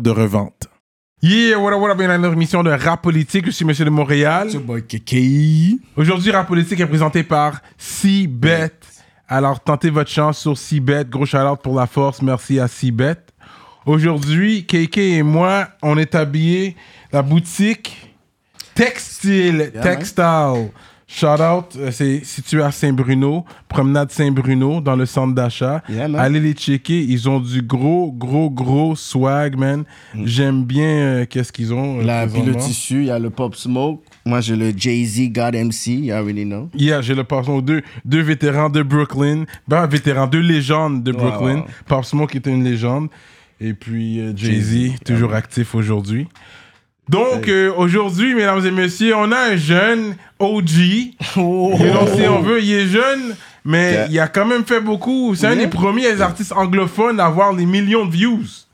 de revente. Yeah, what up, what up, bienvenue à notre émission de Rap Politique. Je suis Monsieur de Montréal. Aujourd'hui, Rap Politique est présenté par C-Bet. Alors, tentez votre chance sur C-Bet. Gros shout pour la force. Merci à C-Bet. Aujourd'hui, KK et moi, on est habillés la boutique Textile, Textile. Shout out, euh, c'est situé à Saint-Bruno, promenade Saint-Bruno, dans le centre d'achat. Yeah. Allez les checker, ils ont du gros, gros, gros swag, man. J'aime bien euh, qu'est-ce qu'ils ont. euh, La puis le tissu, il y a le Pop Smoke. Moi, j'ai le Jay-Z God MC, you already know. Yeah, j'ai le Pop Smoke, deux, deux vétérans de Brooklyn. Ben, un vétéran, deux légendes de Brooklyn. Pop Smoke était une légende. Et puis euh, Jay-Z, toujours actif aujourd'hui. Donc, euh, aujourd'hui, mesdames et messieurs, on a un jeune OG. Oh. You know, si on veut, il est jeune, mais il a quand même fait beaucoup. C'est un des premiers artistes anglophones à avoir les millions de views.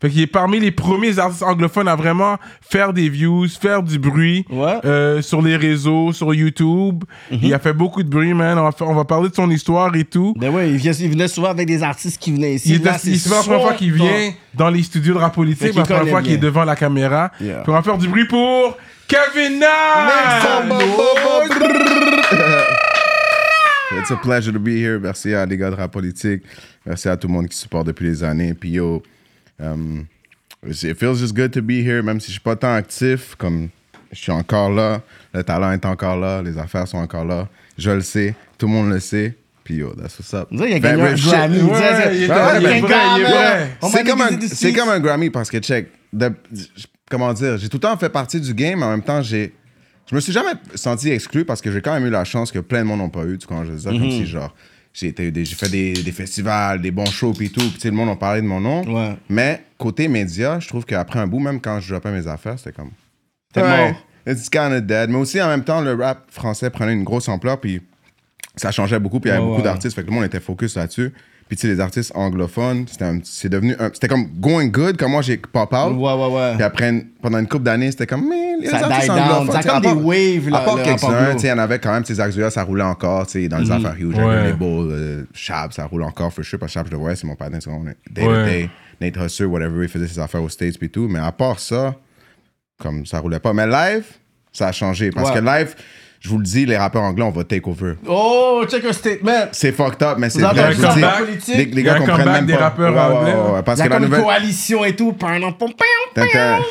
Fait qu'il est parmi les premiers artistes anglophones à vraiment faire des views, faire du bruit Ouais. euh, sur les réseaux, sur YouTube. Il a fait beaucoup de bruit, man. On va, on va parler de son histoire et tout. Ben ouais, il, vient- il venait souvent avec des artistes qui venaient ici. Il est Là, c'est la première fois qu'il vient dans les studios de rap politique, la première fois qu'il est devant la caméra. Yeah. Puis on va faire du bruit pour Kevin Nash! It's a pleasure to be here. Merci à les gars de Rap Politique. Merci à tout le monde qui supporte depuis des années. Puis yo, um, it feels just good to be here, même si je suis pas tant actif, comme je suis encore là, le talent est encore là, les affaires sont encore là. Je le sais, tout le monde le sait. Puis yo, that's what's up. Qu'il a Ben, gagné un. Grammy. Il il c'est- il il il comme, un, Grammy parce que, check, de- comment dire, j'ai tout le temps fait partie du game, mais en même temps, j'ai. Je me suis jamais senti exclu parce que j'ai quand même eu la chance que plein de monde n'ont pas eu. Tu comprends? Je veux dire, Mhm. comme si, genre, j'ai, fait des, des festivals, des bons shows, puis tout, puis le monde a parlé de mon nom. Ouais. Mais côté média, je trouve qu'après un bout, même quand je droppais mes affaires, c'était comme. T'es Ouais, mort. It's kind of dead. Mais aussi, en même temps, le rap français prenait une grosse ampleur, puis ça changeait beaucoup, puis il y avait Ouais, beaucoup d'artistes, fait que le monde était focus là-dessus. Puis tu sais, les artistes anglophones, c'est devenu. un- c'était comme going good, comme moi j'ai pop out. Ouais, ouais, ouais. Puis après, pendant une couple d'années, c'était comme, mais les Ça artistes anglophones, Ça comme part- des waves, là, À part quelques-uns, tu sais, il y en avait quand même, ces Axoya, ça roulait encore, tu sais, dans les Mhm. affaires huge, Ouais. le label, euh, Shab, ça roule encore, for sure, parce que Shab, je le voyais, c'est mon partenaire, c'est mon day to Ouais. day, Nate Husser, whatever, il faisait ses affaires aux States, puis tout, mais à part ça, comme ça roulait pas. Mais live, ça a changé, parce Ouais. que live, je vous le dis, les rappeurs anglais, on va take over. Oh, check un statement. C'est fucked up, mais c'est vrai, un je dis. Les, gars comprennent même des pas. rappeurs Ouais, anglais, ouais, ouais, là. parce Il y a que la nouvelle... coalition et tout.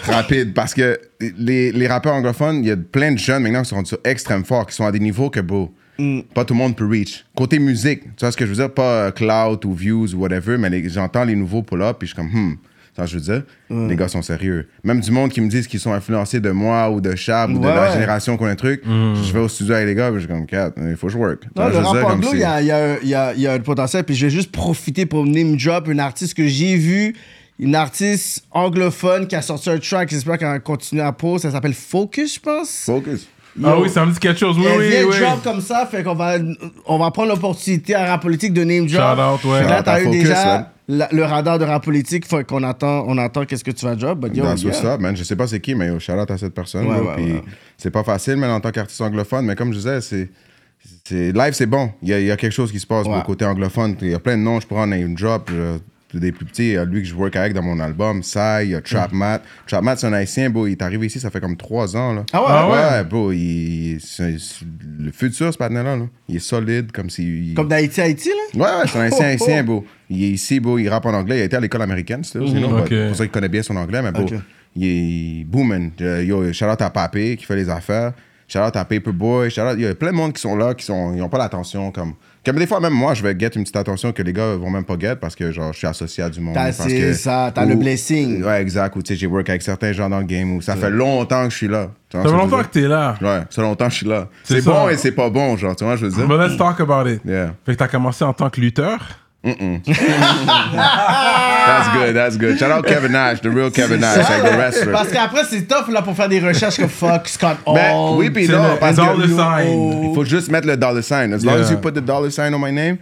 Rapide, parce que les, les rappeurs anglophones, il y a plein de jeunes maintenant qui sont rendus extrêmement forts, qui sont à des niveaux que, bro, Mm. pas tout le monde peut reach. Côté musique, tu vois ce que je veux dire? Pas euh, cloud ou views ou whatever, mais j'entends les nouveaux pull-up, puis je suis comme, hmm, ça je veux dire, Mm. les gars sont sérieux. Même du monde qui me disent qu'ils sont influencés de moi ou de Chab ou de la génération qu'on a un truc, Mm. je vais au studio avec les gars, puis je suis comme, Cat, il faut que je work. Non, le rap anglo, il y a, il y, a, il y, a, il y a un potentiel. Puis je vais juste profiter pour name drop une artiste que j'ai vue, une artiste anglophone qui a sorti un track. J'espère qu'elle va continuer à poser. Ça s'appelle Focus, je pense. Focus. Ah Yo. oui, ça me dit quelque chose. Oui, Elle oui, vient oui. drop comme ça, fait qu'on va, on va prendre l'opportunité à rap politique de name drop. Shout out, ouais. Là, t'as eu déjà ouais. La- le radar de rap politique, faut qu'on attend, on attend qu'est-ce que tu vas drop. But yo, That's yeah. what's up, man. Je sais pas c'est qui, mais yo, shout out à cette personne. Ouais, là, ouais, puis ouais. c'est pas facile, mais en tant qu'artiste anglophone, mais comme je disais, c'est. c'est- Live, c'est bon. Il y, a, il y a quelque chose qui se passe du côté anglophone. Il y a plein de noms, je pourrais en name drop. je- des plus petits, il y a lui que je work avec dans mon album, Sai, il y a Trap Matt. Trap Matt, c'est un haïtien, bro. Il est arrivé ici, ça fait comme trois ans. Là. Ah ouais? Ah ouais? Ouais, bro. Il, c'est- c'est- le futur, ce partenaire-là. là. Il est solide, comme si. Comme d'Haïti à Haïti, là? Ouais, ouais, c'est un haïtien haïtien, bro. Il est ici, bro, il rappe en anglais. Il a été à l'école américaine, c'est sinon. C'est pour ça qu'il connaît bien son anglais, mais bro, il est booming. Euh, Yo, shout out à Papé qui fait les affaires. Shout out à Paperboy. Shout out, il y a plein de monde qui sont là, qui sont, ils ont pas l'attention. Comme, comme des fois, même moi, je vais get une petite attention que les gars vont même pas get parce que genre, je suis associé à du monde. T'as parce c'est que- ça, t'as le blessing. Ouais, exact. Ou tu sais, j'ai work avec certains gens dans le game où ça fait longtemps que je suis là. Ça fait longtemps que t'es là. Ouais, ça fait longtemps que je suis là. C'est bon et c'est pas bon, genre, tu vois, je veux dire? But let's talk about it. Yeah. Fait que t'as commencé en tant que lutteur? That's good, that's good. Shout out Kevin Nash, the real Kevin Nash, like the wrestler. Parce qu'après, c'est tough là, pour faire des recherches comme fuck, Scott Hall. Ben, oui, puis C'est non, le parce dollar que sign. il faut juste mettre le dollar sign. As long as you put the dollar sign on my name,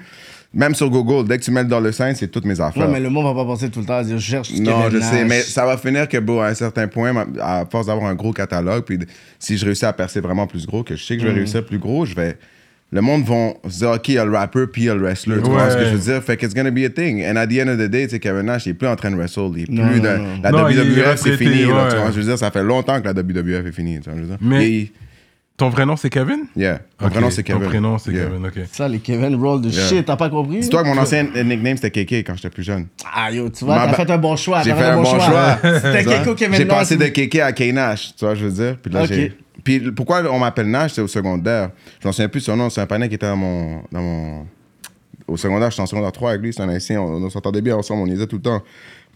même sur Google, dès que tu mets le dollar sign, c'est toutes mes affaires. Ouais, mais le monde va pas penser tout le temps à dire je cherche Non, Kevin je sais, Nash. mais ça va finir que, bon, à un certain point, à force d'avoir un gros catalogue, puis si je réussis à percer vraiment plus gros, que je sais que je vais Mm. réussir plus gros, je vais. Le monde va se dire, OK, il y a le rapper, puis il y a le wrestler. Tu vois ce que je veux dire? Fait que it's gonna be a thing. And at the end of the day, tu sais, Kevin Nash, il est plus en train de wrestle. Il est plus non, dans- non. La Non, WWF, c'est fini. là, ouais. tu vois, je veux dire, ça fait longtemps que la WWF est finie. Tu vois, je veux dire? Mais- Et- Ton vrai nom, c'est Kevin? yeah. Mon Ok, prénom, c'est Kevin. Ton prénom, c'est Yeah. Kevin, ok. Ça, les Kevin roll de Yeah. shit, t'as pas compris? Dis-toi que mon ancien nickname, c'était Kéké quand j'étais plus jeune. Ah yo, tu vois, t'as fait un bon choix. J'ai fait un bon choix. C'était vois? Keko Kevin J'ai Nash? passé de Kéké à K-Nash, tu vois, je veux dire? Puis là, Ok. j'ai- Puis pourquoi on m'appelle Nash, c'est au secondaire. Je m'en souviens plus de son nom, c'est un panel qui était dans mon. Dans mon... Au secondaire, j'étais en secondaire 3 avec lui, c'est un haïtien, on, on s'entendait bien ensemble, on y était tout le temps.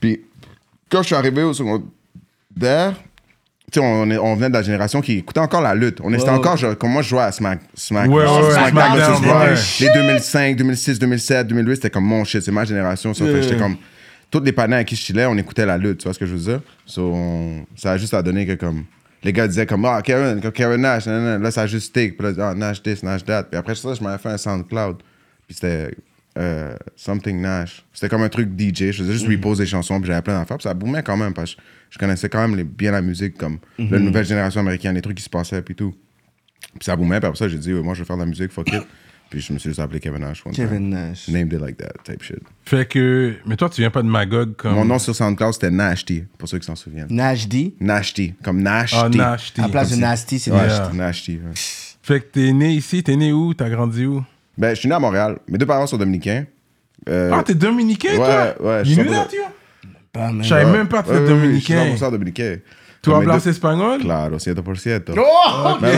Puis quand je suis arrivé au secondaire, tu sais, on, on venait de la génération qui écoutait encore la lutte. On était encore, comme moi je jouais à Smack, Smack, Ouais, ouais. Raw. Les 2005, 2006, 2007, 2008, c'était comme mon shit, c'est ma génération. Ça, j'étais comme. Toutes les panneaux à qui je chillais, on écoutait la lutte, tu vois ce que je veux dire? So, on- ça a juste à donner que comme. Les gars disaient comme, ah, Kevin, comme Kevin Nash, nan, nan, là, ça a juste stick. Puis là, ah, Nash this, Nash that. Puis après ça, je m'avais fait un SoundCloud. Puis c'était euh, Something Nash. C'était comme un truc DJ. Je faisais juste repose des chansons, puis j'avais plein d'affaires. Puis ça boomait quand même, parce que je connaissais quand même les- bien la musique, comme la nouvelle génération américaine, les trucs qui se passaient, puis tout. Puis ça boomait, puis après ça, j'ai dit, moi, je vais faire de la musique, fuck it. Puis je me suis juste appelé Kevin Nash. one time. Kevin Nash. Named it like that, type shit. Fait que. Mais toi, tu viens pas de Magog comme. Mon nom sur SoundCloud, c'était Nashty, pour ceux qui s'en souviennent. Nash D? Nashty, comme Nashty. Ah, Nash, À la place de Nasty, c'est Ouais, Nash. Nashty, ouais. Fait que t'es né ici, t'es né où? T'as grandi où? Ben, je suis né à Montréal. Mes deux parents sont dominicains. Euh, Ah, t'es dominicain, ouais, toi? ouais, je You suis knew that, you? Pas, man. Je savais même pas que Ouais, t'étais ouais, ouais, Je suis dominicain. 100% dominicain. Tu Comme hablas deux- espagnol? Claro, 100%. Oh, ok. Oui,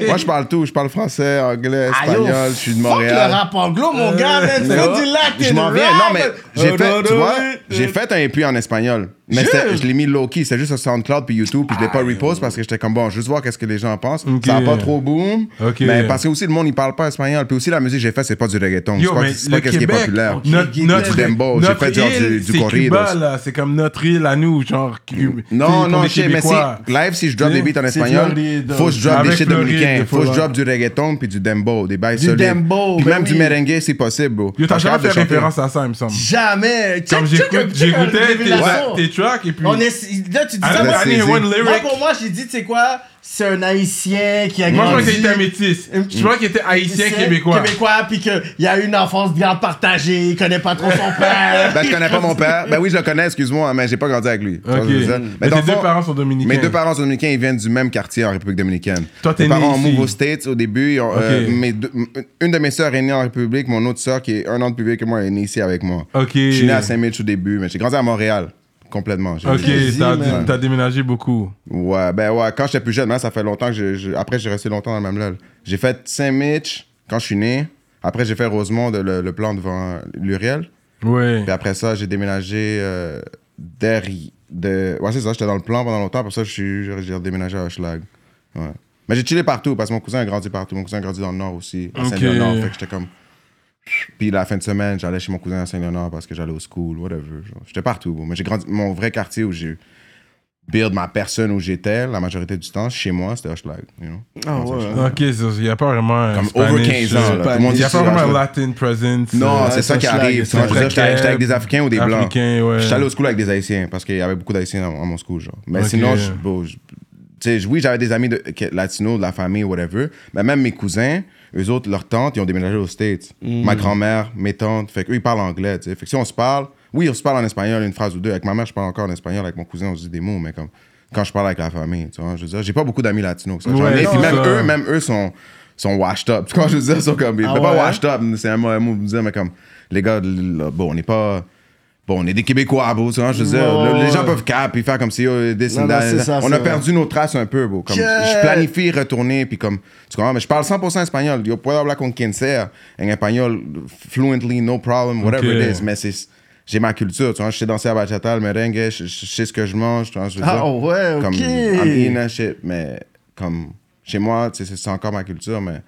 oui. Moi, je parle tout. Je parle français, anglais, Ah, yo, espagnol. Je suis de fuck Montréal. le rap anglo, mon gars, fais du latin Je m'en viens. Non, mais j'ai fait, tu vois, euh, j'ai fait un EP en espagnol. Mais je l'ai mis low-key. C'est juste sur SoundCloud puis YouTube. Puis je l'ai pas repost parce que j'étais comme, bon, juste voir qu'est-ce que les gens pensent. Ok. Ça a pas trop boom. Mais parce que aussi, le monde, il parle pas espagnol. Puis aussi, la musique que j'ai faite, c'est pas du reggaeton. C'est pas, c'est pas qu'est-ce qui est Québec, populaire. notre, notre, du dembow, j'ai notre fait genre île, du- du c'est comme notre île à nous, genre. Non, non, je sais, mais si, live, si je drop des sais, beats en espagnol, Floride. faut que je drop des shit dominicains. Faut que je drop du reggaeton puis du dembow, des bails Du solides. Puis ben même du merengue, c'est possible, bro. Yo, t'as jamais fait référence à ça, il me semble. Jamais. Comme j'écoutais tes, révélation. tes tracks et puis. On est, là, tu dis I ça, moi, I need pour moi, j'ai dit, tu sais quoi, c'est un haïtien qui a Moi, je crois grandi. qu'il était métis. Je crois qu'il était haïtien québécois. Québécois, puis qu'il a eu une enfance bien partagée, il connaît pas trop son père. Ben, je connais pas mon père. Ben oui, je le connais, excuse-moi, mais j'ai pas grandi avec lui. Ok. Mais tes deux parents sont dominicains. Mes deux parents sont dominicains, ils viennent du même quartier en République dominicaine. Toi, t'es Mes né parents ont move aux States au début. euh, mes une de mes sœurs est née en République, mon autre sœur, qui est un an de plus vieille que moi, est née ici avec moi. Ok. Je suis né à Saint-Mitch au début, mais j'ai grandi à Montréal, complètement. J'ai- Ok, t'as man. t'as déménagé beaucoup. Ouais, ben ouais, quand j'étais plus jeune, maintenant, ça fait longtemps que je, je- après j'ai resté longtemps dans le même lol. J'ai fait Saint-Mitch quand je suis né. Après, j'ai fait Rosemont, de- le, le plan devant Luriel. Ouais. Puis après ça, j'ai déménagé euh, derrière. De... Ouais, c'est ça, j'étais dans le plan pendant longtemps. Pour ça, je suis- j'ai j'ai redéménagé à Hochelag. Ouais. Mais j'ai chillé partout parce que mon cousin a grandi partout. Mon cousin a grandi dans le Nord aussi, à Ok. Saint-Léonard. Fait que j'étais comme. Puis la fin de semaine, j'allais chez mon cousin à Saint-Léonard parce que j'allais au school, whatever. J'étais partout. bro. Mais j'ai grandi. Mon vrai quartier où j'ai build ma personne où j'étais, la majorité du temps, chez moi, c'était Hochelag. You know? Ah ouais. Ok, il n'y a pas vraiment. un Comme Spanish, over 15 ans. Il n'y a pas vraiment un. Latin presence. Non, euh, c'est ça qui arrive. J'étais avec des Africains ou des Blancs. Africain, ouais. J'étais allé au school avec des Haïtiens parce qu'il y avait beaucoup d'Haïtiens dans mon school, genre. Mais sinon, je, bon, je- tu sais, oui, j'avais des amis de, latinos, de la famille, whatever. Mais même mes cousins, eux autres, leurs tantes, ils ont déménagé aux States. Mm. Ma grand-mère, mes tantes, fait qu'eux, ils parlent anglais, tu sais. Fait que si on se parle, oui, on se parle en espagnol une phrase ou deux. Avec ma mère, je parle encore en espagnol. Avec mon cousin, on se dit des mots, mais comme quand je parle avec la famille, tu vois, je veux dire, j'ai pas beaucoup d'amis latinos. Ouais, ai, puis même ça. eux, même eux sont sont washed up. Vois, je veux dire, ils sont comme, Ah mais pas ouais? washed up, c'est un mot, un mot pour dire, mais comme, les gars, bon, on n'est pas, Bon, on est des Québécois, bro, tu vois, je veux dire, Ouais, le- les ouais. gens peuvent cap et faire comme si, oh, this Non, and non, that, c'est ça, On c'est a vrai. perdu nos traces un peu, bro. Comme, Yeah. Je planifie retourner, puis comme, tu comprends, mais je parle 100% espagnol. Yo puedo hablar con quien sea en espagnol, fluently, no problem, whatever Ok. it is, mais c'est. J'ai ma culture, tu vois, je sais danser à bachata, le merengue, je, je- je sais ce que je mange, tu vois, je veux Ah, dire. ouais, Comme, ok. I'm eating that shit, mais comme, chez moi, tu sais, c'est- c'est encore ma culture, mais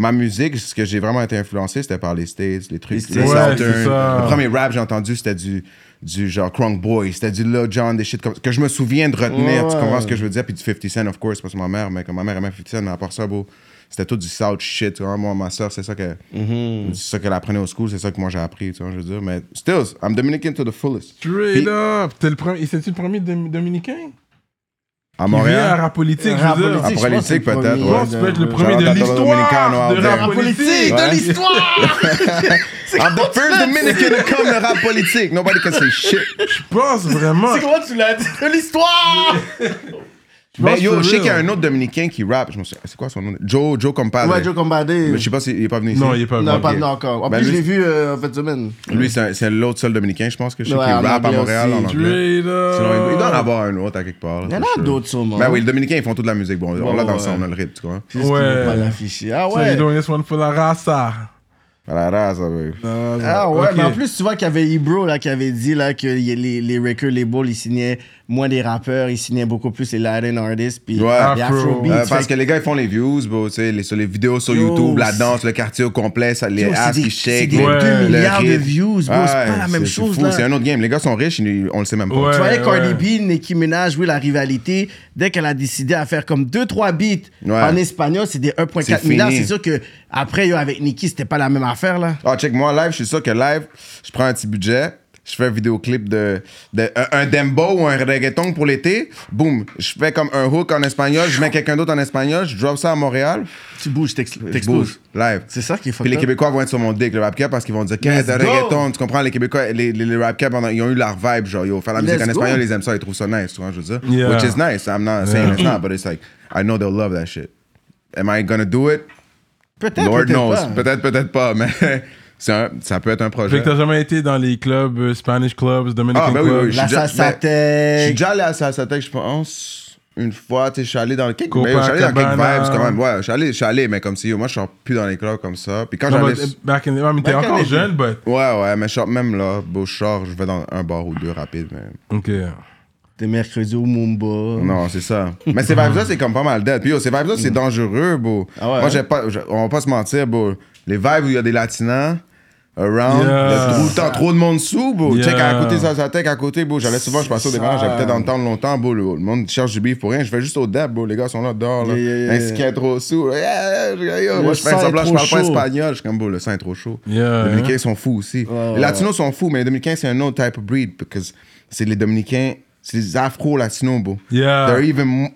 ma musique, ce que j'ai vraiment été influencé, c'était par les States, les trucs, Les les. Ouais, Southern. c'est ça. Le premier rap que j'ai entendu, c'était du, du genre Crunk Boy, c'était du Lil Jon, des shit comme que je me souviens de retenir, tu comprends ce que je veux dire, puis du 50 Cent, of course, parce que ma mère, mais comme ma mère aimait 50 Cent, mais à part ça, bro, c'était tout du South shit, tu vois, moi, ma soeur, c'est ça que, c'est ça qu'elle apprenait au school, c'est ça que moi j'ai appris, tu vois, je veux dire, mais still, I'm Dominican to the fullest. Straight Puis- up. T'es le premier. C'est-tu le premier Dom- dominicain? À vient à Montréal, rap politique, Rap je veux dire. À politique, peut-être, Je pense que tu peux être le premier de l'histoire de rap politique. De l'histoire! I'm the first Dominican to come to rap politique. Nobody can say shit. Je pense vraiment. C'est comment tu l'as dit? De l'histoire! Ben pense yo, je sais qu'il y a un autre Dominicain qui rappe. Je me souviens- C'est quoi son nom? Joe, Joe Compadre. Ouais, Joe Combadé. Mais je sais pas s'il est pas venu ici. Non, il est pas Non, venu. pas Ok. venu encore. En Ben, plus, je l'ai vu euh, en fait semaine. Lui, c'est l'autre seul Dominicain, je pense, que je sais Ouais, qui rappe à Montréal aussi. en anglais. Straight up. Sinon, il, il doit en avoir un autre à quelque part. Il y en a d'autres, sûrement. Ben oui, les Dominicains, ils font toute la musique. Bon, on l'a dans son, on a le rythme, tu vois. Ouais. pas l'afficher. Ah So ouais. you're doing this one for la raza. La race, oui. Ah ouais, mais en plus, tu vois qu'il y avait Ebro là, qui avait dit là, que les, les record labels, ils signaient moins des rappeurs, ils signaient beaucoup plus les Latin artists. Puis Ouais. les. Afrobeats. Euh, parce que les gars, ils font les views, bro, tu sais, les, sur les vidéos sur Yo, YouTube, la c'est- danse, le quartier au complet, ça, les c'est des- qui c'est shake. des le- 2 le milliards de views, bro, c'est pas la même c'est chose, fou, là. C'est un autre game. Les gars sont riches, on le sait même pas. Ouais. Tu voyais Cardi ouais. B, Nicki Minaj, oui, la rivalité, dès qu'elle a décidé à faire comme 2-3 beats Ouais. en espagnol, c'est des 1,4 C'est milliards. C'est sûr que après yo, avec Nicki, c'était pas la même affaire, là. Ah, check, moi, live, je suis sûr que live, je prends un petit budget, je fais un vidéoclip de, de un, dembow ou un reggaeton pour l'été, boum, je fais comme un hook en espagnol, je mets quelqu'un d'autre en espagnol, je drop ça à Montréal, Tu bouges, t'exploses. bouge, live. C'est ça qui est Puis les fucked. Québécois vont être sur mon dick, le rap cap, parce qu'ils vont dire, qu'est-ce de reggaeton, tu comprends, les Québécois, les, les, les rap cap, pendant- ils ont eu leur vibe, genre, yo, faire la musique Let's en go. espagnol, ils aiment ça, ils trouvent ça nice, tu vois, je veux dire. Yeah. Which is nice, I'm not saying it's not, but it's like, I know they'll love that shit. Am I gonna do it? Peut-être, Lord peut-être knows. pas. Peut-être, peut-être pas, mais un- ça peut être un Fait projet. que t'as jamais été dans les clubs, euh, Spanish clubs, Dominican Ah, ben oui, clubs? oui, je La ben, Je suis déjà allé à Salsa Tech, je pense, une fois. Tu sais, je suis allé dans quelques, mais je suis allé dans quelques vibes quand même. Ouais, je suis allé, je suis allé, mais comme si, yo, moi, je sors plus dans les clubs comme ça. Puis quand j'allais. but, uh, back in the... Mean, t'es encore jeune, but... Ouais, ouais, mais je sors même là, beau, je sors, je vais dans un bar ou deux rapide. Mais... OK. T'es mercredi au Mumba. Non, c'est ça. Mais ces vibes-là, c'est comme pas mal dead. Puis yo, ces vibes-là, c'est dangereux, beau. Ah ouais, Moi, hein? j'ai pas, on va pas se mentir, beau. Les vibes où il y a des latinas. Around, Yeah. a trop, le temps, trop de monde sous, bro. Yeah. Check à côté, ça, ça tech à côté, bro. J'allais souvent, je passais au démarrage, j'habitais dans le temps longtemps, bro. Le, monde cherche du beef pour rien. Je vais juste au dab, bro. Les gars sont là dehors, là. Yeah. Un ski est trop sous. Yeah, Moi, je fais un semblant, je parle pas espagnol. Je suis comme, bro, le sang est trop chaud. Yeah, les Dominicains sont fous aussi. les Latinos sont fous, mais les Dominicains, c'est un autre type of breed. Parce que c'est les Dominicains, c'est les Afro-Latinos, bro. Yeah. They're even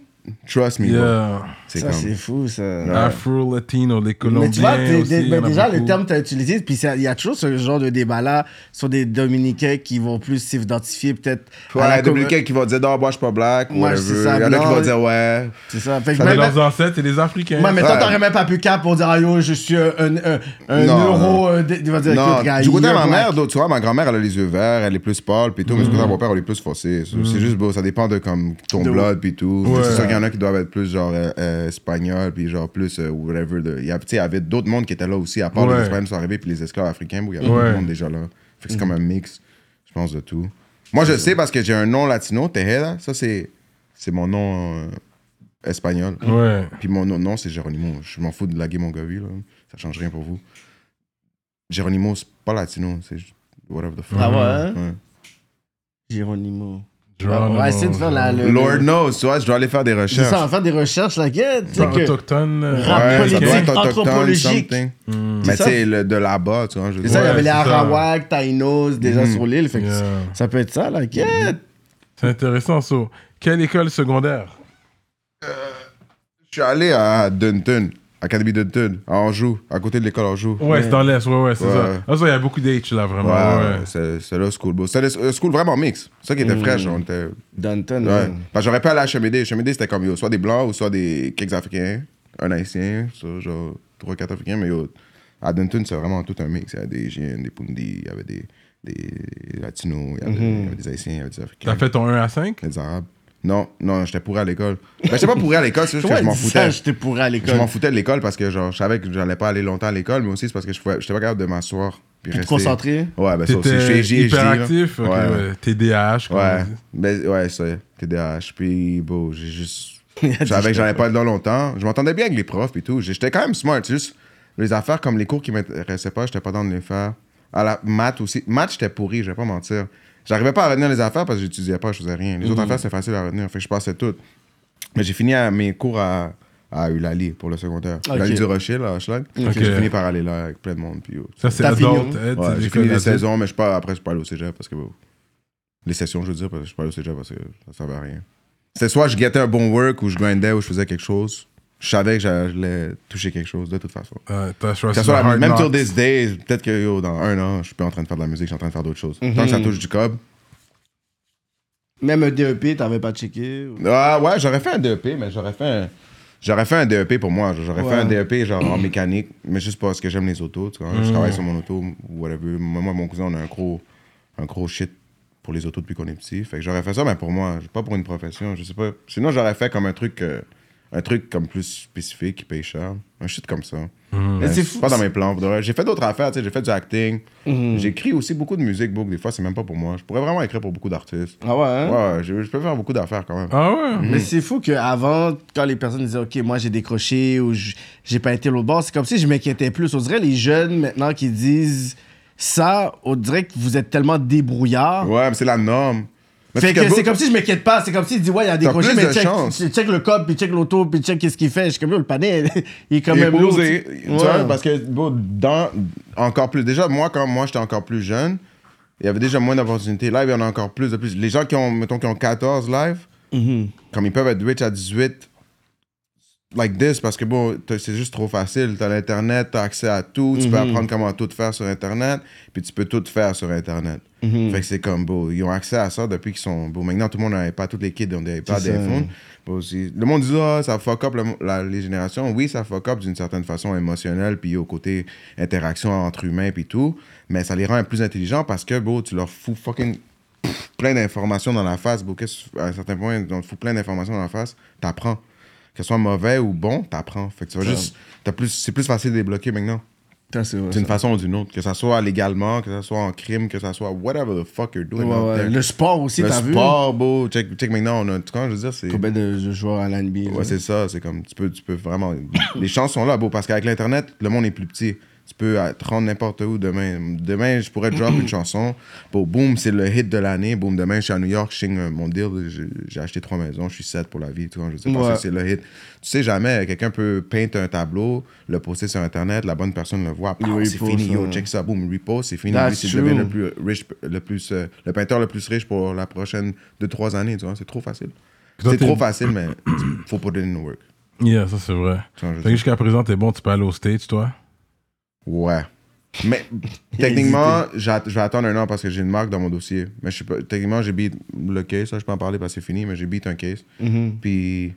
Trust me, bro. Yeah. C'est Ça, comme. c'est fou, ça. Afro-Latino, les Mais Colombiens tu vois, aussi, déjà, le terme que tu as utilisé, puis il y a toujours ce genre de débat-là sur des Dominicains qui vont plus s'identifier peut-être Ouais, com- Dominicains qui vont dire, non, moi, je suis pas black. Ouais, whatever. c'est ça, Il y en a qui vont dire, ouais. C'est ça. Fait que Mais même- leurs ancêtres, c'est les Africains. Ouais, mais toi, Ouais. t'aurais même pas pu cap pour dire, ah yo, je suis un, un, un, un Non, euro. non. euh, de- de- dire, Non, écoute, gars, du côté de you're ma mère, d'autres, tu vois, ma grand-mère, elle a les yeux verts, elle est plus pâle, puis tout, mais du côté de mon père, elle est plus foncée. C'est c'est juste, beau, ça dépend de comme ton blood, puis tout. Ouais. C'est y en a qui doivent être plus, genre, euh, euh, espagnol, puis genre, plus, euh, whatever. de- Il y a- il y avait d'autres mondes qui étaient là aussi, à part Ouais. les Espagnols qui sont arrivés, puis les esclaves africains, où il y avait Ouais. monde déjà là. Fait que c'est comme un mix, je pense, de tout. Moi, je sais parce que j'ai un nom latino, Tejeda, ça, c'est c'est mon nom euh, espagnol. Ouais. Puis mon nom, nom, c'est Geronimo. Je m'en fous de laguer mon là. Ça change rien pour vous. Geronimo, c'est pas latino, c'est whatever the fuck. Ah ouais, hein? Ouais. Geronimo. On va essayer de faire la. le- Lord le- knows, tu vois, je dois aller faire des C'est recherches. ça, on va faire des recherches, là. yeah, tu sais que- autochtone. euh, Rap Ouais, ça politique, doit être autochtone, anthropologique. something. hmm. Mais tu ça? sais, le- de là-bas, tu vois, je veux C'est ça, il y avait les c'est ça. Arawak, Taïnos, déjà Mhm. sur l'île. Fait que Yeah. ça peut être ça, là. yeah. C'est intéressant, ça. Quelle école secondaire? Je suis allé à Dunton, Académie Dunton, à Anjou, à côté de l'école Anjou. Ouais, c'est dans l'Est, ouais, ouais, c'est Ouais. ça. Ah, ça, il y a beaucoup d'H là, vraiment. Ouais, Ouais, c'est c'est le school, bro. C'était le school vraiment mix. C'est ça qui était fraîche. On était Danton. Ouais. ouais. Parce que j'aurais pu aller à HMD. HMD, c'était comme yo, soit des blancs ou soit des quelques africains, un haïtien, ça, genre trois, quatre africains. Mais yo, à Dunton, c'est vraiment tout un mix. Il y avait des Giens, des Pundi, il y avait des, des Latinos, il y avait, Mhm. il y avait des Haïtiens, il y avait des Africains. T'as fait ton 1 à 5? Des Arabes. Non, non, j'étais pourri à l'école. Ben, j'étais pas pourri à l'école, c'est juste que je m'en foutais. J'étais pourri à Je l'école? m'en foutais de l'école parce que genre, je savais que j'allais pas aller longtemps à l'école, mais aussi c'est parce que je pouvais- j'étais pas capable de m'asseoir. Puis Puis te rester. concentrer? Ouais, ben ça aussi. Je suis hyperactif? Ok, Ouais. ouais. TDAH. on Ouais, ben, ouais, ça, TDAH. Puis, bon, j'ai juste. Je savais que j'en avais pas dans longtemps. Je m'entendais bien avec les profs et tout. J'étais quand même smart. c'est Juste les affaires comme les cours qui m'intéressaient pas, j'étais pas dans de les faire. À la maths aussi. Maths, j'étais pourri, je vais pas mentir. J'arrivais pas à retenir les affaires parce que j'étudiais pas, je faisais rien. Les autres affaires, c'était facile à retenir. Fait que je passais toutes. Mais j'ai fini à mes cours à, à Eulalie pour le secondaire. Ok. Eulalie du Rocher, là, à Schlag. J'ai fini par aller là avec plein de monde. Puis, oh, Ça, c'est adult. Ed, Ouais, c'est j'ai fini les saisons, mais je pas, après, je suis pas allé au cégep parce que bon, les sessions, je veux dire, parce que je suis pas allé au cégep parce que ça servait à rien. C'était soit je guettais un bon work ou je grindais ou je faisais quelque chose. Je savais que j'allais toucher quelque chose de toute façon. Que soit la- même knocks. this day, peut-être que yo, dans un an, je suis pas en train de faire de la musique, je suis en train de faire d'autres choses. Tant que ça touche du cob. Même un DEP, t'avais pas checké. ou- Ah ouais, j'aurais fait un DEP, mais j'aurais fait un. J'aurais fait un DEP pour moi. J'aurais Ouais. fait un DEP genre en mécanique, mais juste parce que j'aime les autos. Tu vois. Je travaille sur mon auto, whatever. Moi, moi, mon cousin, on a un gros, un gros shit pour les autos depuis qu'on est petit. Fait que j'aurais fait ça, mais pour moi, pas pour une profession. Je sais pas. Sinon, j'aurais fait comme un truc, euh, un truc comme plus spécifique qui paye cher. Un shit comme ça. Mais c'est pas dans mes plans. J'ai fait d'autres affaires, tu sais, j'ai fait du acting. Mhm. J'écris aussi beaucoup de musique, book. Des fois, c'est même pas pour moi. Je pourrais vraiment écrire pour beaucoup d'artistes. Ah ouais, hein? Ouais, je, je peux faire beaucoup d'affaires quand même. Ah ouais? Mais c'est fou qu'avant, quand les personnes disaient, OK, moi j'ai décroché ou j'ai pas été l'autre bord, c'est comme si je m'inquiétais plus. On dirait les jeunes maintenant qui disent ça, on dirait que vous êtes tellement débrouillards. Ouais, mais c'est la norme. Fait que c'est comme si je m'inquiète pas. C'est comme s'il dit, ouais, il y a décroché, plus mais check, le code, puis check l'auto, puis check qu'est-ce qu'il fait. Je suis comme, le panier, il est quand même lourd. parce que bon, dans encore plus déjà moi quand moi j'étais encore plus jeune il y avait déjà moins d'opportunités live il y en a encore plus de plus les gens qui ont mettons qui ont 14 live Mhm. comme ils peuvent être rich à 18 like this parce que bon c'est juste trop facile. T'as l'internet t'as accès à tout. Tu peux Mhm. apprendre comment tout faire sur internet puis tu peux tout faire sur internet. Mhm. fait que c'est comme beau. Ils ont accès à ça depuis qu'ils sont beau maintenant tout le monde n'a pas toutes les kids ont des Bon, c'est- le monde dit ah ça fuck up le- la- les générations. Oui ça fuck up d'une certaine façon émotionnelle puis au côté interaction entre humains puis tout. Mais ça les rend plus intelligents parce que beau tu leur fous fucking plein d'informations dans la face. Beau à un certain point on te fout plein d'informations dans la face t'apprends que ce soit mauvais ou bon t'apprends fait que tu vas juste t'as plus c'est plus facile de débloquer maintenant c'est ça. façon ou d'une autre que ça soit légalement que ça soit en crime que ça soit whatever the fuck you're doing Ouais. Le sport aussi, le t'as vu? sport beau check, check maintenant on a tu vois je veux dire c'est Combien de de joueurs à l'NBA? Ouais, c'est ça. C'est comme, tu peux, tu peux vraiment. les chances sont là, beau, parce qu'avec l'Internet, le monde est plus petit. Tu peux te rendre n'importe où demain. Demain, je pourrais drop une chanson. Bon, boum, c'est le hit de l'année. Boum, demain, je suis à New York, je signe mon deal. J'ai- acheté trois maisons, je suis set pour la vie. Vois, je sais pas Ouais. si c'est le hit. Tu sais jamais, quelqu'un peut peindre un tableau, le poster sur Internet, la bonne personne le voit. C'est fini, yo, check ça, boum, repost, c'est fini. C'est devenu le plus riche, le plus, euh, le peinteur le plus riche pour la prochaine 2-3 années. C'est trop facile. C'est trop facile, mais faut put it in the work. Yeah, ça c'est vrai. Jusqu'à présent, t'es bon, tu peux aller au States, toi? Ouais. Mais techniquement, je vais attendre un an parce que j'ai une marque dans mon dossier. Mais je pas, techniquement, j'ai beat le case, ça, je peux en parler parce que c'est fini, mais j'ai beat un case. Mhm. Puis, je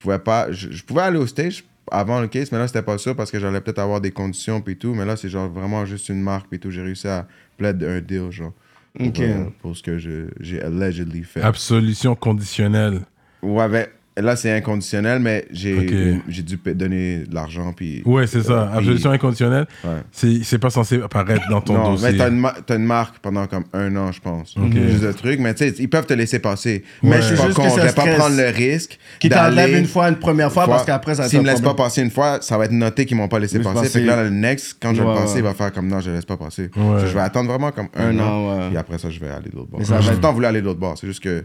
pouvais pas, je, je pouvais aller au stage avant le case, mais là, c'était pas ça parce que j'allais peut-être avoir des conditions puis tout. Mais là, c'est genre vraiment juste une marque puis tout. J'ai réussi à plaid un deal, genre. Pour, Ok. euh, pour ce que je- j'ai allegedly fait. Absolution conditionnelle. Ouais, ben, là, c'est inconditionnel, mais j'ai dû donner de l'argent puis. Ouais, c'est ça. Puis- Absolution inconditionnelle. Ouais. C'est pas censé apparaître dans ton non, dossier. mais t'as une, ma- t'as une marque pendant comme un an, je pense. Ok. Juste le truc, mais tu sais, ils peuvent te laisser passer. Ouais. Mais je suis C'est pas con, je vais pas prendre le risque. Qui t'enlève d'aller une fois, une première fois, parce qu'après, ça va S'ils me laissent pas passer une fois, ça va être noté qu'ils m'ont pas laissé passer. passer. Fait que là, le next, quand je vais passer, il va faire comme non, je laisse pas passer. Ouais. Je vais attendre vraiment comme un, an. Puis après ça, je vais aller de l'autre bord. Le temps voulu aller de l'autre bord. C'est juste que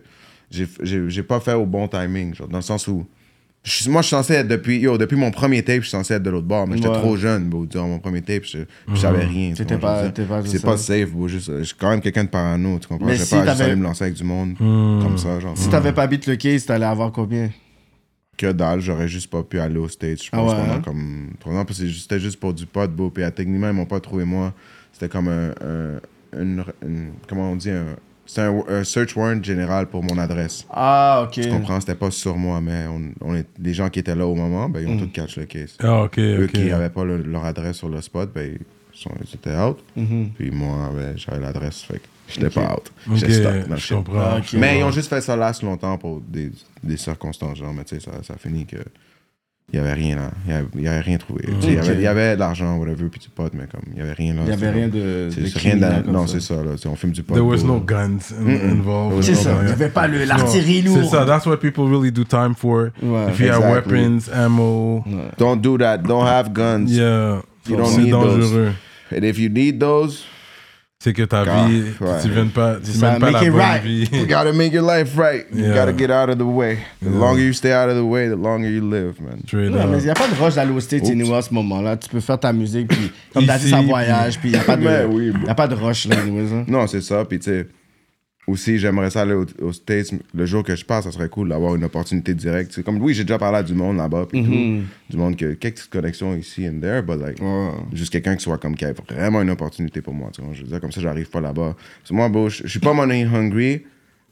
j'ai- pas fait au bon timing. Genre, dans le sens où. je moi, je suis censé être depuis, yo, depuis mon premier tape, je suis censé être de l'autre bord, mais j'étais Ouais. trop jeune, bro, durant mon premier tape, je, je savais rien. T'étais vois, je pas- pas C'est pas safe, bro, juste, je suis quand même quelqu'un de parano, tu comprends? Je si pas juste aller me lancer avec du monde Hmm. comme ça, genre. Si t'avais pas beat le case, t'allais avoir combien? Que dalle, j'aurais juste pas pu aller au States, je Ah pense, ouais, pendant hein? comme trois ans, parce que c'était juste pour du pot, bro, puis à techniquement, ils m'ont pas trouvé moi. C'était comme un, un- une, une- comment on dit, un, c'était un, un search warrant général pour mon adresse. Ah, ok. Tu comprends? C'était pas sur moi, mais on, on est, les gens qui étaient là au moment, ben, ils ont tout catch le case. Ah, ok, Eux ok. qui n'avaient pas le- leur adresse sur le spot, ben, sont- ils étaient out. Puis moi, ben, j'avais l'adresse, fait que j'étais pas out. Ok, J'étais stuck dans le je comprends. Ah, Mais ils ont juste fait ça last longtemps pour des, des circonstances, genre, mais tu sais, ça, ça a fini que. Il y avait rien là. Il y avait, il y avait rien trouvé. Il y avait, il y avait de l'argent, whatever, puis du pot, mais comme, il y avait rien là. Il y avait rien de. c'est- de c'est rien Non, ça. c'est ça, là. On filme du pot. There was no guns in- involved. C'est ça. Il n'y avait pas le- l'artillerie C'est lourde. ça, that's what people really do time for. Ouais, If you have exactly. weapons, ammo, Don't do that. Don't have guns. yeah, You don't c'est need those. dangereux. And if you need those, C'est que ta Ah, vie, ouais. tu viennes pas, tu mènes pas make la bonne right. vie. you gotta make your life right. You Yeah. gotta get out of the way. The Yeah. longer you stay out of the way, the longer you live, man. Straight up. mais il n'y a pas de rush d'aller aux States anyway à ce moment-là. Tu peux faire ta musique, puis comme t'as dit, ça voyage, puis il n'y a, pas de- Ben oui, y a pas de rush là, anyways. hein. Non, c'est ça. Puis, tu sais, aussi, j'aimerais ça aller aux, aux States. Le jour que je passe, ça serait cool d'avoir une opportunité directe. C'est comme, oui, j'ai déjà parlé à du monde là-bas, puis Mhm. tout. Du monde qui a quelques connexions ici and there, but like, juste quelqu'un qui soit comme, qui a vraiment une opportunité pour moi. Tu vois, je veux dire, comme ça, j'arrive pas là-bas. Moi, je je suis pas money hungry,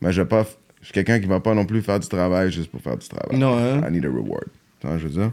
mais je vais pas. Je suis quelqu'un qui va pas non plus faire du travail juste pour faire du travail. Non, hein? I need a reward. Tu vois, je veux dire.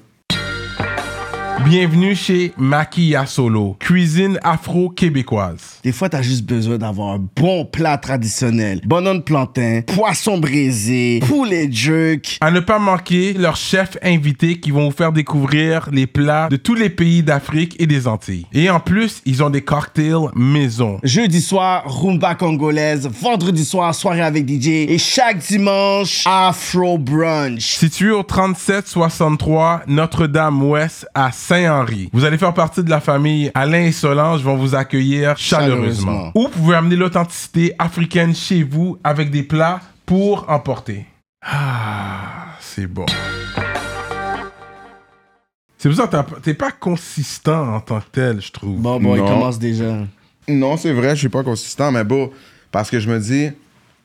Bienvenue chez Maquilla Solo, cuisine afro-québécoise. Des fois, t'as juste besoin d'avoir un bon plat traditionnel. Bonhomme de plantain, poisson braisé, poulet jerk. À ne pas manquer leurs chefs invités qui vont vous faire découvrir les plats de tous les pays d'Afrique et des Antilles. Et en plus, ils ont des cocktails maison. Jeudi soir, rumba congolaise. Vendredi soir, soirée avec DJ. Et chaque dimanche, afro brunch. Situé au 3763 Notre-Dame-Ouest à Saint-Henri. Vous allez faire partie de la famille Alain et Solange vont vous accueillir chaleureusement. Chaleureusement. Ou vous pouvez amener l'authenticité africaine chez vous avec des plats pour emporter. Ah, c'est bon. C'est pour ça que t'as- t'es pas consistant en tant que tel, je trouve. Bon, bon, il Non. commence déjà. Non, c'est vrai, je suis pas consistant, mais bon, parce que je me dis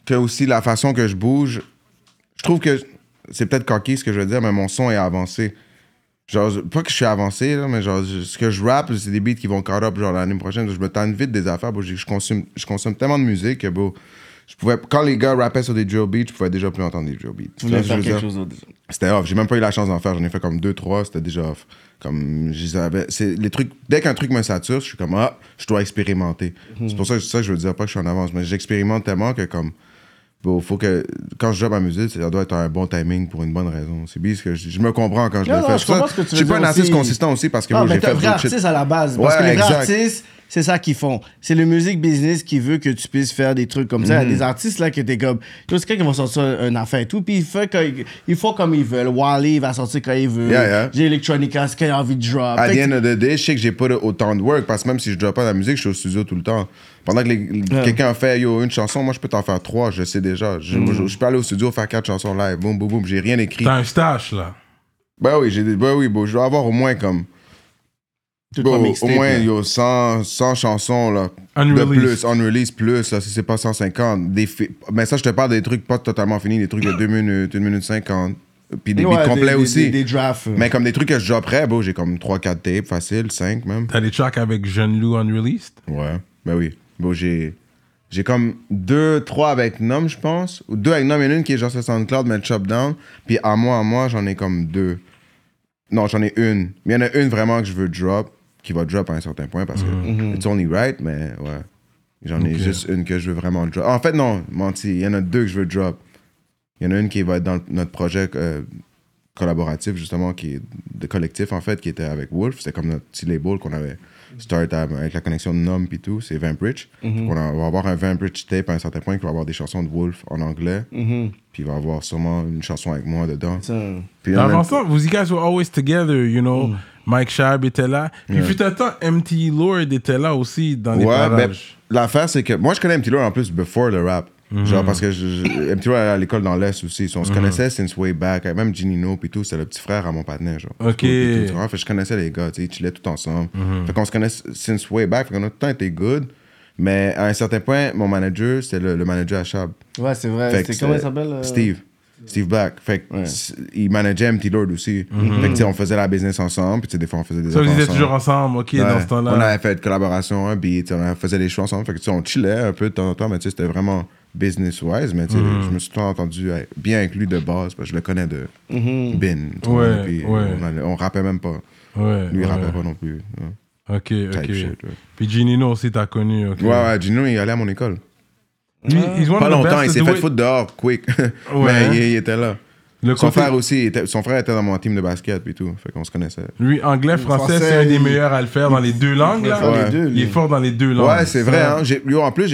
que aussi la façon que je bouge, je trouve que c'est peut-être coquille ce que je veux dire, mais mon son est avancé. Genre, pas que je suis avancé, là, mais genre, ce que je rappe, c'est des beats qui vont caught up genre l'année prochaine. Je me tente vite des affaires, bro. je, je consomme, je consomme tellement de musique que, bro, je pouvais, quand les gars rappaient sur des drill beats, je pouvais déjà plus entendre des drill beats. Tu voulais faire quelque chose. C'était off. J'ai même pas eu la chance d'en faire. J'en ai fait comme deux, trois. C'était déjà off. Comme, c'est les trucs. Dès qu'un truc me sature, je suis comme, ah, je dois expérimenter. C'est pour ça, que- ça que je veux dire, pas que je suis en avance, mais j'expérimente tellement que, comme, bon, faut que, quand je joue ma musique, ça doit être un bon timing pour une bonne raison. C'est bien ce que je, je me comprends quand je Non, le fais. je ça- ce tu Je suis pas un artiste aussi. consistant aussi parce que, Non, bon, mais j'ai fait vrai artiste à la base. Parce Ouais, que les vrais artistes, c'est ça qu'ils font. C'est le music business qui veut que tu puisses faire des trucs comme ça. Mhm. Il y a des artistes là qui étaient comme. Yo, c'est quelqu'un qui va sortir un affaire et tout, puis il fait quand il, font comme ils veulent. Wally il va sortir quand il veut. Yeah, yeah. J'ai Electronica, c'est quand il a envie de drop. À the end of the day, je sais que j'ai pas autant de work parce que même si je drop pas la musique, je suis au studio tout le temps. Pendant que les- quelqu'un a fait yo, une chanson, moi je peux t'en faire trois, je sais déjà. Je, moi, je, je peux aller au studio faire quatre chansons live, boum, boum, boum, j'ai rien écrit. T'as un stash, là. Ben oui, j'ai ben oui, bon, je dois avoir au moins comme. Bon, ton au mixtape, moins yo, 100, 100 chansons là, de Unreleased. plus, on release plus, là, si c'est pas 150. Des fi- Mais ça, je te parle des trucs pas totalement finis, des trucs de 2 minutes, 1 minute 50. Puis des Ouais, beats complets des- aussi. Des, des drafts. euh. Mais comme des trucs que je dropperais, bon, j'ai comme 3-4 tapes, facile, 5 même. T'as des tracks avec Jeune Lou Unreleased? Ouais, ben oui. Bon, j'ai. J'ai comme deux, trois avec Nom, je pense. Ou deux avec Nom, il y en a une qui est genre sur SoundCloud, mais Chop Down. Puis à moi, à moi, j'en ai comme deux. Non, j'en ai une. Mais il y en a une vraiment que je veux drop, qui va drop à un certain point parce que it's only right, mais ouais. J'en ai juste une que je veux vraiment drop. En fait, non, menti. Il y en a deux que je veux drop. Il y en a une qui va être dans notre projet euh, collaboratif, justement, qui est de collectif, en fait, qui était avec Wolf. C'était comme notre petit label qu'on avait start à- avec la connexion de Nom et tout. C'est Vamp Rich. Mhm. On a- va avoir un Vamp Rich tape à un certain point qui va avoir des chansons de Wolf en anglais. Mhm. Puis il va avoir sûrement une chanson avec moi dedans. Puis Avant même- ça, vous you guys were always together, you know. Mike Sharp était là. Puis fut un temps, MT Lord était là aussi dans les Ouais, ben, l'affaire, c'est que moi, je connais MT Lord en plus before le rap. Mhm. Genre, parce que je, je- à l'école dans l'Est aussi. On se connaissait since way back. Même Ginino, puis tout, c'était le petit frère à mon partenaire. Genre, Ok. Puis tout. Fait que je connaissais les gars, tu sais, ils chillaient tout ensemble. Mhm. Fait qu'on se connaissait since way back. Fait qu'on a tout le temps été good. Mais à un certain point, mon manager, c'était le, le manager à Chab. Ouais, c'est vrai. Fait C'est comment il s'appelle euh? Steve. Steve Black. Fait que Ouais. c- il manageait MT Lord aussi. Fait que tu sais, on faisait la business ensemble. Puis tu sais, des fois, on faisait des Ça, vous étiez toujours ensemble, ok, Ouais. dans ce temps-là. On avait fait de collaboration, un beat, on faisait des choix ensemble. Fait que, tu sais, on chillait un peu de temps en temps, mais tu sais, c'était vraiment business-wise. Mais tu sais, Mhm. je me suis toujours entendu bien inclus de base, parce que je le connais de Bin. Ouais, vois, puis ouais. On, on rappait même pas. Ouais, Lui, il ouais. rappait pas non plus. ouais. Ok, type ok. shit, ouais. Puis Ginino aussi, t'as connu. Ouais, ouais, Gino, il allait à mon école. Lui, one Pas of the longtemps, il to s'est do fait it. foutre dehors, quick. Ouais. Mais il, il était là. Le Son frère aussi, était- son frère était dans mon team de basket puis tout. Fait qu'on se connaissait. Lui, anglais, français, Français, c'est un des il- meilleurs à le faire dans les deux langues. Il Là. les deux, Il lui. est fort dans les deux langues. Ouais, c'est vrai. Hein. Yo, en plus,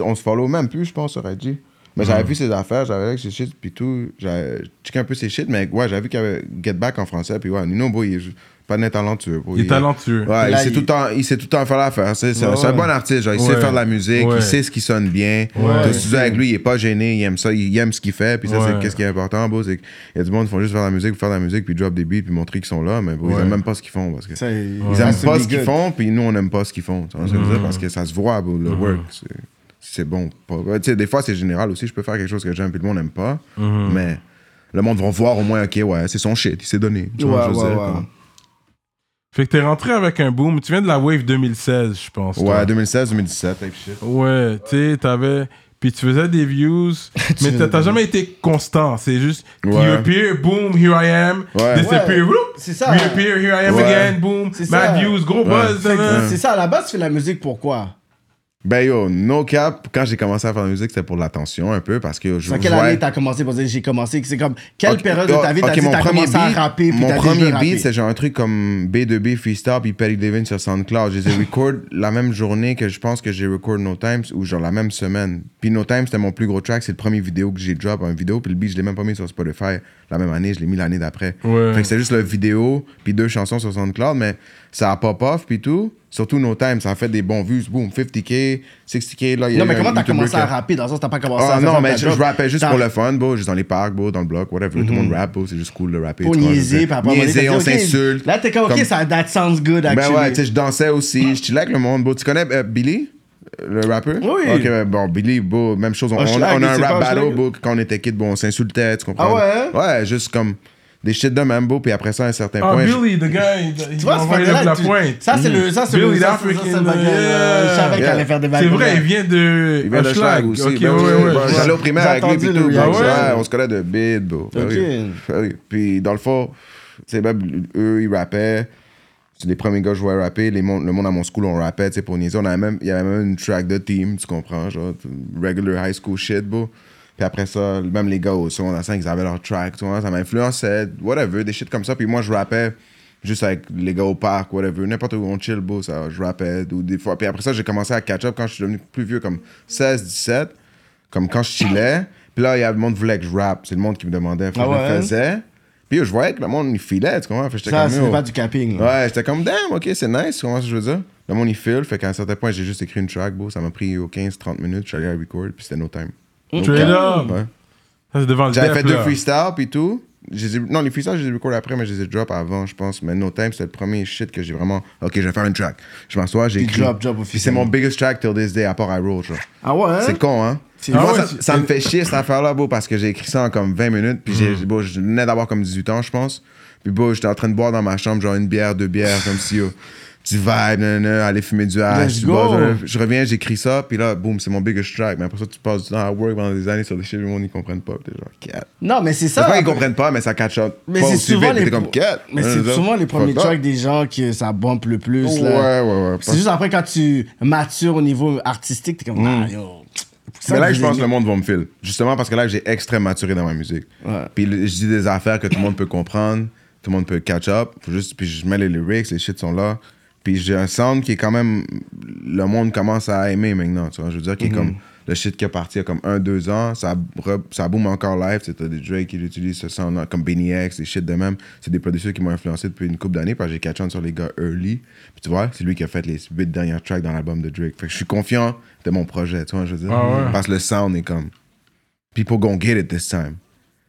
on se follow même plus, je pense, sur IG. Mais j'avais vu ses affaires, j'avais vu ses shit, puis tout. J'avais checké un peu ses shit, mais ouais, j'avais vu qu'il y avait Get Back en français, puis ouais, Nino, boy, il est pas net talentueux. bro. Il est talentueux. Ouais, Là, il sait il- tout le temps, il sait tout le temps faire l'affaire. C'est c'est- Ouais, c'est un ouais. bon artiste, genre, il Ouais. sait faire de la musique, Ouais. il sait ce qui sonne bien. Ouais. T'as studio avec lui, il est pas gêné, il aime ça, il aime ce qu'il fait, puis ça, Ouais. c'est qu'est-ce qui est important, bro, c'est qu'il y a du monde qui font juste faire de la musique, faire de la musique, puis drop des beats, puis montrer qu'ils sont là, mais bro, ils aiment même pas ce qu'ils font, parce que Ça, il- ils aiment pas ce qu'ils good. font, puis nous, on n'aime pas ce qu'ils font. Tu vois ce que je veux Mm. dire? Parce que ça se voit, bro, le work. c'est- C'est bon. Tu sais, des fois, c'est général aussi. Je peux faire quelque chose que j'aime, puis le monde n'aime pas. Mm-hmm. Mais le monde va voir au moins, OK, ouais, c'est son shit, il s'est donné. Tu vois je veux ouais, dire? Fait que t'es rentré avec un boom. Tu viens de la Wave 2016, je pense. Ouais, 2016, 2017, type shit. Ouais, tu sais, t'avais. Puis tu faisais des views, mais t'as- jamais été constant. C'est juste, Ouais. you appear, boom, here I am. Ouais. Disappear, Ouais, whoop, c'est ça. Reappear, here I am Ouais. again, boom. C'est Mad ça. views, gros buzz. C'est ça, à la base, tu fais la musique pourquoi Ben yo, no cap, quand j'ai commencé à faire de la musique, c'était pour l'attention un peu, parce que je C'est à quelle année t'as commencé pour dire j'ai commencé? C'est comme quelle période de ta vie t'as ok, dit mon t'as premier commencé à beat- rapper puis Mon premier beat, c'est genre un truc comme B2B Freestyle puis Petty Devin sur SoundCloud. Je les ai record la même journée que je pense que j'ai record No Times ou genre la même semaine. Puis No Times, c'était mon plus gros track. C'est le premier vidéo que j'ai drop, un vidéo. Puis le beat, je l'ai même pas mis sur Spotify la même année. Je l'ai mis l'année d'après. Ouais. Fait que c'était juste la vidéo puis deux chansons sur SoundCloud. Mais ça a pop-off puis tout. Surtout No Times, ça a fait des bons vues. Boom, 50K, 60K. Là, y a Non mais comment t'as commencé à rapper? Dans le sens t'as pas commencé Ah à non, mais je, je rappais juste pour le fun, bro, juste dans les parcs, bro, dans le bloc, whatever. Tout le monde rap, bro, c'est juste cool de rapper. Pour niaiser, moment donné, Niaiser, on s'insulte. Là, t'es comme, OK, ça, that sounds good, Ben actually. ouais, tu sais, je dansais aussi, je chillais avec le monde, bro. Tu connais euh, Billy, le rappeur? Oui. Ok, ben, bon, Billy, même chose. On, Un on- on a un rap battle, bro, quand on était kid, bon, on s'insultait, tu comprends? Ah ouais? Ouais, juste comme des shit de même, bro, puis après ça, à un certain Ah, point. je- Billy, the guy, il Tu vois, ce fucker-là, la tu- pointe. Ça, c'est le, ça, c'est Billy le, ça, c'est- African, ça, c'est le bagage, yeah. euh, Je savais Yeah. allait faire des C'est vrai, il vient de. Il vient de. Schlag aussi. Ok, Ben ouais, oui, ouais, ben, ouais. J'allais au primaire avec lui, puis tout. ouais? on se connaît de bid, bro. Ben. Ben. Puis dans le fond, même eux, ils rappaient. C'est les premiers gars que je voyais rapper. Les mon- le monde à mon school, on rappait, tu sais, pour niaiser. On avait même, il y avait même une track de team, tu comprends, genre, regular high school shit, bro. Puis après ça, même les gars au secondaire 5, ils avaient leur track, tu vois, ça m'influençait, whatever, des shit comme ça. Puis moi, je rappais juste avec les gars au parc, whatever, n'importe où on chill, bro, ça, je rappais, ou des fois. Puis après ça, j'ai commencé à catch up quand je suis devenu plus vieux, comme 16, 17, comme quand je chillais. Puis là, il y a le monde voulait que je rappe. C'est le monde qui me demandait, Ah je ouais? le faisais. Puis je voyais que le monde, il filait, tu comprends? Fait Ça, c'est pas du capping. là. Ouais, j'étais comme, damn, ok, c'est nice, comment ça je veux dire? Le monde, il file, fait qu'à un certain point, j'ai juste écrit une track, bro. Ça m'a pris yo, 15-30 minutes, je suis allé à record, puis c'était no time. Straight up. Ouais. Ça, c'est devant le J'avais def, fait deux là. freestyles, puis tout. Je les ai- non, les freestyles, je les ai record après, mais je les ai drop avant, je pense. Mais no time, c'était le premier shit que j'ai vraiment. Ok, je vais faire une track. Je m'assois, écrit. drop, drop Puis c'est officiellement. mon biggest track till this day, à part I Roll, genre. Ah ouais, hein? C'est con, hein? C'est- Ah moi, ouais, ça, c'est- ça me fait chier cette affaire-là, beau, parce que j'ai écrit ça en comme 20 minutes. Puis j'ai, Mm. beau, je venais d'avoir comme 18 ans, je pense. Puis beau, j'étais en train de boire dans ma chambre, genre une bière, deux bières, comme si, yo, tu vibes, nanana, aller fumer du hash, bois, je, je reviens, j'écris ça, puis là, boum, c'est mon biggest track. Mais après ça, tu passes du temps à work pendant des années sur des shit, le monde, ils comprennent pas. T'es genre, cat. Non, mais c'est ça. pas qu'ils comprennent pas, mais ça catch up. Mais c'est souvent vite, les t'es comme, cat. Mais c'est ça, souvent les premiers tracks des gens que ça bombe le plus. Ouais, là. ouais, ouais. C'est juste après quand tu matures au niveau artistique, t'es comme, ah, yo. Mm. Mais là, je pense que le monde va me filer. Justement parce que là, j'ai extrêmement maturé dans ma musique. Ouais. Puis je dis des affaires que tout le monde peut comprendre, tout le monde peut catch up. Faut juste, puis je mets les lyrics, les shit sont là. Puis j'ai un sound qui est quand même. Le monde commence à aimer maintenant. Tu vois, je veux dire, qui est comme. Le shit qui est parti il y a comme un, deux ans, ça, ça boom encore live. C'est t'as des Drake qui utilisent ce sound comme Benny X, des shit de même. C'est des producteurs qui m'ont influencé depuis une couple d'années parce que j'ai catch on sur les gars early. Puis tu vois, c'est lui qui a fait les huit dernières tracks dans l'album de Drake. Fait que je suis confiant de mon projet, tu vois, je veux dire. Ah ouais. Parce que le sound est comme. People gon' get it this time.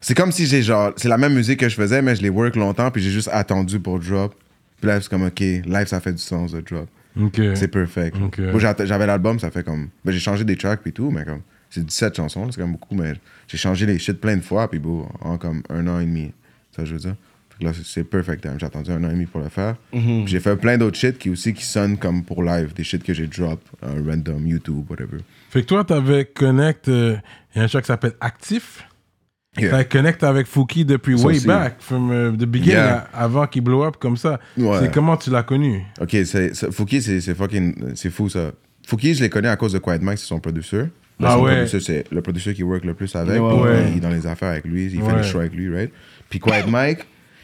C'est comme si j'ai genre. C'est la même musique que je faisais, mais je l'ai work longtemps, puis j'ai juste attendu pour drop. Puis là, c'est comme, ok, live, ça fait du sens de drop. C'est perfect. Moi, j'avais l'album, ça fait comme. Ben, j'ai changé des tracks, puis tout, mais comme. C'est 17 chansons, c'est quand même beaucoup, mais j'ai changé les shit plein de fois, puis bon, en comme un an et demi. Ça, je veux dire. Fait que là, c'est- perfect time. J'ai attendu un an et demi pour le faire. Mhm. Puis j'ai fait plein d'autres shit qui aussi qui sonnent comme pour live, des shit que j'ai drop, random, YouTube, whatever. Fait que toi, t'avais Connect, euh, il y a un chat qui s'appelle Actif? Yeah. T'as connecté avec Fouki depuis Ça way aussi. back, from uh, the beginning, Yeah. à- avant qu'il blow up comme ça. Ouais. C'est comment tu l'as connu? Ok, c'est, c'est- Fouki, c'est, c'est fucking. C'est fou ça. Fouki, je l'ai connu à cause de Quiet Mike, c'est son producteur. Ah son ouais. producteur, c'est le producteur qui work le plus avec. Ouais, ouais. Il est dans les affaires avec lui, il fait les shows avec lui, right? Puis Quiet Mike,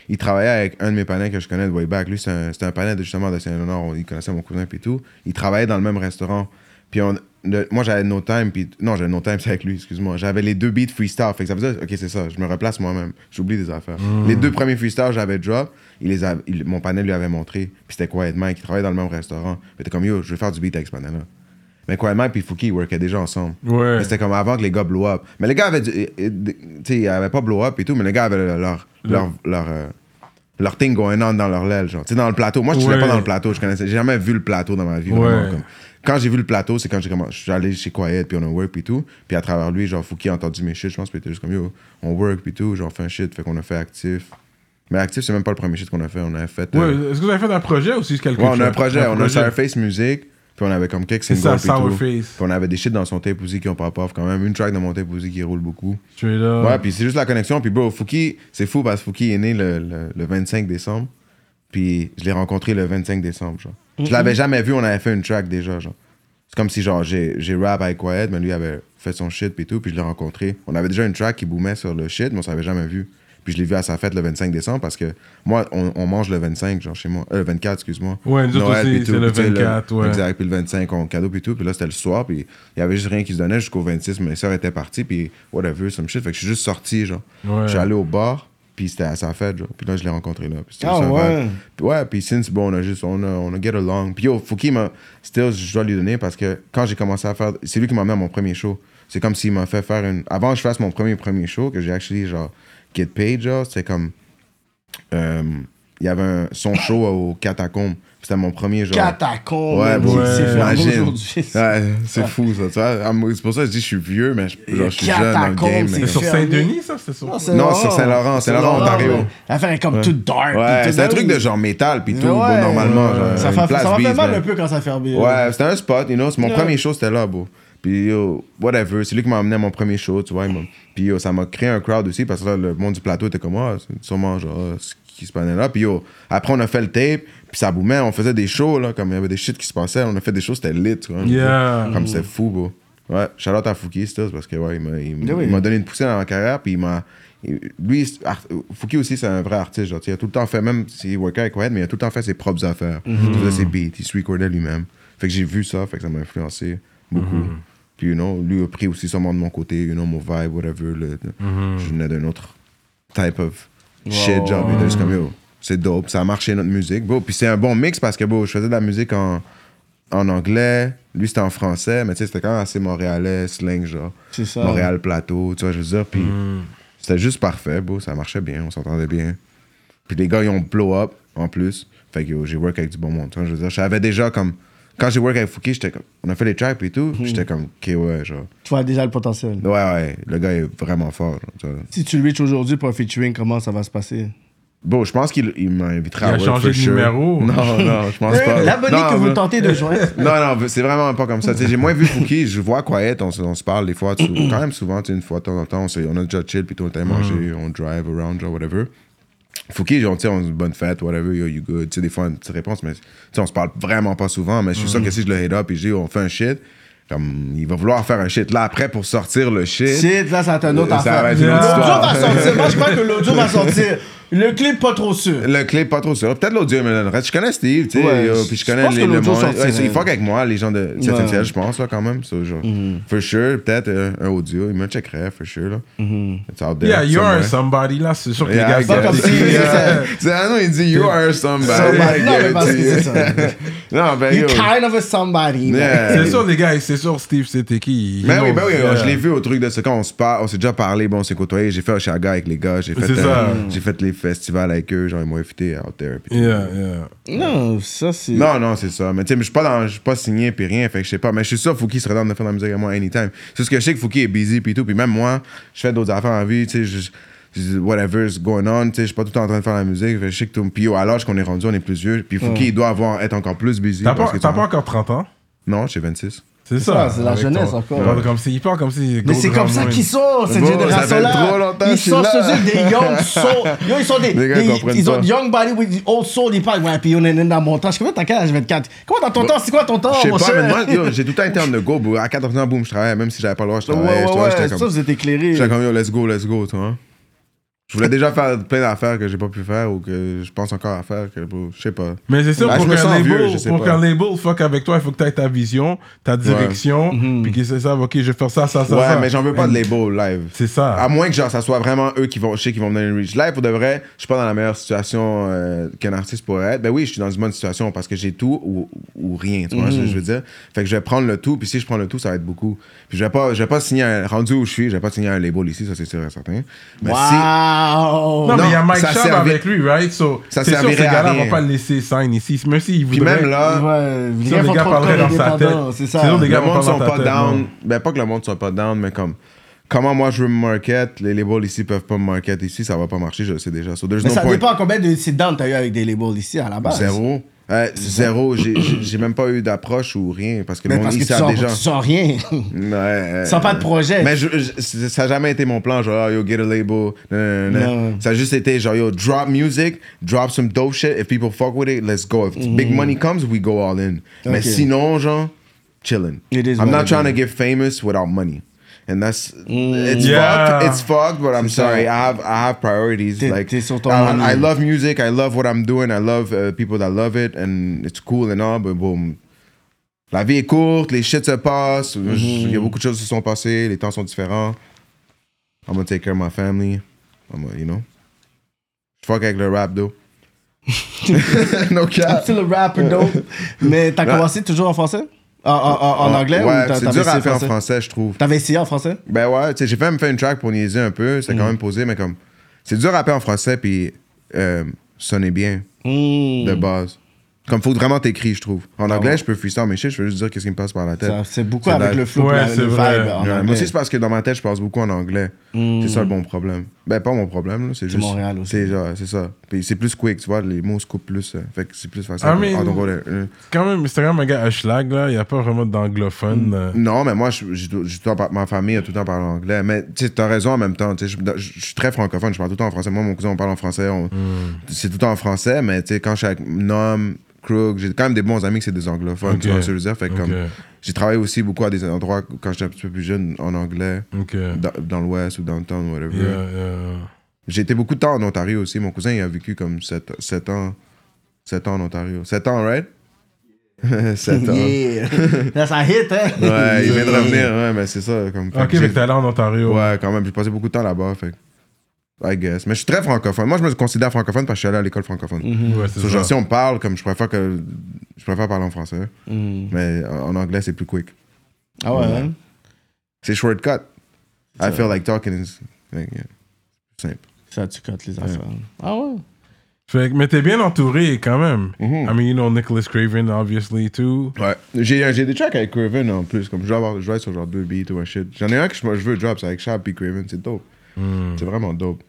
il travaillait avec un de mes panels que je connais de way back. Lui, c'est un, c'était un panel de, justement de Saint-Léonard. Il connaissait mon cousin puis tout. Il travaillait dans le même restaurant. Puis on- le- moi, j'avais No Time. Puis, non, j'avais No Time, c'est avec lui, excuse-moi. J'avais les deux beats freestyle. Fait que ça faisait, ok, c'est ça, je me replace moi-même. J'oublie des affaires. Mm. Les deux premiers freestyles, j'avais drop. Il les a- il- mon panel lui avait montré. Puis c'était Quiet Mike. Il travaillait dans le même restaurant. Il était comme, yo, je vais faire du beat avec ce panel-là. Mais Quiet Mike puis Fouki, ils workaient déjà ensemble. Ouais. Mais C'était comme avant que les gars blow up. Mais les gars avaient, tu sais, ils avaient pas blow up et tout, mais les gars avaient leur, leur, leur, euh, leur thing going on dans leur l'aile, genre. Tu sais, dans le plateau. Moi, je ne Ouais. pas dans le plateau. Je connaissais, j'ai jamais vu le plateau dans ma vie. Ouais. vraiment, comme. Quand j'ai vu le plateau, c'est quand j'ai commencé, je suis allé chez Quiet, puis on a work, puis tout. Puis à travers lui, genre, Fouki a entendu mes shit, je pense, puis il était juste comme, yo, on work, puis tout, genre, on fait un shit, fait qu'on a fait actif. Mais actif, c'est même pas le premier shit qu'on a fait. On a fait. euh, Ouais, Est-ce que vous avez fait un projet aussi quelque Ouais, on a un chose? projet, on a Sourface Music, puis on avait comme quelques C'est singles ça, puis tout. Sourface. Puis on avait des shit dans son tape aussi qui ont pas off quand même. Une track dans mon tape aussi qui roule beaucoup. Straight up. Ouais, puis c'est juste la connexion. Puis bro, Fouki, c'est fou parce que Fouki est né le, le, le 25 décembre. Puis je l'ai rencontré le 25 décembre, genre. Je l'avais jamais vu, on avait fait une track déjà, genre. C'est comme si, genre, j'ai rap avec Quiet, mais lui avait fait son shit puis tout, puis je l'ai rencontré. On avait déjà une track qui boomait sur le shit, mais on s'avait jamais vu. Puis je l'ai vu à sa fête le 25 décembre parce que moi, on, on mange le 25, genre chez moi. Euh, le 24, excuse-moi. Ouais, nous Noël, aussi, c'est le puis tu sais, 24, ouais. Exact, puis le 25, on cadeau puis tout. Puis là, c'était le soir, puis il y avait juste rien qui se donnait jusqu'au 26. Mes soeurs étaient parties, puis whatever, some shit. Fait que je suis juste sorti, genre. Ouais. Je suis allé au bar, puis c'était à sa fête, genre. Puis là, je l'ai rencontré là. Puis Ah ouais? Puis ouais, puis since, bon, on a juste, on a, on a get along. Puis yo, Fouki m'a, still, je dois lui donner parce que quand j'ai commencé à faire, c'est lui qui m'a amené à mon premier show. C'est comme s'il m'a fait faire une, avant que je fasse mon premier premier show, que j'ai actually, genre, get paid, genre, c'était comme, euh, il y avait un, son show au Catacombe. C'était mon premier, genre. Catacombe. Ouais, C'est fermé imagine. aujourd'hui. Ouais, c'est fou, ça, tu vois. Ah, C'est pour ça que je dis que je suis vieux, mais je, genre, je suis jeune dans le Catacombe, game. c'est mais- C'est sur fermé. Saint-Denis, ça C'était sur. Non, c'est Laurent. Saint-Laurent, Saint-Laurent, Ontario. ouais. L'affaire est comme toute dark. Ouais, c'est un truc de genre métal, puis tout, Ouais. bon, normalement. genre, Ça fait, mal un peu quand ça fermait. Ouais, c'était un spot, you know. C'est mon Ouais. premier show, c'était là, bro. Puis, yo, whatever. C'est lui qui m'a amené à mon premier show, tu vois. Puis, yo, ça m'a créé un crowd aussi, parce que là, le monde du plateau était comme, ah, c'est sûrement, genre, ce qui se passait là. Puis, yo, après, on a fait le tape, puis ça boomait. On faisait des shows, là, comme il y avait des shit qui se passaient. On a fait des shows, c'était lit, tu vois. Yeah. Comme c'était fou, bro. Ouais, shout out à Fouki, still, parce que, ouais, il m'a- il m'a Oui. il m'a donné une poussée dans ma carrière, puis il m'a. Lui, c'est Fouki aussi, c'est un vrai artiste. Genre, tu sais, il a tout le temps fait, même s'il workait avec Wade, mais il a tout le temps fait ses propres affaires. Il faisait ses beats, il se recordait lui-même. Fait que j'ai vu ça, fait que ça m'a influencé beaucoup. Puis, you know, lui a pris aussi sûrement de mon côté, you know, mon vibe, whatever. le- Je venais d'un autre type of shit, genre, puis il était juste comme, yo, c'est dope, ça a marché notre musique, bro. Puis c'est un bon mix parce que, bro, je faisais de la musique en, en anglais, lui c'était en français, mais tu sais, c'était quand même assez montréalais, slang, genre. C'est ça. Montréal Plateau, tu vois, je veux dire. Puis c'était juste parfait, bro. Ça marchait bien, on s'entendait bien. Puis les gars, ils ont blow up en plus. Fait que j'ai work avec du bon monde. Tu vois, je veux dire, je savais déjà comme. Quand j'ai work avec Fouki, j'étais comme. On a fait les tracks et tout. puis J'étais comme, ok, ouais, genre. Tu vois déjà le potentiel. Ouais, ouais, le gars est vraiment fort. genre, tu vois. Si tu le reach aujourd'hui pour un featuring, comment ça va se passer? Bon, je pense qu'il il m'invitera Il à a work changé de sure. numéro. Non, non, je pense pas. L'abonné que vous tentez de joindre. Non, non, c'est vraiment pas comme ça. J'ai moins vu Fouki, je vois Quiet, on, se- on se parle des fois, tu- quand même souvent, tu sais, une fois de temps en temps, on, se- on a déjà chill, puis tout, on a mangé, on drive around, genre, whatever. Fouki, genre, tu sais, on a une bonne fête, whatever, yo, you good. Tu sais, des fois, une petite réponse, mais tu sais, on se parle vraiment pas souvent, mais je suis sûr que si je le hit up et je dis, on fait un shit, comme, il va vouloir faire un shit là après pour sortir le shit. Shit, là, ça va être une autre Ça va affaire. être une L'audio autre histoire. va sortir. Moi, je crois que l'audio va sortir. Le clip, pas trop sûr. Le clip, pas trop sûr. Peut-être l'audio, mais le reste, je connais Steve, tu sais, Ouais, je- puis je connais les, le monde. Ouais, il fuck avec moi, les gens de 7 Ouais. ciel, je pense, là, quand même. So, genre, For sure, peut-être euh, un audio, il me checkerait, for sure, là. It's out there. Yeah, you are somebody, là, c'est sûr que Yeah, les gars... guess. comme si- un nom, il dit You are somebody. Non, mais parce que c'est ça. Non, ben You yo. kind of a somebody. C'est sûr, les gars, c'est sûr, Steve, c'était qui? Ben He oui, ben oui, je l'ai vu au truc de ce quand on se parle, on s'est déjà parlé, bon, on s'est côtoyé, j'ai fait Oshaga avec les gars, C'est euh, ça. j'ai fait les festivals avec eux, genre ils m'ont invité out there. Yeah, yeah. Non, ça, c'est. Non, non, c'est ça. Mais tu sais, mais je suis pas dans, je suis pas signé puis rien, fait que je sais pas. Mais je suis sûr Fouki serait dans de faire de la musique avec moi anytime. C'est ce que je sais que Fouki est busy puis tout, puis même moi, je fais d'autres affaires en vie, tu sais, whatever's going on, tu sais, je suis pas tout le temps en train de faire la musique. Fait que je sais que tout, puis à l'âge qu'on est rendu, on est plus vieux, puis Fouki il doit avoir être encore plus busy. T'as pas, pas encore 30 ans? Non, j'ai 26. C'est ça, c'est la jeunesse ton- encore. Il parle comme si, il parle comme si. Mais c'est comme ça qu'ils sont, cette Bon, génération-là. Ils sont des young soul. Yo, ils sont des. Ils ont pas. young body with old soul. Ils parlent, ouais, puis on est dans mon temps. Je sais t'as quel âge, 24. Comment dans ton temps, c'est quoi ton temps, Je sais mon pas, cher? mais moi, yo, j'ai tout le temps été the go. À 14 ans, boum, je travaillais, même si j'avais pas le droit, je travaillais. ouais, Ça, vous êtes éclairé. j'étais comme, yo, let's go, let's go, tu vois. Je voulais déjà faire plein d'affaires que j'ai pas pu faire ou que je pense encore à faire, que, je sais pas. Mais c'est sûr, Bah, pour je me qu'un vieux, label, sais pour qu'un label fuck avec toi, il faut que tu aies ta vision, ta direction, Mhm. puis qu'ils se savent, ok, je vais faire ça, ça, ça. ouais, ça. mais j'en veux pas de label live. C'est ça. À moins que genre, ça soit vraiment eux qui vont, je sais qu'ils vont me donner une reach. Live, pour de vrai, je suis pas dans la meilleure situation euh, qu'un artiste pourrait être. Ben oui, je suis dans une bonne situation parce que j'ai tout ou, ou rien, tu vois ce que je veux dire? Fait que je vais prendre le tout, puis si je prends le tout, ça va être beaucoup. Puis je vais pas, je vais pas signer un, rendu où je suis, je vais pas signer un label ici, ça c'est sûr et certain. Mais si, Wow! Non, mais il y a Mike Schaub servi- avec lui, right? So, Ça c'est sûr, ces gars-là vont pas le laisser sign ici. Même s'ils puis voudraient. même là, Ouais, les gars gars parleraient dans sa tête. C'est ça. Sinon, les gars le monde sont pas tête, down. non. Ben pas que le monde soit pas down, mais comme comment moi je veux me market, les labels ici peuvent pas me market ici, ça va pas marcher, je le sais déjà. So there's Mais no ça point. dépend combien de sit-down t'as eu avec des labels ici à la base. Zéro. Euh, zéro. J'ai- même pas eu d'approche ou rien parce que le Mais monde parce que tu sens, déjà. tu rien. Ouais, euh, Sans pas de projet. Mais je- je- ça a jamais été mon plan, genre, yo, get a label. Non, non. Non. Ça a juste été, genre, yo, drop music, drop some dope shit. If people fuck with it, let's go. If big money comes, we go all in. Mais Mm. Ok. sinon, genre, chillin'. I'm not trying to get famous without money. And that's it's Yeah. fucked. It's fucked, but I'm sorry. I have I have priorities. Like t'es sur ton I. I love music. I love what I'm doing. I love uh, people that love it, and it's cool and all. But boom, la vie est courte, les shit se passent. Mm-hmm. Il y a beaucoup de choses qui se sont passées. Les temps sont différents. I'm gonna take care of my family. I'm gonna, you know. Fuck avec le rap, though. no cap. C'est le rapper dope. Mais t'as commencé toujours en français? En, en- en- en anglais Ouais, ou c'est dur à faire en français? je trouve. T'avais essayé en français? Ben ouais, tu sais, j'ai fait, fait une track pour niaiser un peu, c'est Mm. quand même posé, mais comme. C'est dur à rapper en français, puis euh, sonner bien, Hmm. de base. Comme faut vraiment t'écrire, je trouve. En anglais, ouais. je peux freestyle mes shit, je veux juste dire qu'est-ce qui me passe par la tête. C'est beaucoup avec la- le flow, Ouais, la- le vrai. vibe. en Ouais, anglais. moi aussi, c'est parce que dans ma tête, je pense beaucoup en anglais. C'est ça le bon problème. Ben, pas mon problème, c'est juste. Montréal aussi. C'est ça. Puis c'est plus quick, tu vois, les mots se coupent plus. euh, fait que c'est plus facile. Ah, donc, euh, Quand même, c'est quand même un gars là. Il n'y a pas vraiment d'anglophone. Mm. euh. Non, mais moi, je- ma famille a tout le temps parlé anglais. Mais tu sais, t'as raison en même temps. tu sais, Je, suis très francophone, je parle tout le temps en français. Moi, mon cousin, on parle en français. on- C'est tout le temps en français, mais tu sais, quand je suis avec Nom, Krug, j'ai quand même des bons amis c'est des anglophones. Tu vois ce que je veux dire? Fait que Ok. comme, j'ai travaillé aussi beaucoup à des endroits quand j'étais un petit peu plus jeune en anglais, dans, dans l'ouest ou dans le town, whatever. Yeah, yeah. J'ai été beaucoup de temps en Ontario aussi. Mon cousin, il a vécu comme 7, ans. 7 ans en Ontario. 7 ans, right? 7 ans. Yeah. Là, ça hit, hein? Ouais, il vient de revenir, ouais, mais c'est ça. Comme, Ok, mais t'es allé en Ontario. Ouais, quand même. J'ai passé beaucoup de temps là-bas, fait I guess. Mais je suis très francophone. Moi, je me considère francophone parce que je suis allé à l'école francophone. Ouais, c'est So, ça. genre, si on parle, comme je préfère que je préfère parler en français. Mhm. Mais en anglais, c'est plus quick. Ah ouais, hein? C'est shortcut. I feel like talking is like, yeah, simple. Ça, tu cotes les affaires. Ah ouais? Fait que- mais t'es bien entouré quand même. Mhm. I mean, you know Nicholas Craven, obviously, too. Ouais. J'ai j'ai des tracks avec Craven en plus. Comme je dois, avoir, je dois être sur genre deux beats ou un shit. J'en ai un que je, je veux drop, c'est avec Shab et Craven. C'est dope. C'est vraiment dope.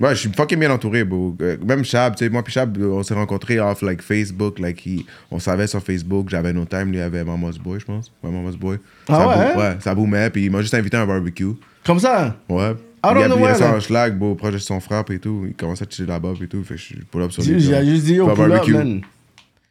Ouais, je suis fucking bien entouré, bro. Euh, Même Shab, tu sais, moi puis Shab, euh, on s'est rencontrés off like Facebook. Like, he- on savait sur Facebook, j'avais no time, lui avait Mama's Boy, je pense. Ouais, Mama's Boy. Ah ça ouais, bou- hein? Ouais, ça boomait, puis il m'a juste invité à un barbecue. Comme ça? Ouais. Ah, il a, non, il a ça en schlag, bro, proche de son frère et tout. Il commençait à chiller là-bas et tout. Fait que je suis pull up sur lui. J'ai juste dit pull-up, barbecue. man.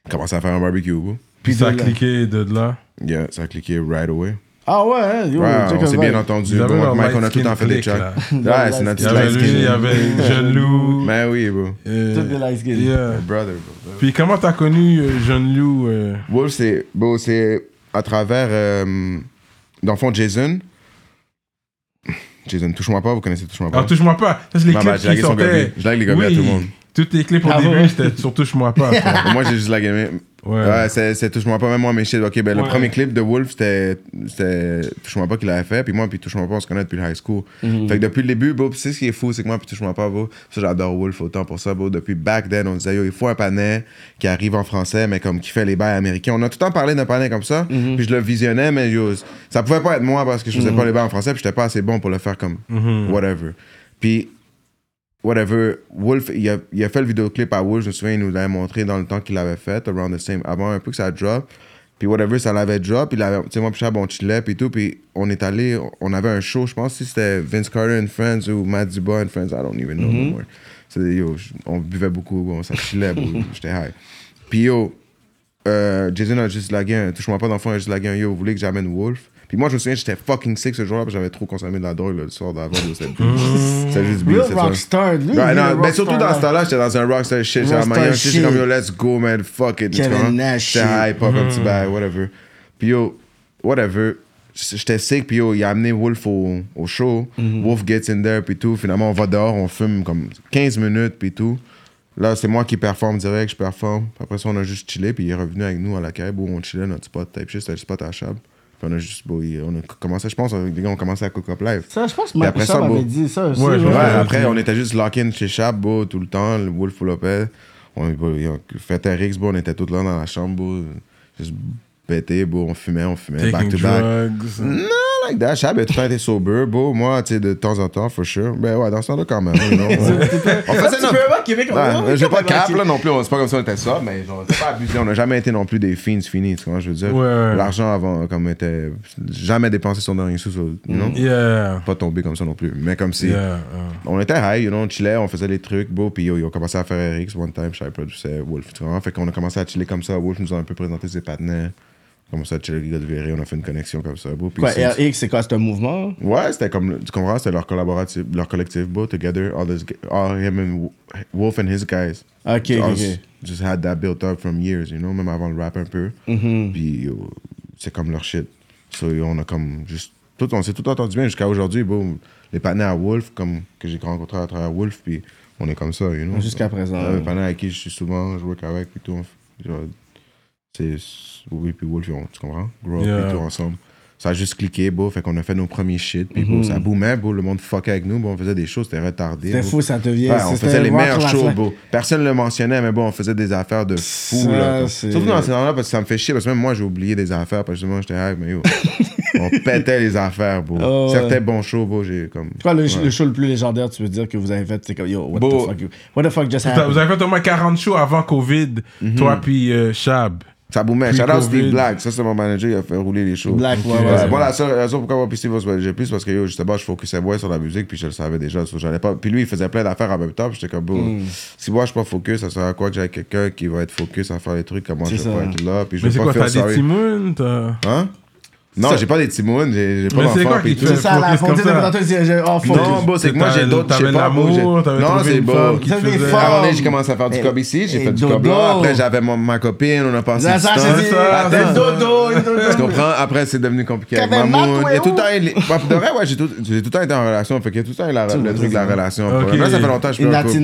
Il commençait à faire un barbecue, bro. Puis ça a cliqué de là. Yeah, ça a cliqué right away. Ah ouais, hein? Yo, Ouais, check on s'est bien entendu. Bon, Mike, on a tout temps fait des tracks. là. Ouais, c'est notre Il y light avait lui, il y avait Jeune Lou. Mais oui, bro. euh, Toutes des light skin. yeah. Brother, bro. Puis comment t'as connu euh, Jeune Lou euh, Wolf, c'est bon, c'est à travers, euh, dans le fond, Jason. Jason, touche-moi pas, vous connaissez touche-moi pas. Ah, touche-moi pas. Ça, c'est les Ma clips qui lagué sortaient. J'ai lagué les gobelets à tout le monde. Toutes les clips au Ah début, c'était sur touche-moi pas. moi, j'ai juste la gamé. Ouais. Ouais, c'est, Touche-moi pas, même moi, mes shit. Ok, ben le premier clip de Wolf, c'était, Touche-moi pas qu'il avait fait. Puis moi, puis Touche-moi pas, on se connaît depuis le high school. Mhm. Fait que depuis le début, bro, c'est ce qui est fou, c'est que moi, puis Touche-moi pas, bro. Ça, j'adore Wolf autant pour ça, bro. Depuis back then, on disait, yo, il faut un panais qui arrive en français, mais comme qui fait les bails américains. On a tout le temps parlé d'un panais comme ça. Mhm. Puis je le visionnais, mais yo, ça pouvait pas être moi parce que je faisais pas les bails en français, puis j'étais pas assez bon pour le faire comme Mhm. whatever. Puis whatever. Wolf, il a, il a fait le vidéoclip à Wolf, je me souviens, il nous l'avait montré dans le temps qu'il l'avait fait, around the same, avant un peu que ça drop. Puis whatever, ça l'avait drop. Puis il avait- tu sais, moi, puis Chab, on chillait, puis tout. Puis on est allé, on avait un show, je pense si c'était Vince Carter and Friends ou Matt Dubois and Friends, I don't even know Mm-hmm. no more. C'est- yo, on buvait beaucoup, on s'en chillait, bro. j'étais high. Puis yo, euh, Jason a juste lagué un, touche-moi pas d'enfant, il a juste lagué un yo, vous voulez que j'amène Wolf? Puis moi, je me souviens, j'étais fucking sick ce jour-là, parce que j'avais trop consommé de la drogue là, le soir d'avant. C'était juste beat, Real rockstar. Lui, Ouais, non, mais surtout dans ce là. temps-là, j'étais dans un rockstar shit. J'étais à Miami, j'étais comme yo, let's go, man, fuck it. Kevin? Nash J'étais hype, un petit bail, whatever. Puis yo, whatever. J'étais sick, puis yo, il a amené Wolf au, au show. Mhm. Wolf gets in there, puis tout. Finalement, on va dehors, on fume comme 15 minutes, puis tout. Là, c'est moi qui performe direct, je performe. Après ça, on a juste chillé, puis il est revenu avec nous à la caille, où on chillait notre spot type shit, c'était le spot à Chab. Puis on a juste, bon, il- on a commencé, je pense, les gars ont commencé à Cook Up Live. Ça, je pense que Mike ça, avait dit ça aussi. Ouais, Ouais, Ouais, après, on était juste lock-in chez Chab, beau, tout le temps, le Wolf Lopez. On, bon, on fait RX, beau, on était tous là dans la chambre, beau, juste pété, beau, on fumait, on fumait, back Taking to back. drugs. Non, like that, Chab a tout le temps été sober, beau, moi, tu sais, de temps en temps, for sure. Ben ouais, dans ce temps-là, quand même, you know, ouais. On faisait Tu notre- pas Québec. Ouais, j'ai pas de cap là non plus, on- c'est pas comme ça on était ça, mais genre, c'est pas abusé, on n'a jamais été non plus des fins finis, tu vois, je veux dire. Ouais. L'argent avant, comme était, jamais dépensé son dernier sou, sur- you know? Yeah. Pas tombé comme ça non plus, mais comme si. Yeah. On était high, you know, on chillait, on faisait des trucs beaux, puis yo, ils ont commencé à faire RX one time, je savais produisais Wolf, tu vois. Fait qu'on a commencé à chiller comme ça, Wolf nous a un peu présenté ses partenaires. Commencé à chiller les gars de Viré, on a fait une connexion comme ça. Puis Quoi, RX, c'est quoi C'est un mouvement? Ouais, c'était comme, tu comprends, c'était leur collaboratif, leur collectif, beau, together, all, this, all him and Wo- Wolf and his guys. Ok, Us ok. Just had that built up from years, you know, même avant le rap un peu. Mm-hmm. Puis yo, c'est comme leur shit. So yo, on a comme juste. Tout, on s'est tout entendu bien jusqu'à aujourd'hui. Les partenaires à Wolf, comme que j'ai rencontré à travers Wolf, puis on est comme ça, you know. Jusqu'à présent. Les partenaires avec qui je suis souvent, je work avec, puis tout. genre. Oui, puis Wolf, on- tu comprends? Grow up, Yeah. puis tout ensemble. Ça a juste cliqué, beau, fait qu'on a fait nos premiers shit, puis beau, ça boomait, beau, le monde fuckait avec nous, bon, on faisait des choses, c'était retardé. C'était beau. fou, ça devient. Ouais, on faisait les meilleurs shows, beau. Personne ne le mentionnait, mais bon, on faisait des affaires de fou. Ça, là, Surtout dans ces temps-là, parce que ça me fait chier, parce que même moi, j'ai oublié des affaires, parce que justement, j'étais hype, mais yo, on pétait les affaires, beau. Oh. Certains bons shows, beau, j'ai comme. Quoi, le, Ouais. le show le plus légendaire, tu veux dire, que vous avez fait, c'est comme, yo, what the fuck, you- what the fuck just happened? Vous avez fait au moins 40 shows avant Covid, Mhm. toi puis euh, Chab. Ça boomait. Shout out. Steve Black, ça c'est mon manager, il a fait rouler les shows. Black, ouais, Ouais, ouais. Moi, la seule raison pourquoi moi puis Steve va se manager plus, parce que yo, justement, je focusais moi sur la musique, puis je le savais déjà. so j'allais pas... Puis lui, il faisait plein d'affaires en même temps, puis j'étais comme, Hmm. si moi je suis pas focus, ça sert à quoi que j'ai quelqu'un qui va être focus à faire les trucs comme moi C'est je vais pas être là, puis je Mais vais c'est pas quoi, faire sorry. timounes t'as- Hein? Non, j'ai pas des timounes, j'ai j'ai pas Mais c'est d'enfants, quoi puis qui tout. te C'est ça, la fontaine de c'est. Non, bon, c'est que moi j'ai d'autres. je sais pas, Non, c'est beau. j'ai commencé à faire du Et- cob ici, j'ai et fait du cob là. Après, j'avais mon- ma copine, on a passé Ça, du temps. c'est C'est ça, Attends, c'est dodo, Tu comprends? Après, c'est devenu compliqué avec Mamoun. A tout le temps, de vrai, ouais, j'ai tout, j'ai tout le temps été en relation. Fait qu'il y a tout le temps le truc de la relation. Là, ça fait longtemps que je suis en couple.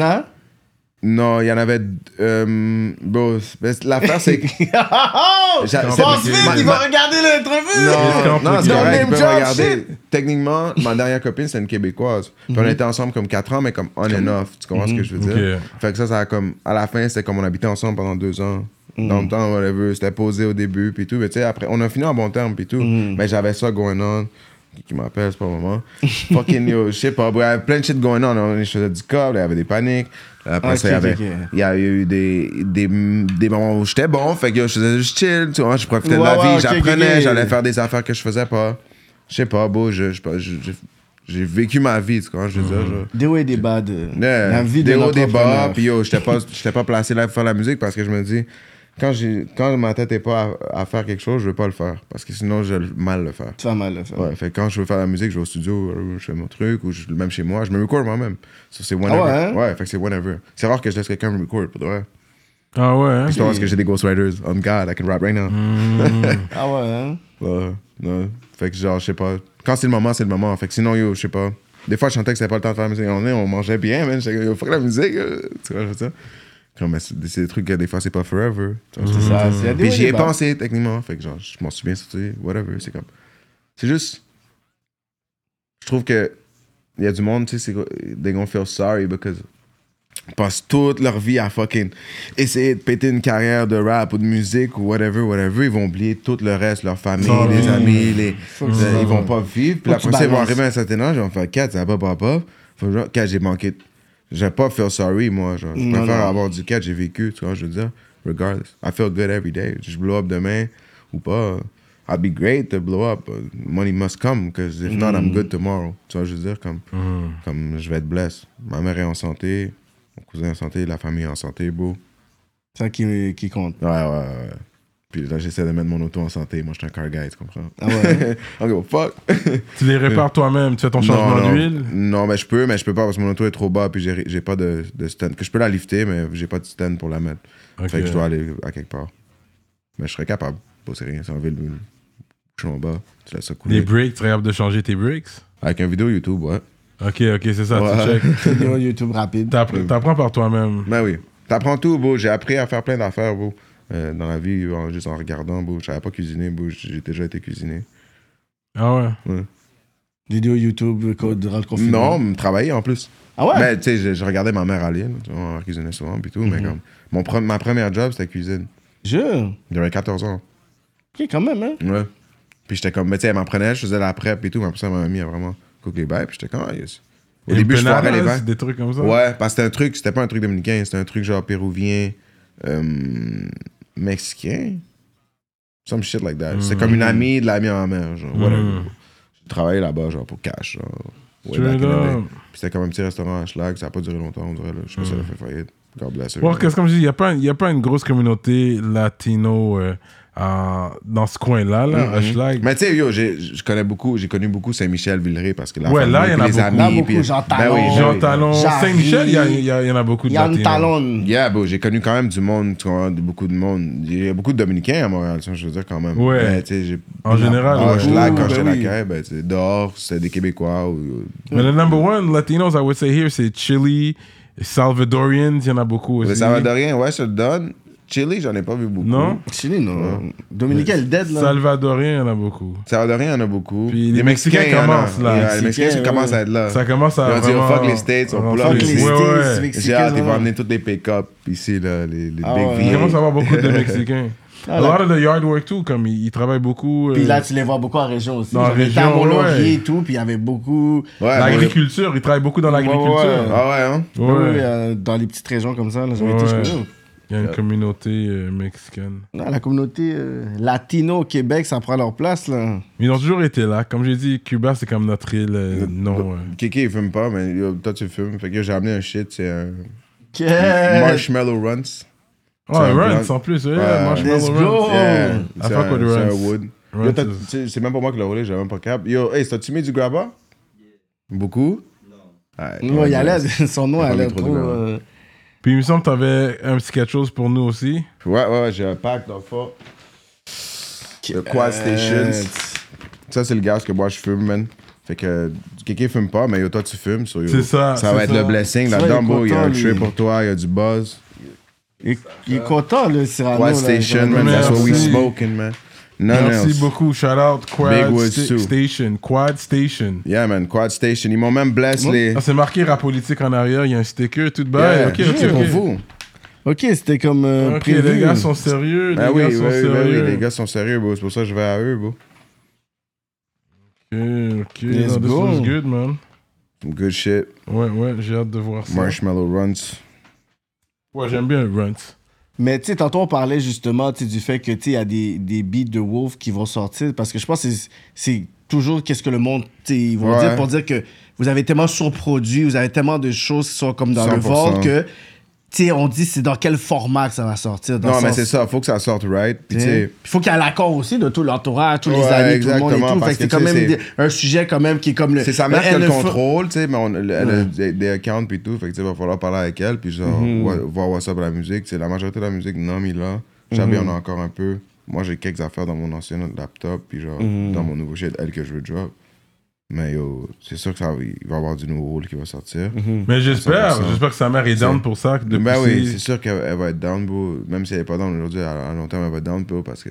Non, il y en avait. Euh, bon, c'est- l'affaire, c'est que. Oh! Pense vite, ma- il va regarder l'entrevue! Non, non, c'est correct, peuvent drop regarder. shit. Techniquement, ma dernière copine, c'est une Québécoise. Puis on était ensemble comme 4 ans, mais comme on and off. Tu comprends ce que je veux dire? Ok. Fait que ça, ça a comme. À la fin, c'était comme on habitait ensemble pendant 2 ans. Dans le temps, whatever. C'était posé au début, puis tout. Mais tu sais, après, on a fini en bon terme, puis tout. Mais j'avais ça going on. Qui- m'appelle, c'est pas le moment. Fucking yo, je sais pas. Il y avait plein de shit going on. On- Je faisais du câble, il y avait des paniques. Après Ok, ça, il y avait. Il y a eu des, des, des moments où j'étais bon, fait que yo, je faisais juste chill, tu vois, je profitais de la vie, j'apprenais, j'allais faire des affaires que je faisais pas. Je sais pas, beau, je, je, je- je- j'ai vécu ma vie, tu vois, je veux dire. je- Des hauts et des bas de Yeah, la vie de des hauts, des bas, puis yo, j'étais pas, j'étais pas placé là pour faire la musique parce que je me dis, quand, j'ai, quand ma tête est pas à, à faire quelque chose, je veux pas le faire parce que sinon, je vais mal le faire. Tu vas mal le faire. Ouais, fait quand je veux faire la musique, je vais au studio, euh, je fais mon truc, ou je- même chez moi, je me record moi-même. Ça, c'est whenever. Ah ouais, hein? fait que c'est whenever. C'est rare que je laisse quelqu'un me record, pour de vrai. Ah ouais, hein? Puis je pense que j'ai des ghostwriters? On God, I can rap right now. Ah ouais, hein? Ouais, non. Fait que genre, je sais pas. Quand c'est le moment, c'est le moment. Fait que sinon, yo, je sais pas. Des fois, je sentais que c'était pas le temps de faire la musique. On, est, on mangeait bien, man. Yo, fuck la musique. Tu vois, je dire. Comme, c'est des trucs que des fois, c'est pas forever. C'est ça. c'est- Puis et j'y ai bas. pensé, techniquement. Fait que genre, je m'en souviens, c'est whatever. C'est comme. C'est juste. Je trouve que. Il y a du monde, tu sais, They gonna feel sorry because. Passent toute leur vie à fucking essayer de péter une carrière de rap ou de musique ou whatever, whatever. Ils vont oublier tout le reste, leur famille, Oh, les oui. amis, les. euh, ils vont pas vivre. Puis après ça, ils vont arriver à un certain âge, ils vont faire 4, ça va pas, pas, pas. Faut genre, 4, j'ai manqué. De- J'ai pas feel sorry, moi. Genre. Je Non, préfère non. avoir du 4, j'ai vécu, tu vois, je veux dire. Regardless. I feel good every day. Je blow up demain ou pas, I'll be great to blow up. Money must come, because if not, I'm good tomorrow. Tu vois, je veux dire, comme, comme je vais être blessé. Ma mère est en santé, mon cousin est en santé, la famille est en santé, beau. C'est ça qui, qui compte. Ouais, ouais, ouais. Puis là, j'essaie de mettre mon auto en santé. Moi, je suis un car guy, tu comprends? Ah ouais? Give a fuck. Tu les répares toi-même, tu fais ton changement non. d'huile? Non, mais je peux, mais je peux pas parce que mon auto est trop bas. Puis j'ai j'ai pas de, de stand. Que je peux la lifter, mais j'ai pas de stand pour la mettre. Ok. Fait que je dois aller à quelque part. Mais je serais capable. Bon, c'est rien, c'est en ville. Je suis en bas, tu laisses ça couler. Les breaks, tu es capable de changer tes breaks Avec une vidéo YouTube, ouais. Ok, ok, c'est ça, Ouais. tu check. Vidéo YouTube rapide. T'appre- T'apprends par toi-même. Ben oui. T'apprends tout, beau. J'ai appris à faire plein d'affaires, beau. Euh, dans la vie, en- juste en regardant, beau. Je savais pas cuisiner, beau. J'ai déjà été cuisiné. Ah ouais? Vidéo YouTube co- durant le confinement. Non, me travailler en plus. Ah ouais? Mais tu sais, je, je regardais ma mère aller. là, tu vois, On cuisinait souvent, puis tout. Mais comme. Mon pre- ma première job, c'était cuisine. Je? J'avais 14 ans. Ok, quand même, hein? Ouais. Puis j'étais comme, mais tu sais, elle m'apprenait, je faisais la prep et tout, mais après ça, elle m'a mis à vraiment cook les bails, puis j'étais comme, ah, yes. Au début, je foirais les bails. Des trucs comme ça? Ouais, parce que c'était un truc, c'était pas un truc dominicain, c'était un truc genre péruvien, euh, mexicain? Some shit like that. C'était comme une amie de ma mère, genre, whatever. Mm. J'ai travaillé là-bas, genre, pour cash, genre. c'était comme un petit restaurant à Schlag, ça a pas duré longtemps, on dirait, là. Je sais pas si ça a fait faillite. God bless her. Que comme je dis, il n'y a, a pas une grosse communauté latino euh, en- dans ce coin-là, là, Schlag. Mais tu sais, yo, j'ai- je connais beaucoup, j'ai connu beaucoup Saint-Michel, Villeray, parce que la Ouais, famille, là, il y en a les beaucoup. amis, beaucoup, puis- Jean Ben Talon. oui, Jean oui. Talon. Saint-Michel, il y, a- il y a- il y en a beaucoup de Yann latinos. Talon. Yeah, bro, j'ai connu quand même du monde, de- beaucoup de monde. Il y a beaucoup de Dominicains à Montréal, je veux dire, quand même. Ouais. Mais, tu sais, j'ai- En général, ouais. quand ben j'étais à la ben, dehors, c'était des Québécois. Ou, Mais le number one Latinos, I would say here, c'est Chili, Salvadorians, il y en a beaucoup aussi. Le Salvadorien, ouais, je te le donne. Chili, j'en ai pas vu beaucoup. Non? Chili, non. Dominicain, elle dead, là. Salvadorien, il y en a beaucoup. Salvadorien, il y en a beaucoup. Puis les Mexicains commencent, là. Yeah, les Mexicains commencent ouais. à être là. Ça commence à Ils ont dit, vraiment... oh, fuck les States, on pull up Fuck les Ouais, States. ouais. J'ai Mexicains. hâte, ils vont amener toutes les pick-up ici, là, les, les Ah big ouais. Il commence à avoir beaucoup de Mexicains. Ah, a lot of the yard work too, comme ils, ils travaillent beaucoup. Puis euh, là, tu les vois beaucoup en région aussi. Dans la région, ouais. et tout, puis il y avait beaucoup. Ouais, l'agriculture, ils travaillent beaucoup dans l'agriculture. ouais. Ah ouais, hein? Ouais. Euh, dans les petites régions comme ça, là, j'avais été, Ouais. Il y a une communauté euh, mexicaine. Non, la communauté euh, latino au Québec, ça prend leur place, là. Ils ont toujours été là. Comme j'ai dit, Cuba, c'est comme notre île. euh, non. euh. Kiki, il fume pas, mais yo, toi, tu fumes. Fait que j'ai amené un shit, c'est un. Marshmallow Runs. Oh, un Runs blanc. en plus, ouais, Ouais. Marshmallow Let's Runs. go. Yeah, I c'est fuck un, with c'est un Runs. wood. Runs Yo, t'as- is- c'est c'est même pas moi qui l'ai roulé, j'avais même pas cap. Yo, hey, t'as-tu mis du grabba? Beaucoup? Non. Non, il y allait, son nom allait mis trop euh, Puis il me semble que t'avais un petit quelque chose pour nous aussi. Ouais, ouais, ouais, j'ai un pack dans le fond. Le Quad euh, Stations? Ça, c'est le gaz que moi je fume, man. Fait que Kiki fume pas, mais yo, toi tu fumes. so, C'est ça, Ça va être ça. le blessing. Là-dedans, bro, il y a un lui. pour toi, il y a du buzz. Il, il est content, le Cyrano. Quad là, Station, man, that's what we smoking, man. None Merci else. beaucoup. Shout out Quad Big Woods Sta- too. Station. Quad Station. Yeah, man, Quad Station. Ils m'ont même blessé les. Ah, c'est marqué rap politique en arrière. Il y a un sticker tout de Yeah, bas. ok, ok, c'est pour ok. vous. Ok, c'était comme euh, Ok, prévu. les gars sont sérieux. Les Ah oui, gars oui, sont oui, oui, sérieux. oui, les gars sont sérieux, bro. C'est pour ça que je vais à eux, bro. Ok, ok. Let's No, this go. was good, man. Good shit. Ouais, ouais, j'ai hâte de voir ça. Marshmallow Runs. Ouais, j'aime bien Runs. Mais tu sais, tantôt on parlait justement du fait que il y a des, des beats de Wolf qui vont sortir parce que je pense que c'est- toujours qu'est-ce que le monde ils vont Ouais. dire pour dire que vous avez tellement surproduit, vous avez tellement de choses qui sont comme dans le 100%. vault que on dit c'est dans quel format que ça va sortir. dans Non, mais sens- c'est ça. Faut que ça sorte right? Puis, tu tu sais. sais. Il faut qu'il y ait l'accord aussi de tout l'entourage, tous les amis, tout le monde et tout. parce Fait que c'est quand même des- un sujet quand même qui est comme le. C'est sa mère qui a le NFA. contrôle, tu sais, mais on, elle a des, accounts puis tout, fait que tu sais, va falloir parler avec elle, puis genre, Mhm. voir what's up la musique. C'est la majorité de la musique, non, mais là, Mhm. en a encore un peu. Moi, j'ai quelques affaires dans mon ancien laptop, puis genre, Mhm. dans mon nouveau shit, elle que je veux drop. Mais yo, c'est sûr que ça, va- il va y avoir du nouveau rôle qui va sortir. Mhm. Mais j'espère, 100%. j'espère que sa mère est down pour ça. De ben pousser- oui, c'est sûr qu'elle elle va être down, bro. Même si elle est pas down aujourd'hui, à, à long terme, elle va être down, bro, parce que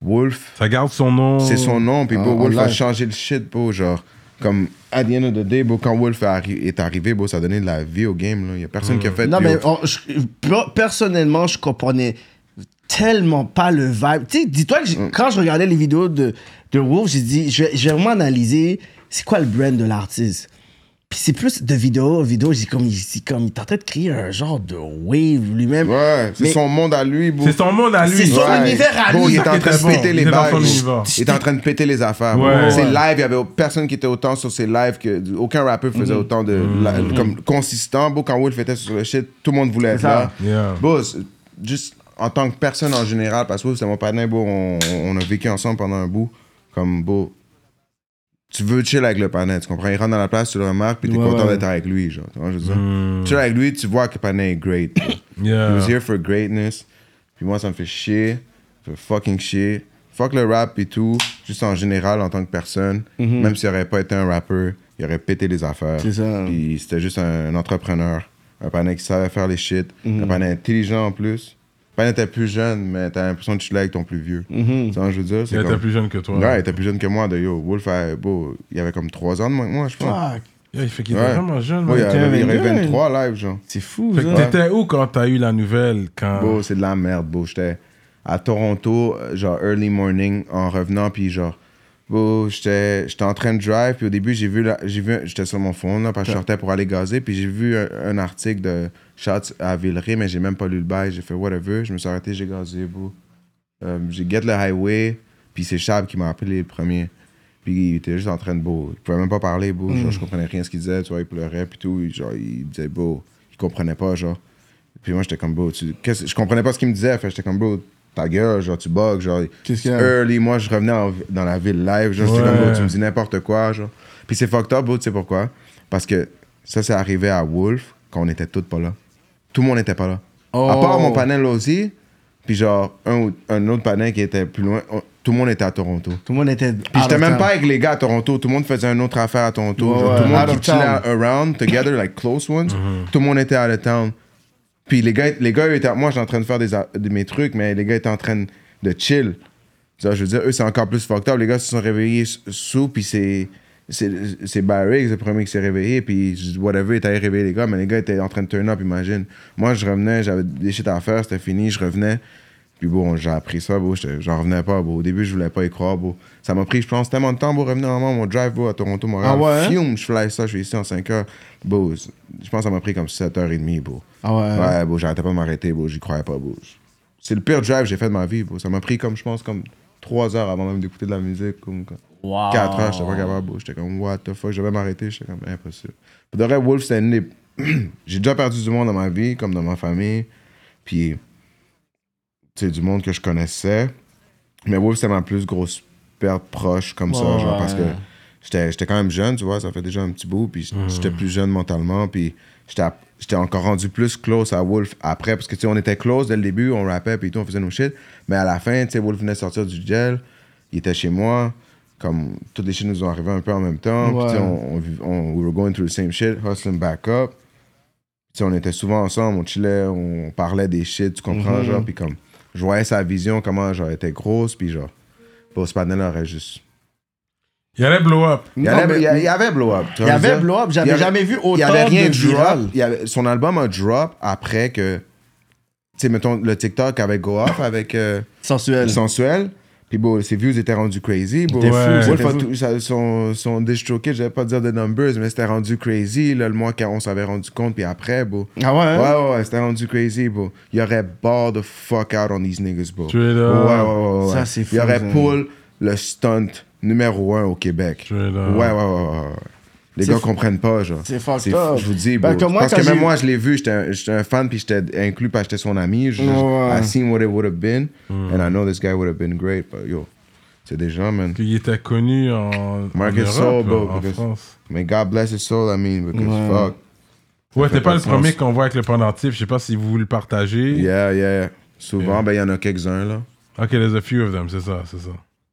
Wolf, Ça garde son nom. c'est son nom, puis Ah, bro, Wolf a changé le shit, bro, genre, comme, at the end of the day, bro, quand Wolf est, arri- est arrivé, bro, ça a donné de la vie au game, là. Il y a personne qui a fait... Non, mais on- je- per- personnellement, je comprenais tellement pas le vibe. Tu sais, dis-toi que j'ai- Mm. quand je regardais les vidéos de, de Wolf, j'ai dit, je vais, je vais vraiment analyser c'est quoi le brand de l'artiste? Puis c'est plus de vidéo, vidéo, j'ai comme, il, comme, il est en train de créer un genre de wave lui-même. Ouais, c'est son monde à lui, bro. C'est son monde à lui. C'est son Ouais. univers à lui. il est en train de bon. péter les univers. Il est en train de péter les affaires. Ouais. Ses Ouais. lives, il y avait personne qui était autant sur ses lives que aucun rappeur faisait autant de la- comme consistant. Bro, quand Wolf était sur le shit, tout le monde voulait être ça. là. Yeah. Juste en tant que personne en général, parce que c'est mon partenaire, bro, on, on a vécu ensemble pendant un bout. Comme, bro, tu veux chill avec le panel, tu comprends? Il rentre dans la place, tu le remarques, puis t'es Ouais, content ouais. d'être avec lui, genre. Tu vois, je veux dire? Mm. Chill avec lui, tu vois que panel est great. bro. He Yeah. was here for greatness. Puis moi, ça me fait chier. Ça me fait fucking chier. Fuck le rap et tout. Juste en général, en tant que personne. Même s'il aurait pas été un rappeur, il aurait pété les affaires. C'est ça. Puis c'était juste un, un entrepreneur. Un panel qui savait faire les shit. Un panel intelligent en plus. Le panel était plus jeune, mais t'as l'impression de chiller avec ton plus vieux. Tu vois ce que je veux dire? Il était comme... plus jeune que toi. Ouais, il était plus jeune que moi, de yo. Wolf, a- beau, il avait comme 3 ans de moins que moi, je pense. Fuck, Yeah, il fait qu'il était Ouais. vraiment jeune. Ouais, il, avait, il avait 22. 23 live, genre. c'est fou, Fait que ça. t'étais où quand t'as eu la nouvelle quand... Beau, c'est de la merde, beau. J'étais à Toronto, euh, genre early morning, en revenant, puis genre, beau, j'étais en train de drive, puis au début, j'ai vu, la- j'ai vu, j'étais sur mon phone, là, parce que je sortais pour aller gazer, puis j'ai vu un, un article de Shots à Villeray, mais j'ai même pas lu le bail, j'ai fait whatever, je me suis arrêté, j'ai gazé, beau. Euh, j'ai get le highway, puis c'est Chab qui m'a appelé le premier. Puis il était juste en train de beau. Il pouvait même pas parler, beau. Genre, je comprenais rien ce qu'il disait, tu vois, il pleurait, puis tout. Genre, il disait beau. Il comprenait pas, genre. Puis moi, j'étais comme, bro, tu... je comprenais pas ce qu'il me disait. Fait j'étais comme, bro, ta gueule, genre, tu bugs, genre. Qu'est-ce qu'il y a? Early, moi, je revenais en- dans la ville live, genre, j'étais Ouais. comme, bro, tu me dis n'importe quoi, genre. Puis c'est fucked up, bro, tu sais pourquoi? Parce que ça, c'est arrivé à Wolf quand on était tous pas là. Tout le monde était pas là. Oh. À part mon panel aussi, puis genre, un, ou- un autre panel qui était plus loin, on- tout le monde était à Toronto. Tout le monde était. Puis j'étais même pas avec les gars à Toronto. Tout le monde faisait une autre affaire à Toronto. Ouais, Genre, ouais, tout le monde out qui of chillait town. around, together, like close ones. Tout le monde était out of town. Puis les gars, les gars étaient, moi, j'étais en train de faire des, de mes trucs, mais les gars étaient en train de chill. Je veux dire, eux, c'est encore plus fucked. Les gars se sont réveillés sous, puis c'est. C'est Barry, le premier qui s'est réveillé, puis whatever, était allé réveiller les gars, mais les gars étaient en train de turn up, imagine. Moi, je revenais, j'avais des shit à faire, c'était fini, je revenais. Puis bon, j'ai appris ça, bro. J'en revenais pas, bro. Au début, je voulais pas y croire, bro. Ça m'a pris, je pense, tellement de temps, bro, revenir normalement mon drive, bro, à Toronto, Montréal. Ah ouais, hein? Je fly ça, je suis ici en 5 heures. Bro, je pense que ça m'a pris comme 7h30, bro. Ah ouais. Ouais, bro, j'arrêtais pas de m'arrêter, bro. J'y croyais pas, bro. C'est le pire drive que j'ai fait de ma vie, bro. Ça m'a pris comme, je pense, comme 3 heures avant même d'écouter de la musique. Comme, comme Wow. 4 heures, j'étais pas capable, bro. J'étais comme, what the fuck, je devais m'arrêter. J'étais comme, impossible. Pour de vrai, Wolf, une des. j'ai déjà perdu du monde dans ma vie, comme dans ma famille. Puis, du monde que je connaissais. Mais Wolf, c'était ma plus grosse perte proche, comme ça, Ouais. genre, parce que j'étais j'étais quand même jeune, tu vois, ça fait déjà un petit bout, puis j'étais plus jeune mentalement, puis j'étais encore rendu plus close à Wolf après, parce que, tu sais, on était close dès le début, on rappait, puis tout, on faisait nos shit, mais à la fin, tu sais, Wolf venait sortir du gel, il était chez moi, comme toutes les shit nous ont arrivé un peu en même temps, puis on, on, on- we were going through the same shit, hustling back up, tu sais, on était souvent ensemble, on chillait, on parlait des shit, tu comprends, Mhm. genre, puis comme, je voyais sa vision, comment, genre, elle était grosse, puis genre, pour ce panel-là aurait juste... Il blow up. Y, Non, avait, mais- il y a- il y avait blow up. tu Il y avait blow up, j'avais jamais vu autant Il y avait rien de viral. drop. Il y avait- son album a drop après que. Tu sais, mettons, le TikTok avec Go Off, avec euh, Sensuel. Sensuel. Puis bon, ses views étaient rendus crazy. Bon, ça- son, son disjockey, je vais pas dire de numbers, mais c'était rendu crazy. Là, le mois qu'on s'avait rendu compte, puis après, bon. Ah ouais, hein? Ouais, ouais, ouais, c'était rendu crazy, bro. Il aurait ball the fuck out on these niggas, bro. Tu es là. Ouais, ouais, ouais, ouais. Ça, c'est fou, Il aurait ça. pull le stunt numéro un au Québec. Tu es là. Ouais, ouais, ouais, ouais. Les gars comprennent pas, genre. C'est fucked up. Je vous dis, Ben, bro. Parce que même moi, je l'ai vu, j'étais un, fan, puis j'étais inclus parce que j'étais son ami. Je, Ouais. I seen what it would have been, Hmm. and I know this guy would have been great, but yo, c'est des gens, man. Qu'il était connu en, Marcus en Soul, bro, en because- France. May God bless his soul, I mean, because Ouais. fuck. Ouais, t'es pas pas le premier qu'on voit avec le pendentif. Je sais pas si vous le partagez. Yeah, yeah. Souvent, Yeah. ben, il y en a quelques-uns, là. Ok, there's a few of them, c'est ça, c'est ça.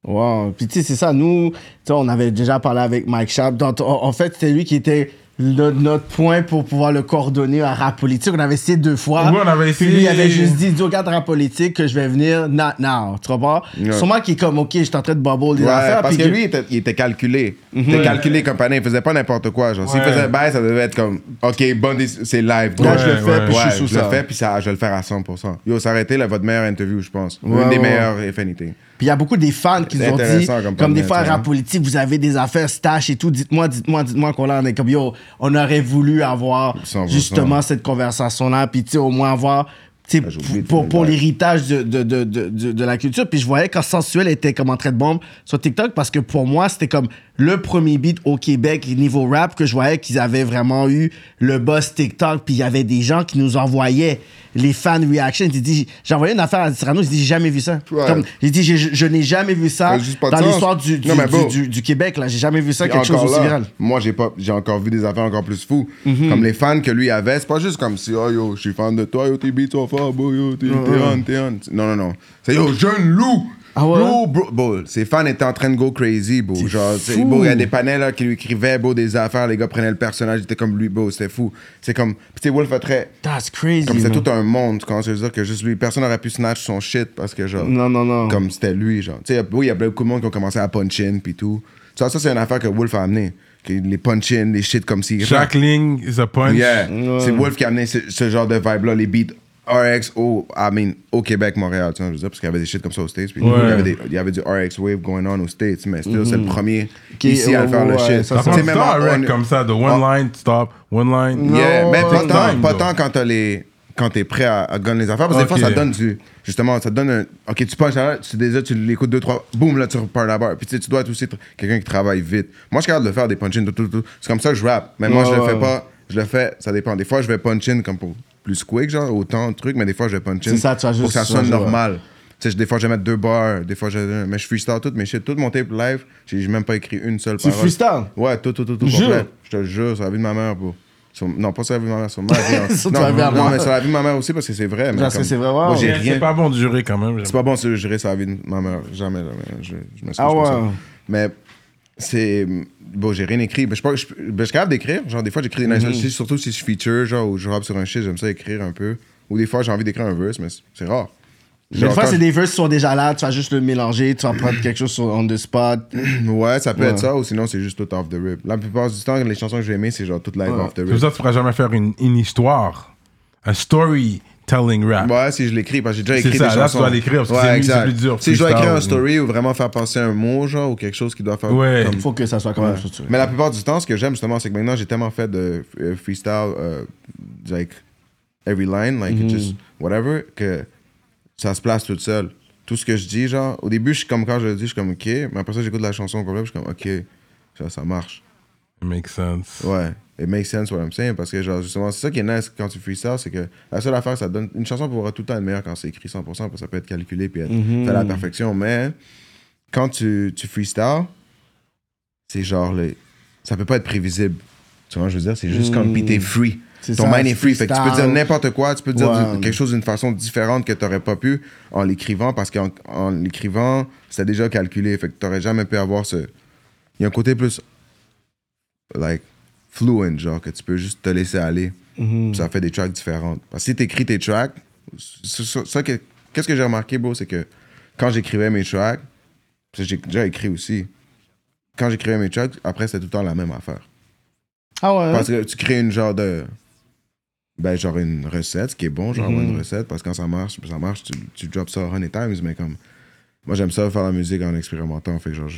Wow. Puis tu sais, c'est ça, nous, on avait déjà parlé avec Mike Sharp. Donc, en en fait, c'était lui qui était le- notre point pour pouvoir le coordonner à rap politique. On avait essayé deux fois. Oui, on avait Puis essayé. lui, il avait juste dit, dis au gars de rap politique que je vais venir not now. Tu comprends? Ouais. Sûrement qu'il est comme, OK, je suis en train de bubble des Ouais, affaires. parce puis que lui, il était, il était calculé. Il Mhm. était calculé comme panel. Il faisait pas n'importe quoi. Genre, s'il Ouais. faisait bail, ça devait être comme, OK, bon, c'est live. Go. je le fais, puis je suis sous je le ça. fais, puis ça, je vais le faire à 100%. Yo, été là, votre meilleure interview, je pense. Une des meilleures, if anything. Puis il y a beaucoup des fans qui nous ont dit, comme, comme des fois, rap politique, vous avez des affaires stash et tout, dites-moi, dites-moi, dites-moi qu'on. On est comme, yo, on aurait voulu avoir 100%. justement cette conversation-là, puis tu sais, au moins avoir. tu sais, Ah, pour, pour l'héritage de, de, de, de, de- de la culture. Puis je voyais quand Sensuel était comme en train de bombe sur TikTok parce que pour moi, c'était comme le premier beat au Québec, niveau rap, que je voyais qu'ils avaient vraiment eu le boss TikTok. Puis il y avait des gens qui nous envoyaient les fan reactions. J'ai dit, j'ai envoyé une affaire à Cyrano, j'ai dit, j'ai jamais vu ça. Ouais. Comme, j'ai dit, je, je n'ai jamais vu ça dans l'histoire du, du, Non, mais du- bro. du- du Québec. là. J'ai jamais vu ça, Puis quelque chose aussi là, viral. Moi, j'ai pas, j'ai encore vu des affaires encore plus fous. Mhm. Comme les fans que lui avait, c'est pas juste comme si, oh yo, je suis fan de toi, yo, tes beats sont forts, yo, t'es t'es on, t'es on. Non, non, non. C'est yo, jeune loup. Ah ouais? Yo, bro, bro, ses fans étaient en train de go crazy, bro. Genre, c'est- bro, il y a des panels là, qui lui écrivaient, bro, des affaires, les gars prenaient le personnage, ils étaient comme lui, bro, c'était fou. C'est comme, puis tu sais, Wolf a très, That's crazy. comme man. tout un monde, tu je veux dire, que juste lui, personne n'aurait pu snatch son shit parce que, genre, Non, non, non. comme c'était lui, genre. Tu sais, il y a beaucoup de monde qui ont commencé à punch in puis tout. Ça, ça c'est une affaire que Wolf a amené. Que les punch in, les shit comme si. Chaque ligne is a punch. Yeah. C'est Wolf qui a amené ce, ce genre de vibe-là, les beats RX au, I mean, au Québec, Montréal, tu vois, je veux dire, parce qu'il y avait des shit comme ça aux States. Puis Ouais. il, y avait des- il y avait du RX wave going on aux States, mais still, c'est le premier Qui- ici à le faire le shit. ça, Ça du même à rec on- comme ça, de one on- line, stop, one line? Yeah, mais pas tant, time, pas tant quand t'as les quand t'es prêt à, à les affaires parce que des fois ça donne du justement ça donne un ok tu punches là tu déjà tu l'écoutes deux trois boum là tu repars la barre puis tu sais tu dois être aussi quelqu'un qui travaille vite moi je suis capable de faire des punch-ins tout, tout, tout. c'est comme ça que je rappe mais moi je le fais pas je le fais ça dépend des fois je vais punch-in comme pour plus quick genre autant de trucs mais des fois je vais punch-in C'est ça, tu vas pour juste- que ça tu sonne normal tu sais, des fois, je vais mettre deux bars, des fois, je... mais je freestyle tout mes shit, tout mon tape live, j'ai même pas écrit une seule Tu parole. freestyle? Ouais, tout, tout, tout, tout Jure? Je te jure, sur la vie de ma mère, bro. Sur- Non, pas sur la vie de ma mère, sur ma vie. hein. Sur non, mais sur la vie de ma mère aussi, parce que c'est vrai. mais Parce que c'est vrai, ouais, Moi, j'ai ouais. rien. C'est pas bon de jurer quand même. C'est pas bon de gérer sur la vie de ma mère. Jamais, jamais. Je, je m'excuse Ah ouais. Mais c'est. Bon, j'ai rien écrit. Mais je, je, ben, je suis capable d'écrire. Genre, des fois, j'écris des Mhm. nice shit, surtout si je feature, genre, ou je rappe sur un shit, j'aime ça écrire un peu. Ou des fois, j'ai envie d'écrire un verse, mais c'est- rare. Mais Genre, des fois, c'est des verses qui sont déjà là, tu vas juste le mélanger, tu vas prendre quelque chose sur on the spot. Ouais, ça peut Ouais. être ça, ou sinon, c'est juste tout off the rip. La plupart du temps, les chansons que j'ai aimées, c'est genre tout live off the C'est pour rip. ça que tu pourras jamais faire une, une histoire. Un rap. Ouais, si je l'écris, parce que j'ai déjà écrit ça, des là, chansons. tu dois l'écrire, parce ouais, c'est plus dur, Si je dois écrire un story ou vraiment faire passer un mot, genre, ou quelque chose qui doit faire. Ouais. comme- Faut que ça soit quand même structuré. Mais la plupart du temps, ce que j'aime justement, c'est que maintenant j'ai tellement fait de euh, freestyle, euh, like every line, like Mhm. just whatever, que ça se place tout seul. Tout ce que je dis, genre, au début, je suis comme quand je le dis, je suis comme ok, mais après ça, j'écoute la chanson puis je suis comme ok, ça, ça marche. Makes sense. Ouais, it makes sense what I'm saying, parce que genre, justement, c'est ça qui est nice quand tu freestyle, c'est que la seule affaire, ça donne. Une chanson pourra tout le temps être meilleure quand c'est écrit 100%, parce que ça peut être calculé puis être Mhm. fait à la perfection, mais quand tu, tu freestyle, c'est genre, les, ça peut pas être prévisible. Tu vois, je veux dire, c'est juste comme, puis t'es free. Mhm. C'est Ton ça, mind est free. Fait que tu peux dire n'importe quoi, tu peux dire Ouais. quelque chose d'une façon différente que t'aurais pas pu en l'écrivant, parce qu'en en l'écrivant, c'était déjà calculé. Fait que t'aurais jamais pu avoir ce. Il y a un côté plus. Like, fluent, genre, que tu peux juste te laisser aller. Mhm. Ça fait des tracks différentes. Parce que si t'écris tes tracks, ça, ça que- qu'est-ce que j'ai remarqué, bro, c'est que quand j'écrivais mes tracks, parce que j'ai déjà écrit aussi, quand j'écrivais mes tracks, après, c'était tout le temps la même affaire. Ah ouais? Parce que tu crées une genre de. Ben, genre une recette, ce qui est bon, genre Mhm. une recette, parce que quand ça marche, ça marche, tu, tu drops ça 100 times, mais comme. Moi, j'aime ça faire la musique en expérimentant, fait genre,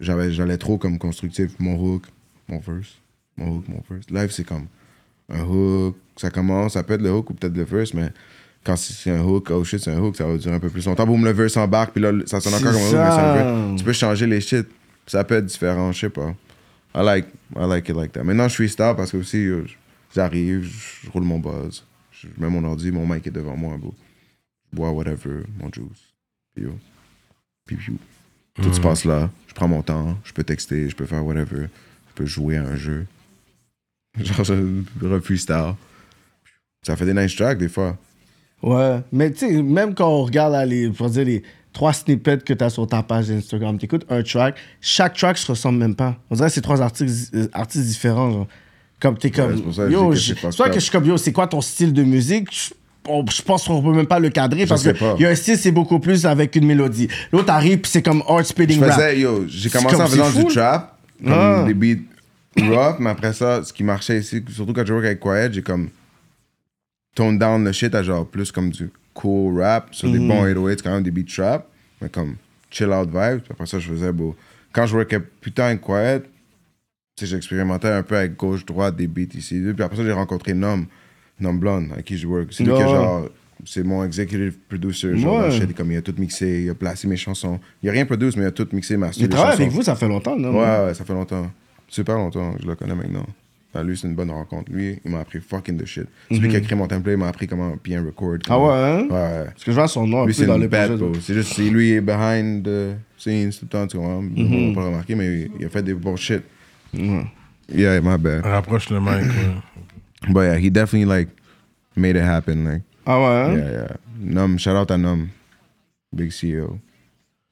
j'avais, j'allais trop comme constructif, mon hook, mon verse, mon hook, mon verse. Live, c'est comme un hook, ça commence, ça peut être le hook ou peut-être le verse, mais quand c'est un hook, oh shit, c'est un hook, ça va durer un peu plus longtemps. Boum, le verse embarque, puis là, ça sonne encore comme un hook, mais c'est un verse. Tu peux changer les shit, ça peut être différent, je sais pas. I like, I like it like that. Maintenant, je suis star parce que aussi, euh, j'arrive, je roule mon buzz, je mets mon ordi, mon mic est devant moi, bro. Je bois whatever, mon juice. Puis yo, puis. Tout se passe là, je prends mon temps, je peux texter, je peux faire whatever, peux jouer à un jeu. Genre, je refuse star. Ça fait des nice tracks des fois. Ouais, mais tu sais, même quand on regarde là, les, pour dire, les trois snippets que tu as sur ta page Instagram, tu écoutes un track, chaque track se ressemble même pas. On dirait que c'est trois artistes, euh, artistes différents. Genre. Comme t'es comme. c'est je yo, que je- pas que je suis comme yo, c'est quoi ton style de musique? Je, on- je pense qu'on peut même pas le cadrer parce que il y a un style, c'est beaucoup plus avec une mélodie. L'autre arrive, puis c'est comme hard Je spitting rap. faisais, yo, j'ai commencé comme- en faisant du trap, comme Ah. des beats rough, mais après ça, ce qui marchait ici, surtout quand je work avec Quiet, j'ai comme toned down le shit à genre plus comme du cool rap, sur Mhm. des bons 808, quand même des beats trap, mais comme chill out vibe. Puis après ça, je faisais, beau. Quand je workais putain avec Quiet, j'expérimentais un peu avec gauche-droite, des beats ici. Puis après ça, j'ai rencontré Nom, Nom Blonde, avec qui je work. C'est lui Ouais, que ouais. genre. C'est mon executive producer. Genre, Ouais. comme il a tout mixé, il a placé mes chansons. Il a rien produit, mais il a tout mixé, master. Il travaille avec vous, ça fait longtemps, non? Ouais, ouais, ça fait longtemps. Super longtemps, je le connais maintenant. Enfin, lui, c'est une bonne rencontre. Lui, il m'a appris fucking de shit. C'est lui qui a créé mon template, il m'a appris comment bien record. Mhm. Ah ouais, hein? Ouais. Parce que je vois son nom un Lui, peu c'est dans les bad. C'est juste, c'est lui, il est behind the scenes tout le temps, tu vois. Mhm. On peut pas remarquer, mais il, a fait des bons shit. Yeah, my bad. Rapproche le mic. ouais. But yeah, he definitely, like, made it happen. Like, Ah ouais, hein? yeah, yeah. Num, shout out à Num. Big CEO.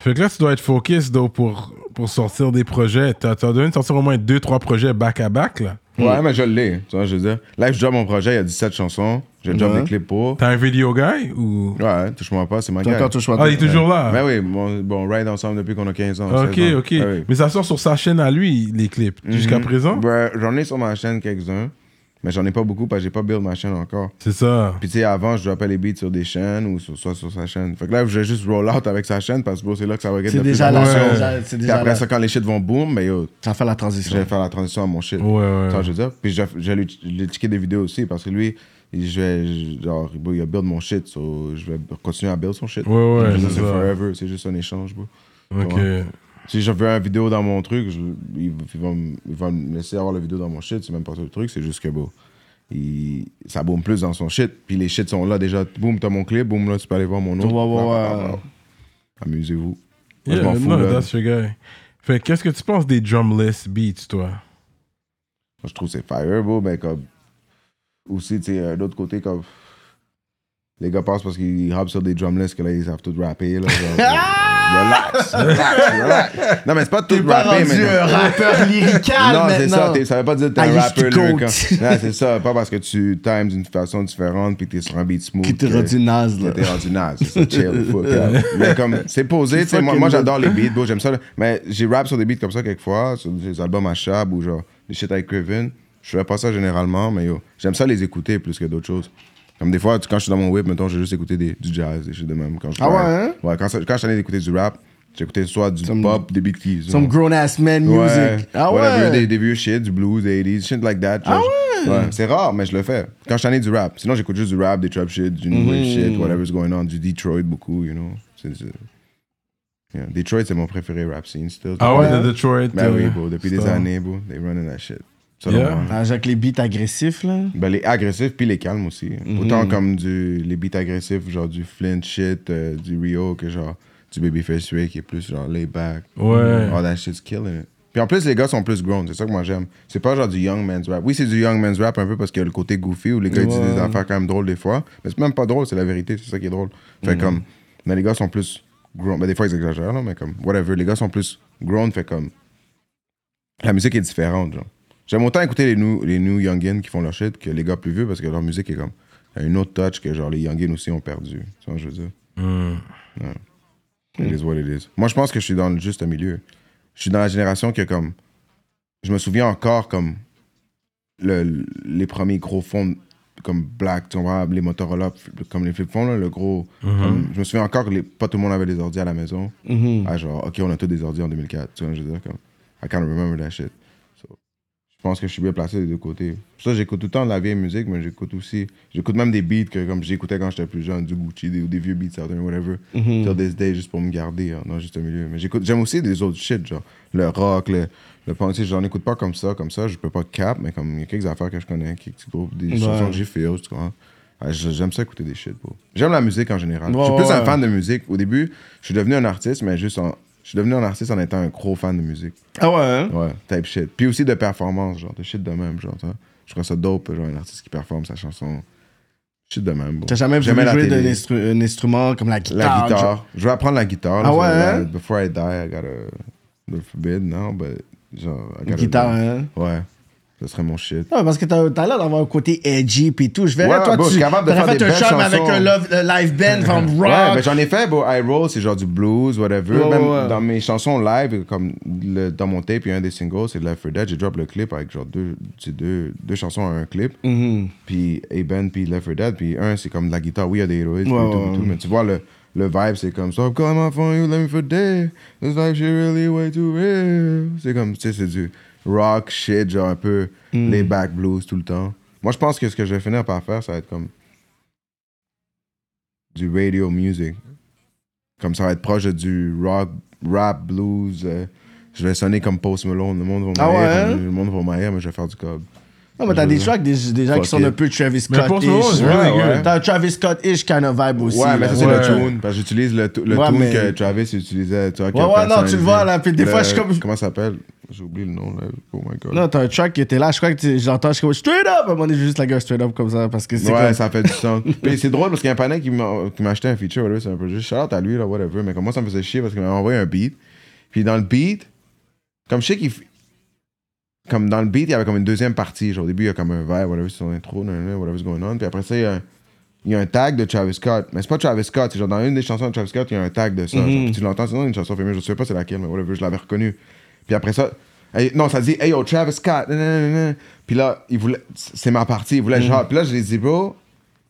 Fait que là, tu dois être focus though, pour, pour sortir des projets. T'as as donné de sortir au moins 2-3 projets back-à-back. là. Ouais, mais je l'ai. Tu vois, je veux dire. Là, je job mon projet, il y a 17 chansons. J'ai job Ouais. des clips pour. T'as un video guy ou? Ouais, touche-moi pas, c'est ma gueule. encore tout choix. Ah, il est toujours là? Ben oui, bon, bon, on ride ensemble depuis qu'on a 15 ans. Ok, 16 ans. ok. Ben oui. Mais ça sort sur sa chaîne à lui, les clips, jusqu'à Mhm. présent? Ben, j'en ai sur ma chaîne quelques-uns, mais j'en ai pas beaucoup parce que j'ai pas build ma chaîne encore. C'est ça. Puis tu sais, avant, je droppais les beats sur des chaînes ou sur, soit sur sa chaîne. Fait que là, je vais juste roll out avec sa chaîne parce que bro, c'est là que ça va get C'est déjà là. plus. c'est déjà- après là. ça, quand les shit vont boom, ben yo, Ça fait la je transition. vais faire la transition à mon shit. Ouais, ouais. Ça, je veux dire. Puis je, je vais lui je lui checker des vidéos aussi parce que lui, il- je vais, je- genre, bro, il a build mon shit, so je vais continuer à build son shit. Ouais, ouais, Je c'est forever, c'est juste un échange, bro. Ok. Ouais. Si je veux une vidéo dans mon truc, je- il, il va, me- laisser avoir la vidéo dans mon shit. C'est même pas ça le truc, c'est juste que bon, il, ça boom plus dans son shit. Puis les shits sont là déjà. Boum, t'as mon clip, boum, là, tu peux aller voir mon autre. Ouais, ouais, Bla, bla, ouais. bla. Amusez-vous. Moi, Yeah, je m'en fous, no, that's your guy. Fait qu'est-ce que tu penses des drumless beats, toi? Moi, je trouve que c'est fire, bro, mais comme. Aussi, tu sais, euh, d'autre côté, comme. Les gars pensent parce qu'ils rappent sur des drumless que là, ils savent tout rapper, là. relax, relax, relax. Non, mais c'est pas tout T'es rapper, mais. un rappeur lyrical Non, c'est ça. t'es- Ça veut pas dire que t'es I un rappeur lyrical. Non, c'est ça. Pas parce que tu times d'une façon différente puis que t'es sur un beat smooth. Qui t'es rendu naze, là. T'es rendu naze. C'est ça, chill, fuck. Mais comme, c'est posé. tu sais, Moi, j'adore les beats. J'aime ça. Mais j'ai rap sur des beats comme ça quelquefois, sur des albums à Chab ou genre des shit avec Craven. Je fais pas ça généralement, mais yo, j'aime ça les écouter plus que d'autres choses. Comme des fois, tu- quand je suis dans mon whip, mettons, j'ai juste écouté des, du jazz, des shit de même. Quand je Ah ouais, hein? Ouais, quand, je suis allé écouter du rap, j'écoutais soit du Some- pop, des beat keys. Some grown ass man music. Ouais, Ah whatever, ouais. Des, des vieux shit, du blues, des 80s, shit like that. Ah ouais? C'est rare, mais je le fais. Quand je t'en ai du rap. Sinon, j'écoute juste du rap, des trap shit, du new wave Mhm. shit, whatever's going on, du Detroit beaucoup, you know. C'est- c'est- yeah. Detroit, c'est mon préféré rap scene still. Ah ouais, Ouais. de Detroit. Ben oui, euh, bro. Depuis des années, bro. They running that shit. Selon Yeah. moi. Avec les beats agressifs, là. Ben, les agressifs puis les calmes aussi. Mhm. Autant comme du, les beats agressifs, genre du Flint shit, euh, du Rio, que genre du Babyface Ray qui est plus genre lay back. Ouais. All that shit's killing it. Puis en plus, les gars sont plus grown, c'est ça que moi j'aime. C'est pas genre du young man's rap. Oui, c'est du young man's rap un peu parce qu'il y a le côté goofy où les gars ils disent Ouais. des affaires quand même drôles des fois. Mais c'est même pas drôle, c'est la vérité, c'est ça qui est drôle. Fait Mhm. comme, mais les gars sont plus grown. Ben des fois ils exagèrent, là, mais comme, whatever. Les gars sont plus grown, fait comme, la musique est différente, genre. J'aime autant écouter les new, les new youngins qui font leur shit que les gars plus vieux parce que leur musique est comme, a une autre touch que genre les youngins aussi ont perdu. Tu vois, ce que je veux dire? Hmm. It is what it is. Moi, je pense que je suis dans le juste milieu. Je suis dans la génération que, comme. Je me souviens encore, comme. Le, les premiers gros fonds, comme Black, tu vois, les Motorola, comme les flip phones, là, le gros. comme- je me souviens encore que les- pas tout le monde avait des ordi à la maison. Mhm. Ah, genre, ok, on a tous des ordi en 2004. Tu vois, je veux dire, comme. I can't remember that shit. Je pense que je suis bien placé des deux côtés. Pour ça, j'écoute tout le temps de la vieille musique, mais j'écoute aussi. J'écoute même des beats que, comme j'écoutais quand j'étais plus jeune, du Gucci, des, des vieux beats, certains, whatever. Till this day, juste pour me garder hein, dans juste un milieu. Mais j'écoute, j'aime aussi des autres shit, genre le rock, le, le punk. J'en écoute pas comme ça, comme ça. Je peux pas cap, mais comme il y a quelques affaires que je connais, quelques groupes, des Ouais. chansons que j'ai fait, tu vois. Ah, J'aime ça écouter des shit, bro. J'aime la musique en général. Je suis plus ouais, un fan de musique. Au début, je suis devenu un artiste, mais juste en. Je suis devenu un artiste en étant un gros fan de musique. Ah ouais, hein? Ouais, type shit. Puis aussi de performance, genre, de shit de même, genre, vois. Je trouve ça dope, genre, un artiste qui performe sa chanson. Shit de même, bro. T'as jamais voulu jouer d'un instru- un instrument comme la guitare? La genre? guitare. Je vais apprendre la guitare. là, Ah ouais, genre, hein? Before I die, I gotta. The forbid, non, but. Genre, I gotta Guitare, do- hein? Ouais. Ce serait mon shit. Ouais, parce que t'as t'as l'air d'avoir un côté edgy pis tout. Je verrais, Ouais, toi, bro, tu capable de faire fait des un shot avec un love- un live band comme rock. Ouais, mais j'en ai fait, bro. I roll, c'est genre du blues, whatever. Même ouais. dans mes chansons live, comme le- dans mon tape, il y a un des singles, c'est Left 4 Dead. J'ai drop le clip avec genre deux, c'est deux, deux chansons à un clip. Mhm. Puis A-Ben, puis Left 4 Dead. Puis un, c'est comme de la guitare. Oui, il y a des héroïdes, Ouais, puis tout, ouais, puis tout, ouais. mais tu vois, le, le vibe, c'est comme So I'm calling my phone, you let me for day. This life shit really way too real. C'est comme, tu sais, c'est du rock shit, genre un peu Mm. les back blues tout le temps. Moi, je pense que ce que je vais finir par faire, ça va être comme du radio music. Comme ça va être proche de du rock, rap, blues. euh, je vais sonner comme Post Malone. Le monde va Ah m'haïr, ouais, hein? le monde va mais je vais faire du cob. Non, mais t'as des tracks, des, des gens Fuck qui sont it. un peu Travis Mais Post Malone, Scott-ish. Ouais, good. ouais. T'as un Travis Scott-ish kind of vibe aussi. Ouais, mais ça, c'est Ouais. le tune. Parce que j'utilise le, tu- le Ouais, tune mais- que Travis utilisait. Tu vois, Ouais, ouais, non, tu le vois, là, puis des Le- fois, je suis comme- Comment ça s'appelle? J'ai oublié le nom, là. Oh my god. Non, t'as un track qui était là, je crois que j'entends, je suis comme straight up. À un moment donné, juste la gueule straight up comme ça parce que c'est Ouais, comme. ça fait du sens. Puis c'est drôle parce qu'il y a un panel qui m'a acheté un feature, whatever, c'est un peu juste shout out à lui, là, whatever. Mais comme moi, ça me faisait chier parce qu'il m'a envoyé un beat. Puis dans le beat, comme je sais qu'il. Comme dans le beat, il y avait comme une deuxième partie. Genre au début, il y a comme un vibe, whatever, c'est son intro, whatever's going on. Puis après ça, il y a un, il y a un tag de Travis Scott. Mais c'est pas Travis Scott, c'est genre dans une des chansons de Travis Scott, il y a un tag de ça. genre. Puis tu l'entends, c'est une chanson féminine, je sais pas c'est laquelle, mais whatever, je l'avais reconnu. Puis après ça, hey, non, ça dit, hey yo, Travis Scott. nanana. Puis là, il voulait, c'est ma partie, il voulait que je hop. Puis là, je lui ai dit, bro,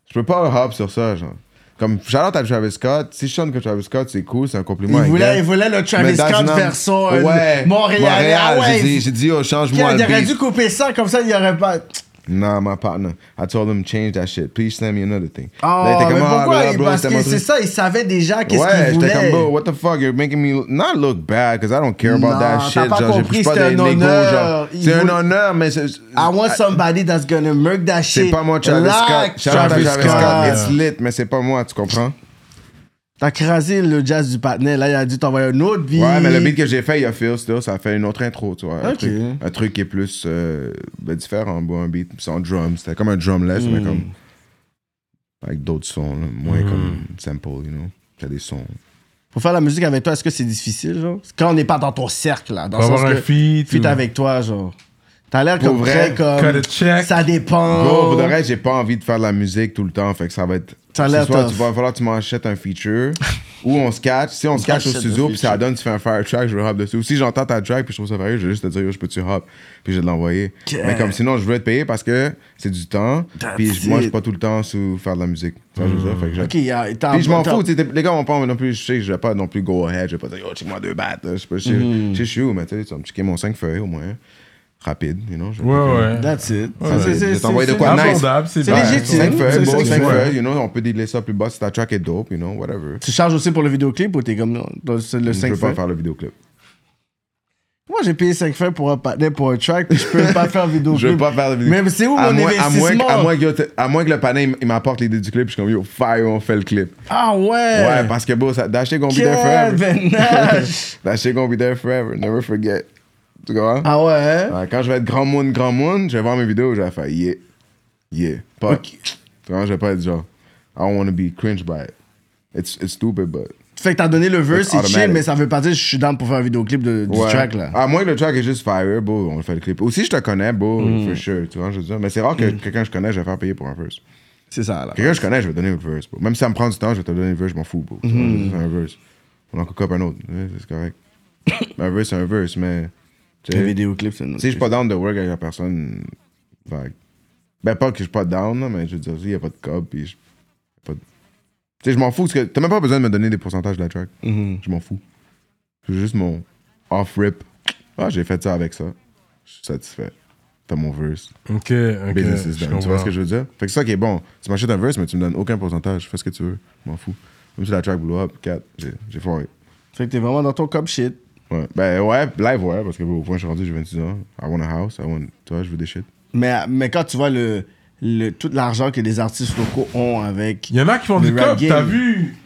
je peux pas hop sur ça, genre. Comme, shout-out à Travis Scott. Si je chante que Travis Scott, c'est cool, c'est un compliment. Il voulait, il voulait le Mais Travis that's Scott version euh, ouais, Montréal. Ah ouais, J'ai dit, j'ai dit, oh, il change-moi le aurait dû couper ça, comme ça, il y aurait pas. Nah, my partner. I told him change that shit. Please send me another thing. Oh, Là, il était mais comme, ah, pourquoi? blah, blah, Parce que c'est ça, il savait déjà qu'est-ce Ouais, qu'il j'étais comme, voulait. bro, what the fuck, you're making me not look bad, because I don't care about Non, that shit. pas Genre, compris, pas des un honneur. C'est un voulait- honneur, mais c'est. I want somebody that's gonna murk that shit. C'est pas moi, Travis Scott. Travis. Scott. It's lit, mais c'est pas moi, tu comprends? T'as crasé le jazz du patinet. Là, il a dû t'envoyer un autre beat. Ouais, mais le beat que j'ai fait, il a Phil still, ça a fait une autre intro, tu vois. Un, truc, un truc qui est plus euh, ben, différent, un beat sans drum. C'était comme un drumless, mais Mm. comme. Avec d'autres sons, là, moins comme sample, you know. T'as des sons. Pour faire la musique avec toi, est-ce que c'est difficile, genre? Quand on n'est pas dans ton cercle, là. Dans Pour le sens avoir un feat. feat ou- avec toi, genre. T'as l'air comme vrai, comme. cut a check. Ça dépend. Bro, pour de vrai, j'ai pas envie de faire de la musique tout le temps, fait que ça va être. Ça l'air soit tough. tu vas falloir que tu m'achètes un feature, ou on se catch. Si on se catch au studio, puis ça donne, tu fais un fire track, je vais hop dessus. Ou si j'entends ta track, puis je trouve ça varié, je vais juste te dire, yo, je peux tu hop, puis je vais te l'envoyer. Mais comme sinon, je veux te payer parce que c'est du temps, puis moi, je suis pas tout le temps sous faire de la musique. Tu vois, je veux dire, fait que j'ai- Ok, y a- t'as- Puis je m'en fous, tu sais, t'es- les gars vont pas non plus, je sais que je vais pas non plus go ahead, je vais pas dire, yo, check-moi deux battes, je sais pas, je sais- je sais, je suis où, mais tu sais, tu vas me checker mon 5 feuilles au moins, rapide, you know. Ouais, ouais. That's it. Ouais, Ça, c'est- je t'envoyer de c'est- quoi? c'est- nice. Légitime. 5 feuilles, C'est bon, ça, 5 ouais. feuilles, you know, on peut dealer ça plus bas si ta track est dope, you know, whatever. Tu charges aussi pour le vidéoclip ou t'es comme non, dans- c'est le Je 5 peux pas feuilles? faire le vidéoclip. Moi, j'ai payé 5 feuilles pour un pour un track, puis je peux pas faire vidéoclip. Je veux pas faire le vidéoclip. Mais c'est où à mon moins, à moins, investissement? à, moins que, yo, t- à moins que le panel il- m'apporte l'idée du clip, je suis comme yo, fire, on fait le clip. Ah ouais! Ouais, parce que bon, ça, that shit gonna be there Quel forever. vénage! That shit gonna be there forever, never forget. Tu comprends? Ah ouais? hein? Ouais, quand je vais être grand monde, grand monde, je vais voir mes vidéos, je vais faire yeah, yeah. Pas, Ok. Tu comprends? Je vais pas être genre, I don't want to be cringe by it. It's, it's stupid, but. Fait que t'as donné le verse, c'est chill, mais ça veut pas dire que je suis down pour faire un vidéoclip de, du Ouais. track, là. À moins que le track est juste fire, beau, on fait le clip. Aussi, je te connais, beau, Mm. for sure, tu vois, je veux dire. Mais c'est rare que quelqu'un que je connais, je vais faire payer pour un verse. C'est ça, là. Quelqu'un que je connais, je vais donner le verse, bro. Même si ça me prend du temps, je vais te donner le verse, je m'en fous, bro. Tu vois, Mm-hmm. C'est un verse. On en cook up un autre, c'est correct. Un verse, c'est un verse, mais. Sais, vidéoclip, c'est une Si je suis pas down de work avec la personne, vague. Ben, pas que je suis pas down, là, mais je veux dire, s'il y a pas de cob, puis je. Pas de... Tu sais, je m'en fous, parce que t'as même pas besoin de me donner des pourcentages de la track. Mhm. Je m'en fous. C'est juste mon off-rip. Ah, j'ai fait ça avec ça. Je suis satisfait. T'as mon verse. Ok, ok. Business is je done. Tu vois ce que je veux dire? Fait que c'est ça qui est bon. Tu m'achètes un verse, mais tu me donnes aucun pourcentage. Fais ce que tu veux. Je m'en fous. Même si la track blow up, 4, j'ai j'ai foiré. Fait que t'es vraiment dans ton cop shit. Ouais. Ben ouais, live, ouais, parce que au point je suis rendu, j'ai 26 ans. I want a house. I want. Tu vois, je veux des shit. Mais, mais quand tu vois le, le, tout l'argent que les artistes locaux ont avec. Il y en a qui font Le du rap cop. game. T'as vu.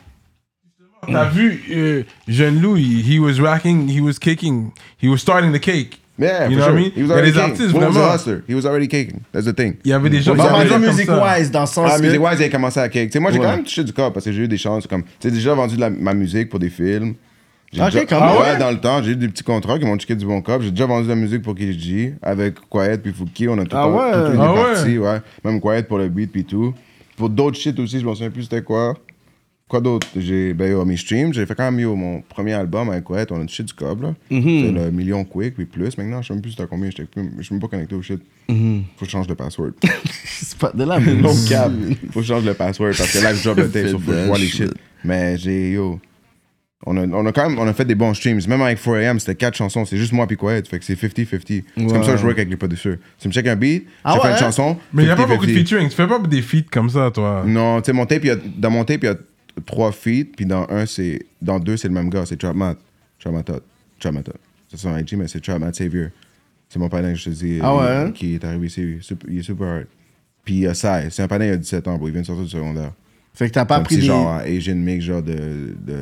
T'as vu euh, Jeune Loup, he, was racking, he was caking, he was starting the cake. Yeah, You for know what sure. I mean? He was Il y a already des artistes, What was a hustler? He was already caking. That's the thing. Il y avait des gens qui vendu comme music ça. wise, dans le sens Ah, que. Music Wise, il a commencé à cake. Tu sais, moi, j'ai Ouais. quand même touché du corps parce que j'ai eu des chances. Comme, tu sais, déjà vendu de la- ma musique pour des films. J'ai Ok, déjà- quand même. Ouais, dans le temps, j'ai eu des petits contrats qui m'ont checké du bon cop. J'ai déjà vendu de la musique pour KG avec Quiet puis Fouki. On a tout Ah ouais? toutes les Ah ouais? parties, ouais. Même Quiet pour le beat puis tout. Pour d'autres shit aussi, je m'en souviens plus c'était quoi. Quoi d'autre? J'ai, ben, yo, mes streams, j'ai fait quand même, yo, mon premier album avec Quiet, on a touché du cob, là. Mm-hmm. C'est le million quick puis plus. Maintenant, je sais même plus c'était combien. j'étais plus- Je suis même pas connecté au shit. Mm-hmm. Faut que je change de password. C'est pas de la No musique. cap. Faut que je change le password parce que là, je drop le tape, Fais de vois les shit. shit. Mais j'ai, yo. On a, on a quand même on a fait des bons streams. Même avec 4am, c'était quatre chansons. C'est juste moi puis Quiet. Fait que c'est 50-50. C'est comme ça que je work avec les producteurs. Tu me check un beat, Ah fais une chanson. Mais il n'y a pas 50-50. beaucoup de featuring. Tu fais pas des feats comme ça, toi? Non, tu sais, mon tape, il y a, dans mon tape, il y a trois feats, puis dans un, c'est. Dans deux, c'est le même gars, c'est Trap Matt. Trap Matt. Trap Matt. C'est son IG, mais c'est Trap Matt Savior. C'est mon panel que je te dis. Ah ouais, hein? Qui est arrivé ici. Il est super hard. Puis il y a Sai. C'est un panel, il a 17 ans, bro. Il vient de sortir du secondaire. Fait que t'as pas un pris des. genre Asian mix, genre de, de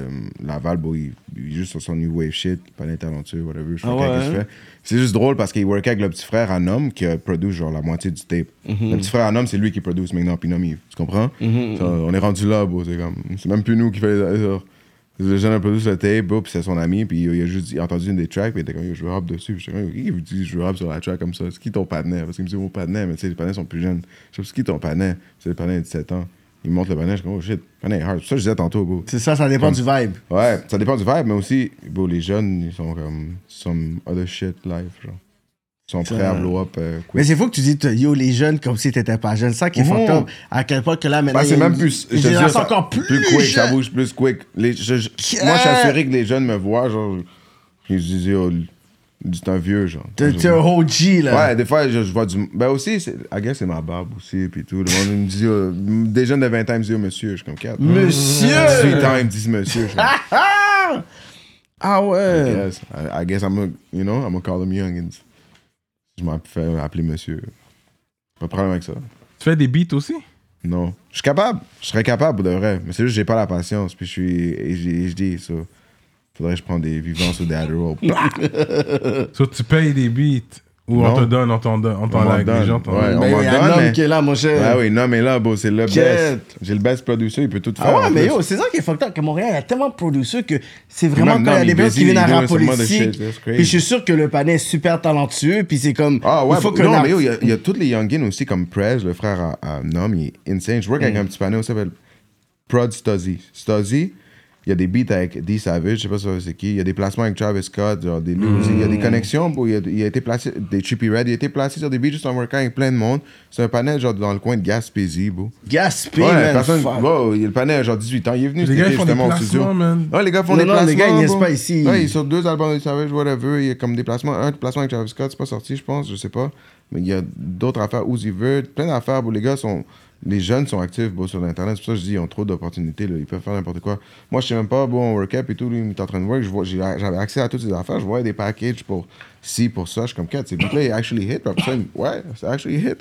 Laval, bro. Il, il est juste sur son new wave shit. Panel talentueux, whatever. Je sais Ah pas ouais, qu'est-ce qu'il hein? fait. C'est juste drôle parce qu'il work avec le petit frère Anom qui a produit genre la moitié du tape. Mhm. Le petit frère Anom, c'est lui qui produit maintenant Pinomi. Tu comprends? Ça, on est rendu là, bro. C'est comme. C'est même plus nous qui fait les. genre, Le jeune a produit le tape, bro, puis c'est son ami, puis il a juste il a entendu une des tracks, puis il était comme, je veux rap dessus. Puis j'étais comme, qui vous dit, je veux rap sur la track comme ça? C'est qui ton panais? Parce qu'il me dit, mon panais, mais tu sais, les panais sont plus jeunes. Je sais, c'est qui ton panais? C'est le panais de 17 ans. Il me montre le panais, je comme, oh shit, est hard. Ça je disais tantôt, bro. C'est ça, ça dépend du vibe. Ouais, ça dépend du vibe, mais aussi, bro, les jeunes, ils sont comme some other shit live, genre. Ils sont prêts à blow up euh. Mais c'est fou que tu dis, yo, les jeunes, comme si t'étais pas jeune. Ça qui est Mhm. fucked up. À quel point que là, maintenant. Bah, c'est même plus. Une je dis, génération encore plus. quick, ça bouge plus quick. Les, je- je- moi, je suis assuré que les jeunes me voient, genre, ils se disent, yo, c'est un vieux, genre. T'es un OG, là. Ouais, des fois, je, je vois du. Ben aussi, I guess c'est ma barbe aussi, puis tout. Le monde me dit, yo, des jeunes de 20 ans ils me disent, monsieur. Je suis comme 4. Monsieur! 18 ans, ils me disent, monsieur. Je suis comme, Ah ouais. yes. I, I guess I'm gonna, you know, I'm gonna call them youngins. Je m'en fais appeler monsieur. Pas de problème avec ça. Tu fais des beats aussi? Non. Je suis capable. Je serais capable, de vrai. Mais c'est juste que j'ai pas la patience. Puis je suis ADHD, ça. Faudrait que je prenne des vivances ou des Adderall. So, tu payes des beats ou on te donne, on t'en donne, on t'en like, les donne. gens t'en Ouais, on Mais m'en il y a un donne, homme mais- qui est là, mon cher. Ah oui, non, mais là, bon, c'est le best. J'ai le best producer, il peut tout faire. Ah ouais, mais plus. yo, c'est ça qui est fucked up. Que Montréal, il y a tellement de producers que c'est vraiment quand il y a des qui viennent à rap politique. Puis je suis sûr que le panel est super talentueux. Puis c'est comme. Ah ouais, il faut que non, mais yo, il y, a- tous les youngins aussi, comme Prez, le frère à, à Nom, il est insane. Je work Mm. avec un petit panneau qui s'appelle Prod Stuzzy. Stuzzy, il y a des beats avec D Savage, je sais pas si c'est qui. Il y a des placements avec Travis Scott, genre des. Il y a Mm. des connexions, bro. il, a, il a été placé, des Trippy Red, il a été placé sur des beats juste en working avec plein de monde. C'est un panel genre dans le coin de Gaspésie, bro. Gaspé, Ouais, man. personne, fuck. bro, il y a le panel genre 18 ans, il est venu Les gars, font des justement au studio. placements, man. Ouais, les gars font Non, des non, placements. les gars, ils bro. pas ici. Ouais, ils sortent deux albums de Savage, whatever. Il y a comme des placements. Un placement avec Travis Scott, c'est pas sorti, je pense, je sais pas. Mais il y a d'autres affaires. Uzi Vert, plein d'affaires où les gars sont. Les jeunes sont actifs bro, sur l'Internet. C'est pour ça que je dis ils ont trop d'opportunités. là. Ils peuvent faire n'importe quoi. Moi, je sais même pas, bon, work-up et tout. Lui, il est en train de work. Je vois- j'ai- J'avais accès à toutes ces affaires. Je voyais des packages pour ci, pour ça. Je suis comme, 4, ces beats-là, ils actually hit. Puis après ça, ils- ouais, c'est actually hit.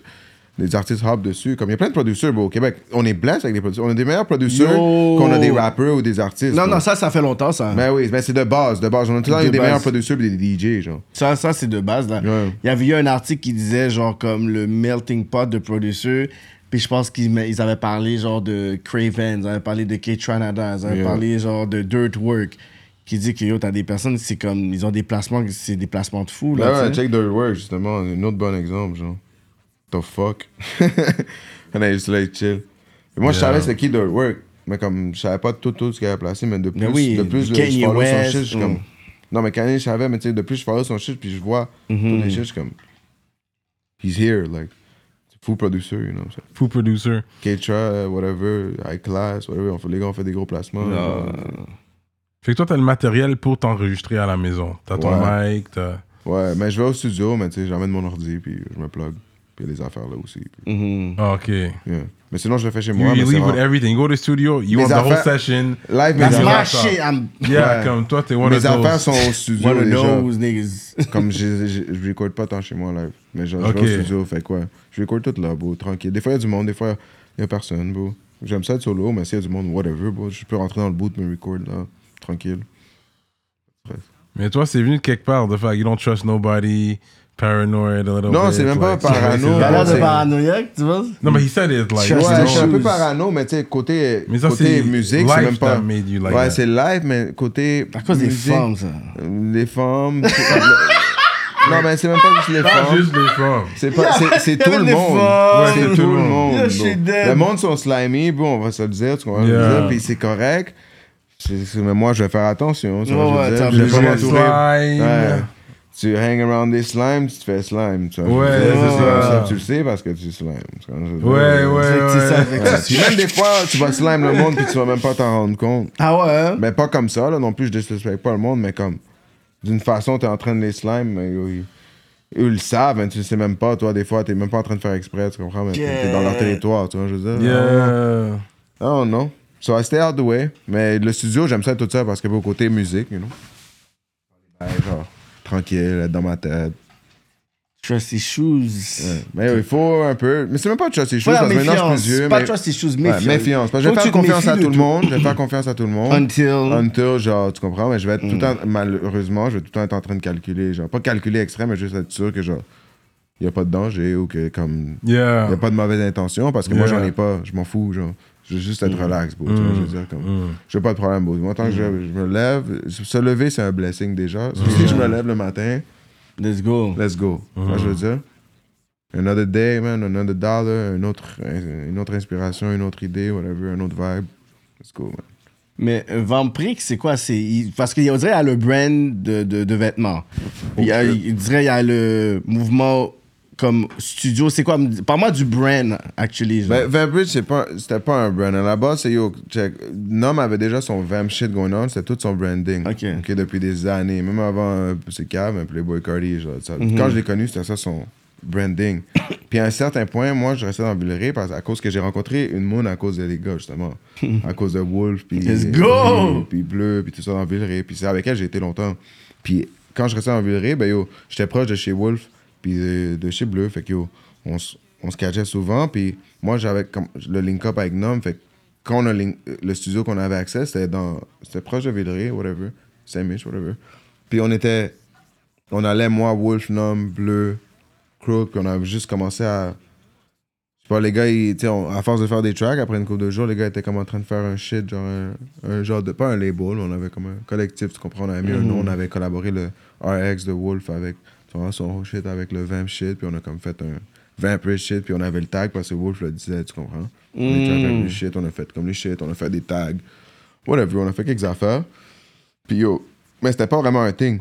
Les artistes hop dessus. Comme il y a plein de producteurs bro, au Québec. On est blessé avec des producteurs. On a des meilleurs producteurs Yo. qu'on a des rappeurs ou des artistes. Non, non, ça, ça fait longtemps, ça. Ben oui, ben c'est de base, de base. On a tout le temps des base. meilleurs producteurs et des DJ, genre. Ça, ça c'est de base. Là. Ouais. Il y avait eu un article qui disait, genre, comme le melting pot de producers. Puis je pense qu'ils ils avaient parlé, genre, de Craven, ils avaient parlé de K-Tranada, ils avaient Yeah. parlé, genre, de Dirt Work. Qui dit que, yo, t'as des personnes, c'est comme, ils ont des placements, c'est des placements de fou, là. Là, ouais, check Dirt Work, justement, un autre bon exemple, genre. The fuck? Est juste là, il chill. Et moi, je savais c'était qui Dirt Work, mais comme je savais pas tout, tout ce qu'il avait placé, mais de plus, Mais oui, de plus je follow West, son shit, je suis mm. comme. Non, mais Kanye, je savais, mais tu sais, de plus je follow son shit, puis je vois tous les shit, je suis comme. He's here, like. Fou producer, you know. what I'm Fou producer. K-Tra, whatever, High Class, whatever, on fait, les gars, on fait des gros placements. Fait que toi, t'as le matériel pour t'enregistrer à la maison. T'as ton Ouais. mic, t'as... Ouais, mais je vais au studio, mais tu sais, j'amène mon ordi, puis je me plug. Puis il y a des affaires là aussi. puis, Mhm. Ah, ok. You, yeah. Mais sinon, je le fais chez moi. you mais c'est leave with rare. everything. You go to the studio, you Mes want the whole affaires- session. Live, mes That's Mes my affaires, affaires. shit. I'm Yeah, comme toi, t'es one mes of affaires those. sont au studio one of déjà. those niggas. Comme je, je, je record pas tant chez moi live. Mais je, je Ok. vais au studio, fait quoi? Je record tout là, bro, tranquille. Des fois, il y a du monde, des fois, il y a personne, bro. J'aime ça être solo, mais s'il y a du monde, whatever, bro. Je peux rentrer dans le boot, me record là, tranquille. Mais toi, c'est venu de quelque part, de faire you don't trust nobody, paranoid a little Non, bit, c'est même pas like, parano, Il a l'air de c'est- paranoïaque, tu vois. Non, mais he said it like. Ouais, je suis un peu parano, mais tu sais, côté, Mais ça, côté musique, c'est même pas. that made you like ouais, that. c'est live, mais côté. À cause des femmes, ça. euh, Les femmes. non, mais c'est même pas juste les Pas femmes. juste les femmes. C'est pas, c'est, c'est tout le monde. femmes. Ouais, c'est tout le monde. dead. Le monde sont slimy, bon, on va se le dire, tu comprends Yeah. dire, puis c'est correct. C'est- c'est- mais moi, je vais faire attention. tu vois, Ouais, je veux ouais, dire, t'as je vais pas de m'entourer. slime. Ouais. Tu hang around des slimes, tu te fais slime. Tu vois, Ouais, c'est ça. Tu le sais parce que tu slimes. tu vois. Ouais, ouais, C'est que c'est ça, ouais. Ouais, Puis même des fois, tu vas slime le monde puis tu vas même pas t'en rendre compte. Ah ouais, hein? Mais pas comme ça, là, non plus, je disrespecte pas le monde, mais comme, d'une façon, t'es en train de les slime, mais ils, eux, ils le savent, hein, tu le sais même pas, toi, des fois, t'es même pas en train de faire exprès, tu comprends, mais t'es- t'es dans leur Yeah. territoire, tu vois, je veux dire. Yeah. Oh non. So I stay out the way. Mais le studio, j'aime ça tout ça parce que au côté musique, you know. Ouais, genre, tranquille, dans ma tête. Trusty shoes. Ouais. Mais il faut un peu. Mais c'est même pas trust issues, Faut la parce que maintenant je suis méfiance. plus vieux. Pas mais- trusty shoes, Ouais, méfiance. méfiance. Parce que je vais faire confiance à de tout le monde. Je vais faire confiance à tout le monde. Until. Until, genre, tu comprends, mais je vais être tout le Mm. temps, malheureusement, je vais tout le temps être en train de calculer, genre, pas calculer extrême, mais juste être sûr que, genre, il n'y a pas de danger ou que, comme, il Yeah. n'y a pas de mauvaise intention parce que moi, Yeah. j'en ai pas, je m'en fous, genre. Je veux juste être Mm. relax, bro, tu vois, je veux dire, comme, j'ai pas de problème, bro. Moi, tant que je, je me lève, se lever, c'est un blessing déjà. Si je me lève le matin, Let's go. let's go. Vois, je veux dire. Another day, man, another dollar, une autre, une autre inspiration, une autre idée, whatever, un autre vibe. Let's go, man. Mais euh, Vampirix, c'est quoi? C'est Parce qu'on dirait qu'il y a le brand de, de, de vêtements. Il, y a, il dirait qu'il y a le mouvement comme studio? C'est quoi Parle-moi du brand, actually. Ben, pas, c'était pas un brand. À la base, c'est yo, check. Nom avait déjà son Vamp shit going on, c'était tout son branding. Ok. depuis des années. Même avant, euh, c'est un Playboy Cardi. Genre, ça- Mhm. Quand je l'ai connu, c'était ça son branding. Puis à un certain point, moi, je restais dans Villeray parce, à cause que j'ai rencontré une moon à cause des gars, justement. à cause de Wolf, puis. Let's go! Puis, Bleu, puis tout ça dans Villeray. Puis c'est avec elle j'ai été longtemps. Puis quand je restais dans Villeray, ben yo, j'étais proche de chez Wolf, puis de, de chez Bleu. Fait que yo, on, on se catchait souvent. Puis moi, j'avais le link-up avec Nom. Fait que quand on a link- le studio qu'on avait accès, c'était dans c'était proche de Villeray, whatever. Saint-Mich, whatever. Puis on était. On allait, moi, Wolf, Nom, Bleu, Crook, on avait juste commencé à. Je sais pas, les gars, ils, tu sais, on- à force de faire des tracks, après une couple de jours, les gars étaient comme en train de faire un shit, genre un, un genre de. Pas un label, on avait comme un collectif, tu comprends, on avait mis un nom, on avait collaboré le RX de Wolf avec tu vois, son shit avec le Vamp shit, puis on a comme fait un Vampire shit, puis on avait le tag parce que Wolf le disait, tu comprends? On était Mm. avec le shit, on a fait comme les shit, on a fait des tags, whatever, on a fait quelques affaires. Puis yo, mais c'était pas vraiment un thing.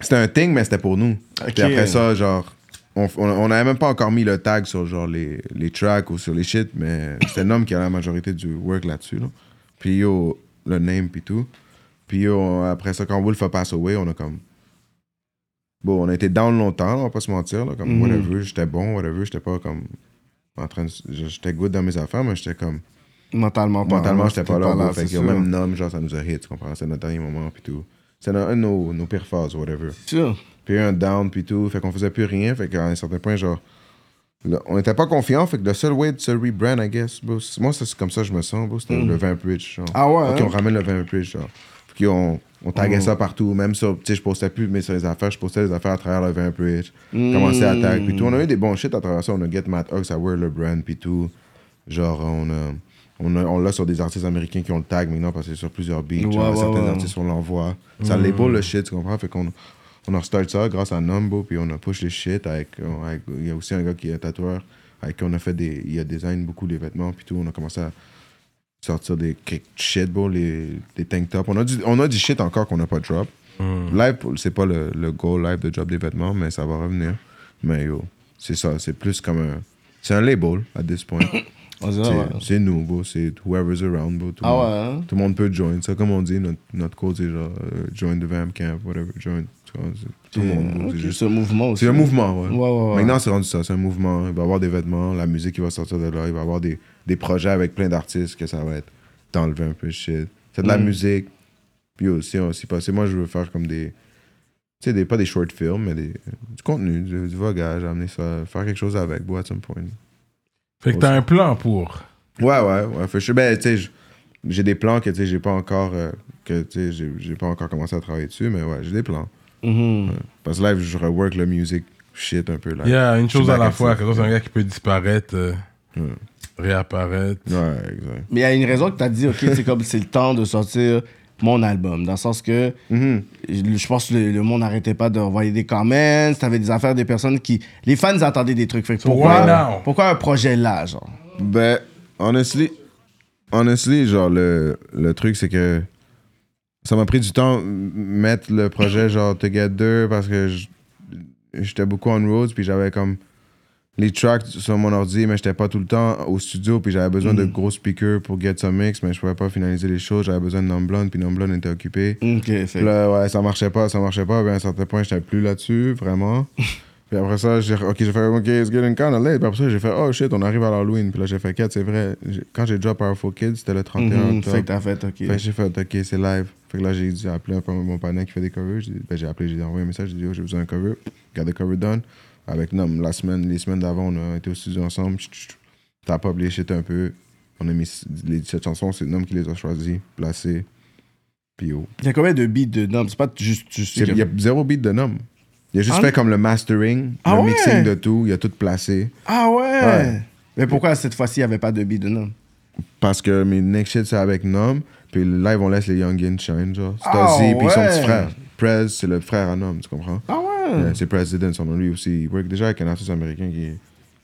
C'était un thing, mais c'était pour nous. Puis après ça, genre, on, on, on avait même pas encore mis le tag sur genre les, les tracks ou sur les shit, mais c'était Nom qui a la majorité du work là-dessus. Là. Puis yo, le name puis tout. Puis yo, après ça, quand Wolf a passé away, on a comme. Bon, on a été down longtemps, on va pas se mentir. Là, comme Mhm. whatever, j'étais bon, whatever, j'étais pas comme. En train de. J'étais good dans mes affaires, mais j'étais comme. Mentalement, pas. Mentalement, j'étais pas là. bro. fait que même Nom, genre, ça nous a hit, tu comprends? C'est notre dernier moment, puis tout. C'est un de nos, nos pires phases, whatever. Puis un down, puis tout. Fait qu'on faisait plus rien. Fait qu'à un certain point, genre, là, on était pas confiant. Fait que le seul way de se rebrand, I guess, bro, moi, c'est comme ça que je me sens, bro. C'était le Vamp Rich. Genre. Mm. Ah ouais, Ok, hein? on ramène le Vamp Rich, genre. Puis on, on taguait Mm. ça partout. Même sur, tu sais, je postais plus, mais sur les affaires, je postais les affaires à travers le Vamp Rich. Mm. Commençais à tag, puis tout. On a eu des bons shit à travers ça. On a Get Matt Hux à Wear le brand, puis tout. Genre, on a. On, a- on l'a sur des artistes américains qui ont le tag maintenant parce que c'est sur plusieurs beats. Genre, certains artistes, on l'envoie. Ça label le shit, tu comprends? Fait qu'on on a restart ça grâce à Numbo, puis on a push les shit avec, Il y a aussi un gars qui est tatoueur, avec qui on a fait des. Il a design beaucoup les vêtements, puis tout. On a commencé à sortir des shit, bro, les, tank tops. On a du, on a du shit encore qu'on n'a pas drop. Live, c'est pas le, le goal live de drop des vêtements, mais ça va revenir. Mais yo, c'est ça, c'est plus comme un. C'est un label, à this point. Dirait, C'est- nous, bro. C'est whoever's around, bro. Tout, le Ah monde, ouais, hein? tout le monde peut join. Ça, comme on dit, notre, notre code, c'est genre euh, join the Vamp Camp, whatever, join. Tout le monde, bro. Ok, C'est un mouvement aussi. c'est un mouvement, ouais, ouais. Maintenant, c'est rendu ça. C'est un mouvement. Il va y avoir des vêtements, la musique qui va sortir de là. Il va y avoir des, des projets avec plein d'artistes que ça va être d'enlever un peu de shit. C'est de la Mm. musique. Puis aussi, si possible, moi, je veux faire comme des. Tu sais, des, pas des short films, mais des, du contenu, du, du vogage, amener ça, faire quelque chose avec, bro, at some point. Fait que t'as un plan pour. Ouais, ouais, ouais. Fait que je- ben, tu sais, j'ai des plans que, tu sais, j'ai pas encore, euh, que, tu sais, j'ai- pas encore commencé à travailler dessus, mais ouais, j'ai des plans. Mhm. Parce que live, je rework le music shit un peu, là. Il y a une chose à la fois. Que c'est un gars qui peut disparaître, euh, Ouais. Réapparaître. Ouais, exact. Mais il y a une raison que tu as dit, OK, c'est comme c'est le temps de sortir mon album. Dans le sens que Mhm. je je pense que le, le monde n'arrêtait pas d'envoyer des comments. T'avais des affaires des personnes qui. Les fans attendaient des trucs. Fait que pourquoi, pourquoi un projet là, genre? Ben, honestly, honestly, genre, le, le truc, c'est que ça m'a pris du temps mettre le projet genre Together parce que j'étais beaucoup on roads puis j'avais comme les tracks sur mon ordi mais j'étais pas tout le temps au studio puis j'avais besoin de gros speakers pour get some mix mais je pouvais pas finaliser les choses j'avais besoin de Numblonde puis Numblonde était occupé Ok, puis là ouais ça marchait pas ça marchait pas puis à un certain point j'étais plus là-dessus vraiment puis après ça j'ai ok j'ai fait ok it's getting kind of late puis après ça j'ai fait oh shit on arrive à l'Halloween puis là j'ai fait 4 c'est vrai quand j'ai drop Powerful Kids c'était le 31 Mhm, octobre Fait que t'as fait, ok. fait que j'ai fait, ok, c'est live. Fait que là, j'ai dû appeler un peu mon partenaire qui fait des covers. J'ai ben, j'ai appelé, j'ai envoyé un message, j'ai dit, oh, j'ai besoin d'un cover. Got the cover done. Avec Nom, la semaine, les semaines d'avant, on a été au studio ensemble. T'as les shit un peu. On a mis les 17 chansons, c'est Nom qui les a choisis, placés. Puis oh. Il y a combien de beats de Nom? C'est pas juste. juste C'est- Il y a zéro beat de Nom. Il a juste Ah, fait comme le mastering, Ah le ouais? mixing de tout. Il a tout placé. Ah ouais? Ouais. Mais pourquoi cette fois-ci, il n'y avait pas de beat de Nom? Parce que mes next shit, c'est avec Nom. Puis live, on laisse les Youngins shine, genre. Ah Stasi, puis son ouais. petit frère. Prez, c'est le frère à Nom, tu comprends? Ah ouais? Euh, c'est President, son nom, lui aussi. Il work déjà avec un artiste américain qui est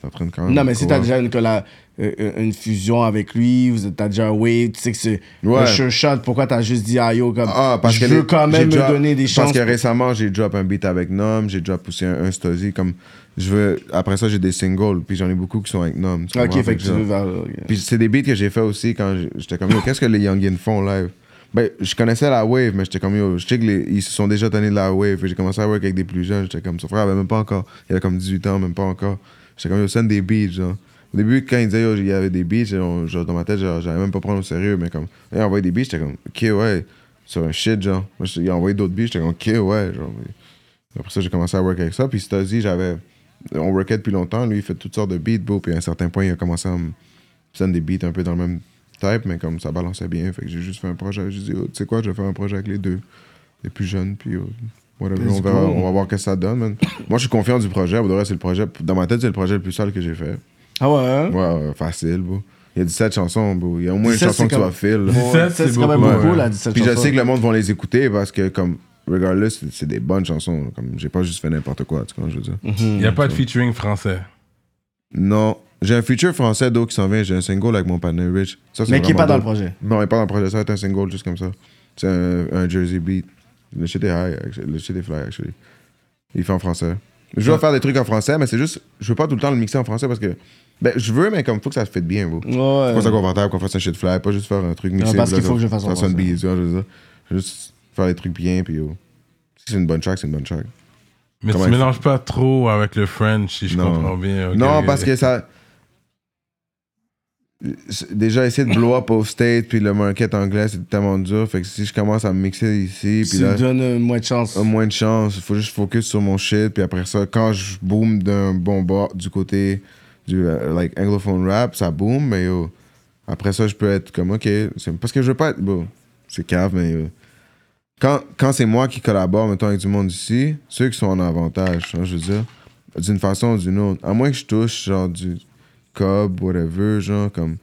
en train de quand même. Non, mais si t'as déjà une, colla- euh, euh, une fusion avec lui, vous t'as déjà un wave, tu sais que c'est Ouais. un sure shot, pourquoi t'as juste dit ah yo, comme Ah, parce je que veux les- quand j'ai même me donner des chances. Parce que récemment, j'ai drop un beat avec Nom, j'ai drop aussi un, un Stasi. Comme, je veux, après ça, j'ai des singles, puis j'en ai beaucoup qui sont avec Nom. tu Ok, fait que tu veux vers. Puis c'est des beats que j'ai fait aussi quand j'étais comme, yo, qu'est-ce que les Youngins font live? Ben, je connaissais la wave, mais j'étais comme, yo, je sais qu'ils se sont déjà donnés de la wave. J'ai commencé à work avec des plus jeunes. J'étais comme, son frère avait même pas encore. Il avait comme 18 ans, même pas encore. J'étais comme, yo, send des beats, genre. Au début, quand il disait, yo, il y avait des beats, genre, dans ma tête, j'allais même pas prendre au sérieux, mais comme, il a envoyé des beats, j'étais comme, ok, ouais, sur un shit, genre. Moi, il a envoyé d'autres beats, j'étais comme, ok, ouais, genre. Après ça, j'ai commencé à work avec ça. Puis Stasi, j'avais. On workait depuis longtemps. Lui, il fait toutes sortes de beats. Puis à un certain point, il a commencé à me send des beats un peu dans le même type, mais comme ça balançait bien. Fait que j'ai juste fait un projet. J'ai dit, oh, tu sais quoi, je vais faire un projet avec les deux. Les plus jeunes, puis oh, whatever. On, verra- on va voir ce que ça donne, man. Moi, je suis confiant du projet. Pour de vrai, c'est le projet. Dans ma tête, c'est le projet le plus sale que j'ai fait. Ah ouais, hein? Ouais, facile, beau. Il y a 17 chansons, beau. Il y a au moins une 17, chanson que tu vas filer. là. 17, c'est quand même beaucoup, là, 17 Puis je sais que le monde va les écouter parce que, comme, regardless, c'est- c'est des bonnes chansons. Comme, j'ai pas juste fait n'importe quoi, tu vois, je veux dire. Il n'y a pas de featuring français. Non. J'ai un feature français d'eau qui s'en vient. J'ai un single avec mon partner Rich. Ça, c'est Mais qui est vraiment pas dans le projet. Non, il est pas dans le projet. Ça va être un single juste comme ça. C'est un, un Jersey beat. Le shit est high. actually. Le shit est fly, actually. Il fait en français. Je veux faire des trucs en français, mais c'est juste. Je veux pas tout le temps le mixer en français parce que. Ben, je veux, mais comme faut que ça se fait bien, vous. Ouais. Faut que ça soit confortable, qu'on fasse un shit fly, pas juste faire un truc mixé. parce puis là, qu'il faut que je fasse en Ça sonne français. bien, tu vois, je veux dire. Je veux juste faire des trucs bien, puis yo. Si c'est une bonne track, c'est une bonne track. Mais Comment tu mélanges pas trop avec le French, si je Non. comprends bien. non, parce que ça. Déjà, essayer de blow up au state, puis le market anglais, c'est tellement dur. Fait que si je commence à me mixer ici, puis Tu là, donnes euh, moins de chance. a moins de chance. Faut juste focus sur mon shit, puis après ça, quand je boom d'un bon bord du côté du euh, like anglophone rap, ça boom, mais yo, après ça, je peux être comme, ok, c'est parce que je veux pas être. Bon, c'est cave, mais yo, quand, quand c'est moi qui collabore, mettons, avec du monde ici, ceux qui sont en avantage, hein, je veux dire, d'une façon ou d'une autre. À moins que je touche, genre, du cob, whatever, genre, comme.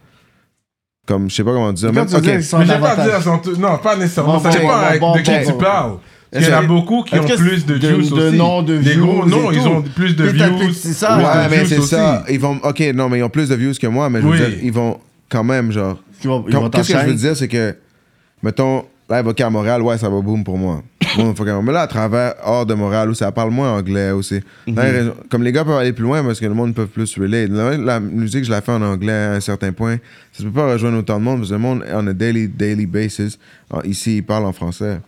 Comme, je sais pas comment dire. Même, tu ok, sont Mais j'ai pas à son Non, pas nécessairement. Bon, ça dépend bon, avec bon, de qui bon, tu bon. parles. Il y en a beaucoup qui ont plus de de- views de aussi. noms, de Des gros noms, ils ont plus de views. c'est ça. Ouais, mais c'est ça. Ils vont. Ok, non, mais ils ont plus de views que moi, mais je veux Oui. dire, ils vont quand même, genre. Qu'est-ce que je veux dire, c'est que, mettons, là, évoqué à Montréal, ouais, ça va boom pour moi. Bon, faut mais là, à travers, hors de Montréal, où ça parle moins anglais aussi. Les régions- Comme les gars peuvent aller plus loin parce que le monde peut plus relate. La, la musique, je la fais en anglais à un certain point. Ça peut pas rejoindre autant de monde parce que le monde, on a daily, daily basis, en- ici, il parle en français.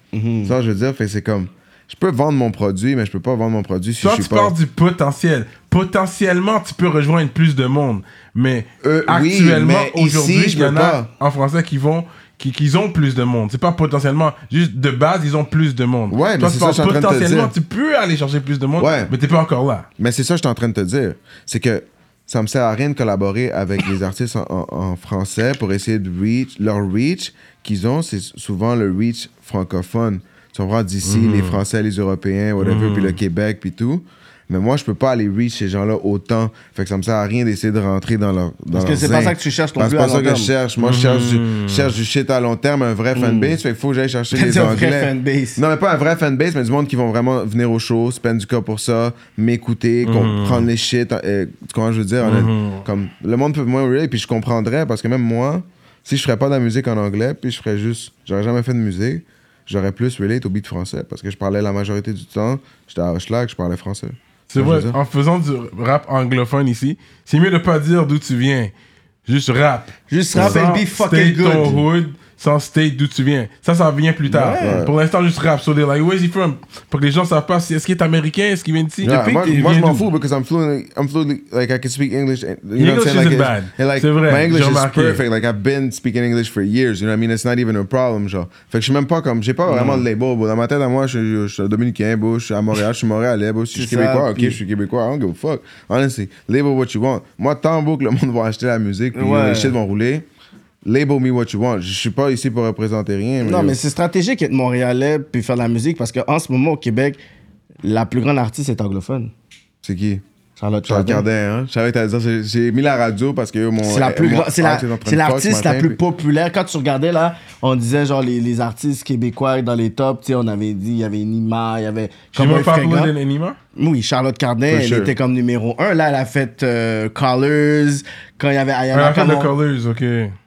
Ça, je veux dire, c'est comme. Je peux vendre mon produit, mais je peux pas vendre mon produit si Toi, je tu pas. parles du potentiel. Potentiellement, tu peux rejoindre plus de monde. Mais Euh, actuellement, aujourd'hui, il y en a en français qui vont. Qui, qui ont plus de monde. C'est pas potentiellement. Juste de base, ils ont plus de monde. Ouais, mais Toi, c'est tu ça que je suis en train de te potentiellement, dire. tu peux aller chercher plus de monde, Ouais. mais t'es pas encore là. Mais c'est ça que je suis en train de te dire. C'est que ça me sert à rien de collaborer avec les artistes en, en- en français pour essayer de reach. Leur reach qu'ils ont, c'est souvent le reach francophone. Tu comprends? D'ici, Mhm. les Français, les Européens, whatever, puis le Québec, puis tout. Mais moi, je peux pas aller reach ces gens-là autant. Fait que ça me sert à rien d'essayer de rentrer dans leur. Dans Parce que c'est pas ça que tu cherches à c'est pas ça que je cherche. Moi, je cherche, du, je cherche du shit à long terme, un vrai fanbase. Fait qu'il faut que j'aille chercher les dit un vrai Anglais. fanbase. Non, mais pas un vrai fanbase, mais du monde qui vont vraiment venir au show, spend du cas pour ça, m'écouter, Mhm. comprendre les shit. euh, tu comprends, je veux dire? honnête- Comme, le monde peut moins relate, puis je comprendrais, parce que même moi, si je ferais pas de la musique en anglais, puis je ferais juste, j'aurais jamais fait de musique, j'aurais plus relate au beat français parce que je parlais la majorité du temps, j'étais à Hochelag, je parlais français. C'est vrai, en faisant du rap anglophone ici, c'est mieux de pas dire d'où tu viens. Juste rap. Juste rap and be fucking ton good. hood, sans state d'où tu viens. Ça, ça vient plus tard. Ouais. Pour l'instant, juste rap. So they're like, where's he from? Pour que les gens savent pas si est-ce qu'il est américain, est-ce qu'il vient d'ici? Yeah, moi, que moi, je m'en fous because I'm fluent. I'm fluent. Like I can speak English. and- You know English what I'm saying? isn't Like, bad. like C'est vrai, my English is perfect. Like I've been speaking English for years. You know what I mean? It's not even a problem, genre. Fait que je suis même pas comme, j'ai pas vraiment de label. Dans ma tête, à moi, je, suis- Dominicain. Je suis à Montréal, je suis Montréalais. Si je suis Québécois, ok, je suis Québécois. I don't give a fuck. Honestly, label what you want. Moi, tant beau que le monde va acheter la musique, puis Ouais. les shit vont rouler. Label me what you want. Je suis pas ici pour représenter rien. Non, mais c'est stratégique d'être montréalais puis faire de la musique parce qu'en ce moment, au Québec, la plus grande artiste est anglophone. c'est qui? Charlotte Cardin. Hein? Je savais que t'allais dire, j'ai- mis la radio parce que mon. C'est la plus mon gra- c'est la- heart est en train c'est l'artiste la plus puis- populaire. Quand tu regardais là, on disait genre les, les artistes québécois dans les tops, tu sais, on avait dit, il y avait Nima, il y avait Cowboy pas l'anima. Oui, Charlotte Cardin, For elle sure. était comme numéro un. Là, elle a fait euh, Colors. Quand il y avait Ayana le Kamora. Colors, ok.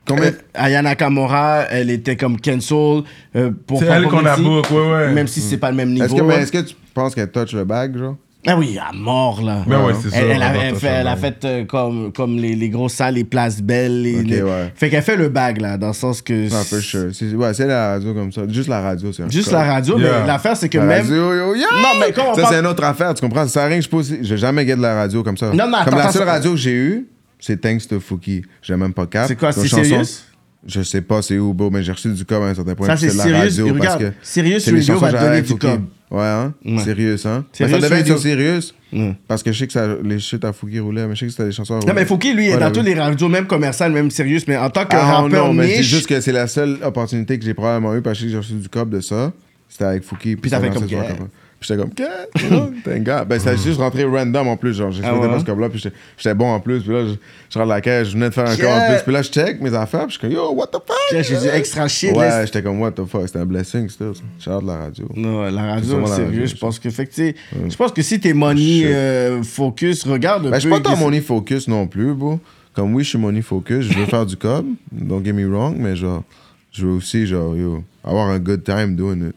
Combien- Euh, Ayana Kamora, elle était comme cancel euh, pour C'est elle qu'on a book, ouais, ouais. Même si c'est pas le même niveau. Est-ce que, mais est-ce que tu penses qu'elle touch le bag, genre? Ah oui, à mort, là. Ben ouais, c'est ça. Elle, elle a, elle fait, elle a fait euh, comme, comme les, les grosses salles, les places belles. Les, ouais. Fait qu'elle fait le bag, là, dans le sens que. Non, for sure. C'est, ouais, c'est la radio comme ça. Juste la radio, c'est un Juste la radio, Yeah. mais l'affaire, c'est que La même. radio, yo, yo! Non, mais on Ça, parle- c'est une autre affaire, tu comprends? Ça sert à rien que je pose. J'ai jamais gagné de la radio comme ça. Non, mais attends, Comme la seule ça- radio que j'ai eue, c'est Thanks to Fouki. J'ai même pas cap. C'est quoi, c'est Sirius? Je sais pas c'est où, bro, mais j'ai reçu du com à un certain point. Ça, c'est Sirius. radio Et parce regarde, que Sirius c'est Radio va donner du com. Ouais, hein? Ouais. Sirius, hein? Mais Sirius ça devait être sur Sirius. Parce que je sais que ça, les shit à Fouki roulaient, mais je sais que c'était des chansons Non, mais Fouki, lui, il est dans tous les radios, même commerciales, même sérieux, mais en tant que Ah rappeur non, mais c'est niche. juste que c'est la seule opportunité que j'ai probablement eu parce que j'ai reçu du cop de ça. C'était avec Fouki. Puis fait ça comme lançait sur que-. Puis j'étais comme, qu'est-ce Thank God. Ben, c'était juste rentré random en plus. Genre, j'ai Ah ouais? dans ce cop-là. Puis j'étais- bon en plus. Puis là, je, je rentre la caisse, je venais de faire un Que- corps en plus. Puis là, je check mes affaires. Puis je suis comme, yo, what the fuck? J'ai du extra shit. Ouais, j'étais comme, what the fuck. C'était un blessing, still. Shout out de la radio. Non, la C'est radio, la sérieux, je pense que, fait que, tu sais, je pense que si t'es money euh, focus, regarde un Ben, je suis pas tant money focus non plus, bro. Comme oui, je suis money focus. Je veux faire du cob. Don't get me wrong. Mais genre, je veux aussi, genre, yo, avoir un good time doing it.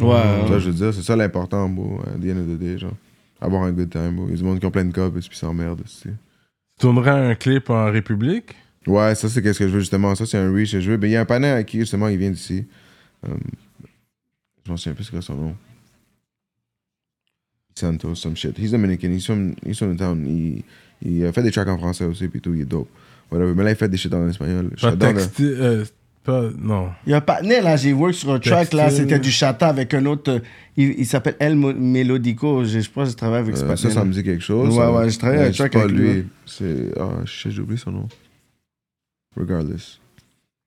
Ouais. Ça, je veux dire, c'est ça l'important, bro. À the end of the day, genre. Avoir un good time, bro. Il y a du monde qui ont plein de copes et puis s'emmerdent, aussi. Tu tournerais un clip en République? Ouais, ça, c'est qu'est-ce que je veux, justement. Ça, c'est un reach que je veux. Mais il y a un panel avec qui, justement, il vient d'ici. Um, je m'en souviens plus c'est son nom. Santos, some shit. He's Dominican. He's from, he's from the town. Il, il a fait des tracks en français aussi, puis tout. Il est dope. Whatever. Mais là, il fait des shit en espagnol. Je Pas pas, non. Il y a un partenaire, là, j'ai work sur un track, là, c'était du chata avec un autre. euh, il il s'appelle El Melodico. Je je pense que je travaille avec ce Euh, ça, ça me dit quelque chose. Ouais, ouais, je travaille avec Chuck pas avec lui. C'est. Ah, j'ai oublié son nom. Regardless.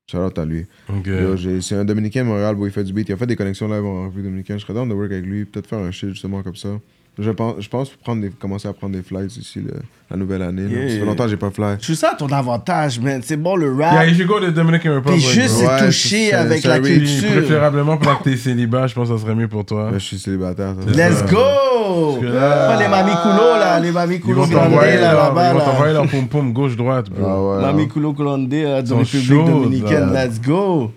Shout out à lui. Ok. Yo, j'ai- C'est un Dominicain de Montréal où il fait du beat. Il a fait des connexions live en République Dominicaine. Je serais down de work avec lui. Peut-être faire un shit justement comme ça. Je pense, je pense prendre des, commencer à prendre des flights ici le- la nouvelle année. là. Yeah. Ça fait longtemps que j'ai pas fly. Je suis ça ton avantage, man. C'est bon le rap. Yeah, you should go to Dominican Republic. Puis juste. Ouais, se toucher c'est- avec la culture. préférablement pendant que t'es célibat, je pense que ça serait mieux pour toi. Là, je suis célibataire. ça. Let's go! que là- Pas les mamikulo, là. Les Ils mamikulo vont grandés, t'envoyer là, là-bas, ils vont t'envoyer là. leur pom-pom gauche-droite, bro. Ah ouais. hein. Mamikulo grandés, là, dans République dominicaine. là. Let's go!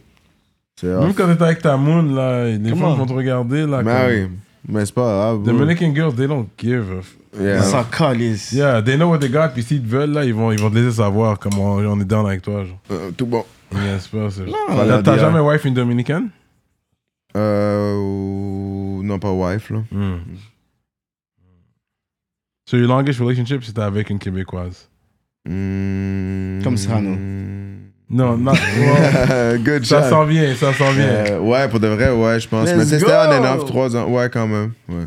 Même quand t'es avec ta moon, là, les femmes vont te regarder, là. Mais comme- oui. Mais c'est pas grave. bro. Dominican girls, they don't give a f- Yeah. Ils s'en calissent. Yeah, they know what they got, puis s'ils te veulent, là, ils vont, ils vont te laisser savoir comment on est down avec toi, genre. Euh, tout bon. Yes, pas, c'est... Fallait T'as t'as jamais wife une dominicaine? Euh, ou- non, pas wife, là. Hmm. So your longest relationship, c'était avec une Québécoise? Hmm. Comme Cyrano. Non, non. Good ça shot. s'en vient, ça s'en vient. Euh, ouais, pour de vrai, ouais, je pense. Let's Mais c'était on and off, trois ans. Ouais, quand même. Ouais.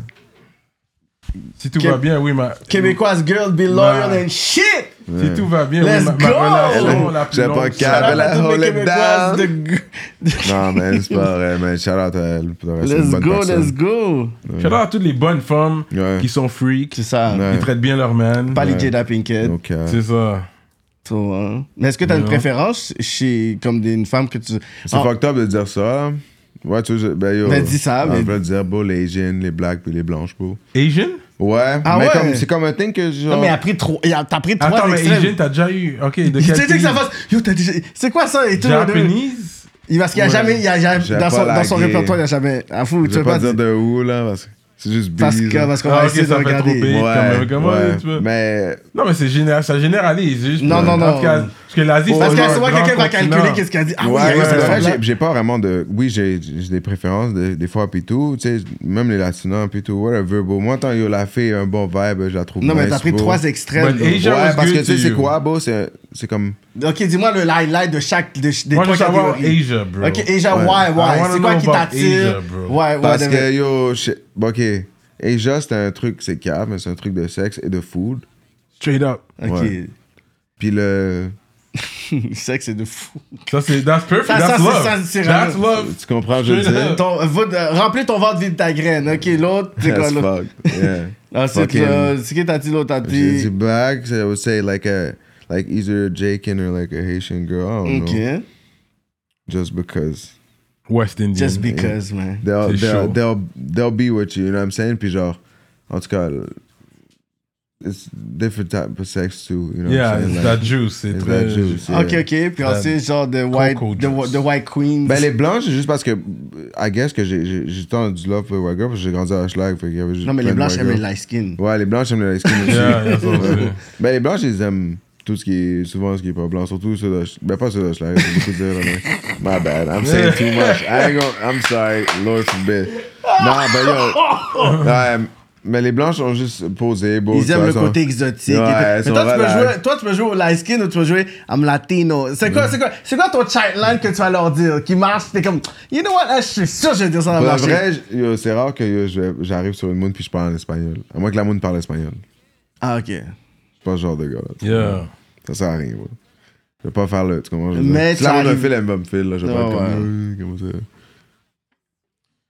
Si tout Qué- va bien, oui, ma... Québécoise girl, be loyal and shit! Si tout va bien, Let's oui, ma, go! ma relation la plus J'ai longue... pas c'est- cap. Hold it down. de- Non, mais c'est pas vrai, mais shout out à elle. Pour de vrai, c'est une Let's bonne go, personne. let's go! Shout out à toutes les bonnes femmes Ouais. qui sont freaks, C'est ça. Ouais. qui traitent bien leur man. Pas les. Jada Pinkett. Donc, euh, C'est ça. So, hein. Mais est-ce que t'as une préférence chez comme des- une femme que tu. c'est Ah, fucked up de dire ça. là. Ouais, tu sais, ben yo. Ben, dis ça, On mais- peut dire, beau, les Asians, les blacks puis les blanches, beau. Asian? Ouais, Ah mais ouais? comme, c'est comme un thing que genre. Non, mais il a pris trop. il a- T'as pris trois Attends, mais extrêmes. Asian, t'as déjà eu... Ok, de Tu quel sais que pays? ça fasse. Yo, t'as déjà. C'est quoi ça et tout? Japanese? Il- Parce qu'il y a Ouais. jamais, il y a jamais J'ai dans pas son, dans son lagué. répertoire, il y a jamais. Ah, fou, Je tu vais veux pas pas dire dire. de où, là, parce que c'est juste Parce que- là. parce qu'on Ah, va essayer de trop big. Ouais, comme- comment ouais. tu veux- Mais Non, mais c'est général, ça généralise. c'est juste Non, non, non. Parce que l'Asie, c'est Parce que souvent, quelqu'un va calculer qu'est-ce qu'il a dit? Ah oui, ouais, ouais, ce c'est vrai, truc-là. j'ai- j'ai pas vraiment de. Oui, j'ai j'ai des préférences de- des fois, puis tout. Tu sais, même les latinos, puis tout. Whatever, beau. Moi, tant yo la fille un bon vibe, je la trouve Non, mais nice, t'as pris trois extraits. Bro. Asia- Ouais, was parce que good tu sais, to c'est you. quoi, beau? C'est c'est comme. Ok, dis-moi le highlight de chaque de, des Moi, je trois veux savoir catégories. Asia, bro. Ok, Asia, Ouais. why, I why? wanna C'est quoi know qui about t'attire? Asia, bro. Ouais, ouais, Parce de- que yo, je- bon, ok. Asia, c'est un truc, c'est cave, mais c'est un truc de sexe et de food. Straight up. Ok. Ouais. Puis le. C'est que c'est de fou. Ça, c'est. That's perfect. Ça, ça, that's c'est love. ça, c'est That's love. Tu comprends, je veux dire? up. Ton, va- euh, remplis ton ventre vide de ta graine. Ok, l'autre, c'est quoi l'autre? fuck. Yeah. Ensuite, là, c'est qui t'as dit l'autre? T'as J'ai dit dit. black, I would say like a. Like either a Jakin or like a Haitian girl. I don't Ok. know. Just because. West Indian. Just because, man. They'll, C'est they'll, they'll, they'll be with you, you know what I'm saying? Puis genre, en tout cas, it's different type of sex too, you know Yeah, it's saying? that Like, juice. C'est it's très. that juice, yeah. Ok, ok. Puis ensuite, genre, The White, the, the white Queens. Ben, les blanches, c'est juste parce que, I guess que j'ai, tant du love pour les white girls parce que j'ai grandi à Schlag, fait qu'il y avait juste non, mais les de blanches aiment les light skin. Ouais, les blanches aiment les light skin aussi. Yeah, ça. Ouais. Ben, les blanches, ils aiment tout ce qui est, souvent ce qui est pas blanc, surtout ceux de, ben, pas ceux de Schlag, c'est beaucoup dire, my bad, I'm saying too much. I ain't gonna, I'm sorry, Lord forbid. Non, ben, yo, ouais, mais les blanches sont juste posées, beaux. Ils aiment le côté exotique. Ouais, mais toi tu, peux jouer, toi, tu peux jouer au light skin ou tu peux jouer I'm latino. C'est quoi, c'est quoi, c'est quoi ton chat line que tu vas leur dire qui marche? T'es comme, you know what, là, je suis sûr que je vais dire ça dans le marché. vrai, c'est rare que j'arrive sur une moon puis je parle en espagnol. À moins que la moon parle espagnol. Ah, ok. Je suis pas ce genre de gars. là, tu Yeah. Ça sert à rien, moi. Je vais pas faire le. Tu comprends? Je Mais dire, si la ça moon me arrive. file, elle va me. Là, je vais pas Ah, être ouais. comme. euh, comment ça?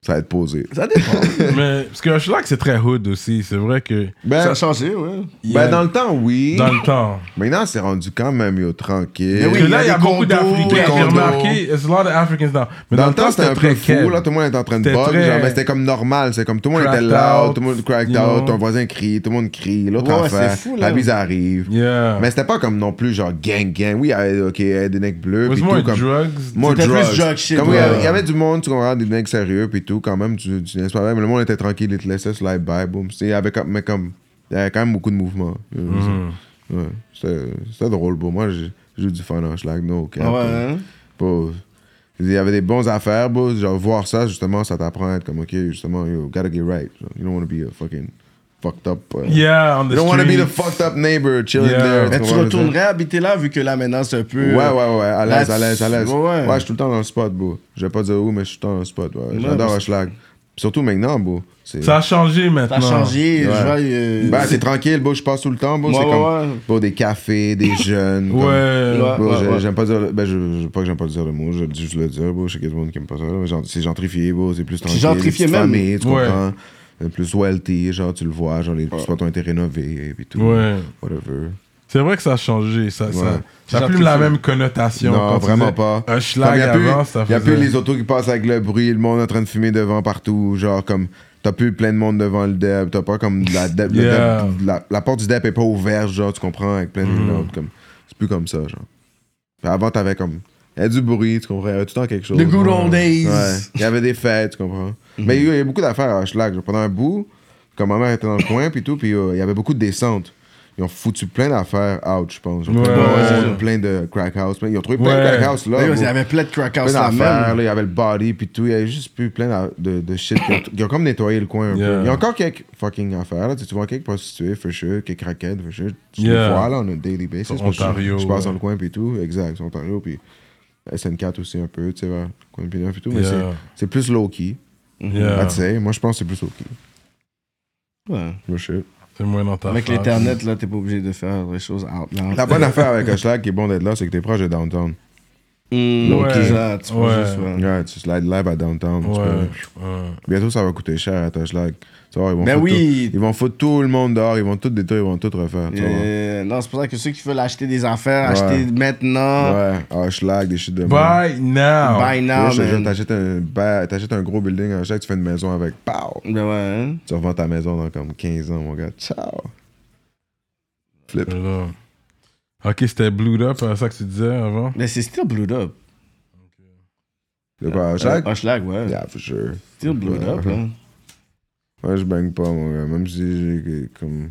Ça va être posé. Ça dépend. Mais parce que Schlag, c'est très hood aussi. C'est vrai que. Ben, ça a changé, ouais. y a- ben, dans le temps, oui. Dans le temps. Maintenant, c'est rendu quand même yo, tranquille. Mais oui, Parce que il y là, a il y a beaucoup d'Africains. J'ai remarqué, there's a lot of Africans now. Mais dans, le temps, c'était un peu fou. Là, tout le monde était en train de bug. très- Genre, mais c'était comme normal. C'est comme tout le monde était loud, out, tout le monde cracked out, know. ton voisin crie, tout le monde crie, l'autre Ouais, affaire. c'est fou, là. La bise arrive. Yeah. Mais c'était pas comme non plus genre gang gang. Oui, il y avait ok, il y avait des necks bleus. Puis tout, comme, drugs. Plus drugs. drug shit, Comme il y ouais. avait- il y avait du monde, tu comprends, des necks sérieux, puis tout, quand même, tu, tu n'es pas le monde était tranquille, il te laissait slide by, boom. Il y avait comme, mais comme, il y avait quand même beaucoup de mouvements. Mm-hmm. Ouais, c'était drôle, bon. Moi, j'ai eu du fun en schlag, no, ok. Ah ouais, hein? Pas- Il y avait des bons affaires, bro. Genre, voir ça, justement, ça t'apprend à être comme, ok, justement, you gotta get right. You don't want to be a fucking fucked up. uh, Yeah, on the You don't want to be the fucked up neighbor chilling Yeah. there. Mais tu retournerais habiter là vu que là maintenant c'est un peu. Ouais, ouais, ouais, à l'aise, à l'aise, à l'aise. ouais, ouais. Ouais, je suis tout le temps dans le spot, bro. Je vais pas dire où, mais je suis tout le temps dans le spot, ouais. Ouais, J'adore Hochelag. Surtout maintenant, bro. C'est Ça a changé Ça maintenant. a changé. Ouais. Euh, Ben, c'est tranquille, bro. Je passe tout le temps, bro. Ouais, c'est ouais, comme, ouais. bro, des cafés, des jeunes. comme- Ouais. Ouais. Bro, j'ai- ouais. j'aime pas dire, ben, je, je, pas que j'aime pas dire le mot, je dis juste le dire, bro. Je sais qu'il y a du monde qui aime pas ça, c'est gentrifié, bro. C'est plus tranquille. gentrifié des petites même. familles, tu Ouais. comprends? Euh, Plus wealthy, genre, tu le vois, genre, les spots ont été rénovés, et puis tout. Ouais. Whatever. C'est vrai que ça a changé. Ça, ça, Ouais. ça a plus la même connotation. Non, Quand vraiment pas. Un schlag y a plus, avant, ça y a faisait... plus les autos qui passent avec le bruit, le monde en train de fumer devant partout. Genre, comme, t'as plus plein de monde devant le DEP. T'as pas comme la, le Yeah. La, la porte du DEP est pas ouverte, genre, tu comprends, avec plein de Mm. autres, comme, c'est plus comme ça, genre. Puis avant, t'avais comme, il y a du bruit, tu comprends, il y avait tout le temps quelque chose. The good old days. Ouais. Il y avait des fêtes, tu comprends. Mais il y a beaucoup d'affaires à Schlag. Pendant un bout, comme ma mère était dans le coin, puis tout, puis euh, il y avait beaucoup de descentes. Ils ont foutu plein d'affaires out, je pense. Ouais, plein, de- ouais, ouais. plein de crack house. Ils ont trouvé plein Ouais. de crack house là. Il y avait plein de crack house Plein là il y avait le body, puis tout. Il y avait juste plus plein de, de shit. Ils ont, ils ont comme nettoyé le coin un Yeah. peu. Il y a encore quelques fucking affaires. Là. Tu, sais, tu vois quelques prostituées, for sure, quelques craquettes, for sure. Tu Yeah. les vois là, on a daily basis. Sur Ontario, Je passe ouais. dans le coin, puis tout. Exact, sur Ontario, puis SN4 aussi un peu, tu sais, vers le coin de Pinot, puis tout. Mais Yeah. c'est- c'est plus low-key. Yeah. I'd say. Moi, je pense que c'est plus low-key. Ouais. No shit. C'est moins dans ta Avec face. l'internet, là, t'es pas obligé de faire des choses out là. La bonne affaire avec Hochelag qui est bon d'être là, c'est que t'es proche de downtown. Mmh, Ouais. exact, tu peux Ouais. juste, ouais. Ouais, tu slides live à downtown. tu Ouais. peux- ouais. Bientôt, ça va coûter cher à Hochelag. Tu vois, ils vont Ben foutre oui. tout- ils vont foutre tout le monde dehors, ils vont tout détruire, ils vont tout refaire. tu vois. Euh, non, c'est pour ça que ceux qui veulent acheter des affaires, Ouais. acheter maintenant. Ouais, Hochelag, des shit de Buy now. Buy now, man. T'achètes un, t'achètes un gros building à Hochelag, tu fais une maison avec. Pow! Ben ouais. hein. Tu revends ta maison dans comme 15 ans, mon gars. Ciao! Flip. Ok, c'était Blue Up, c'est ça que tu disais avant? Mais c'est still Blue Up. De quoi, Hochelag? Hochelag, ouais. Yeah, for sure. Still blew it up, là. Ouais, je bang pas, mon gars. Même si j'ai comme.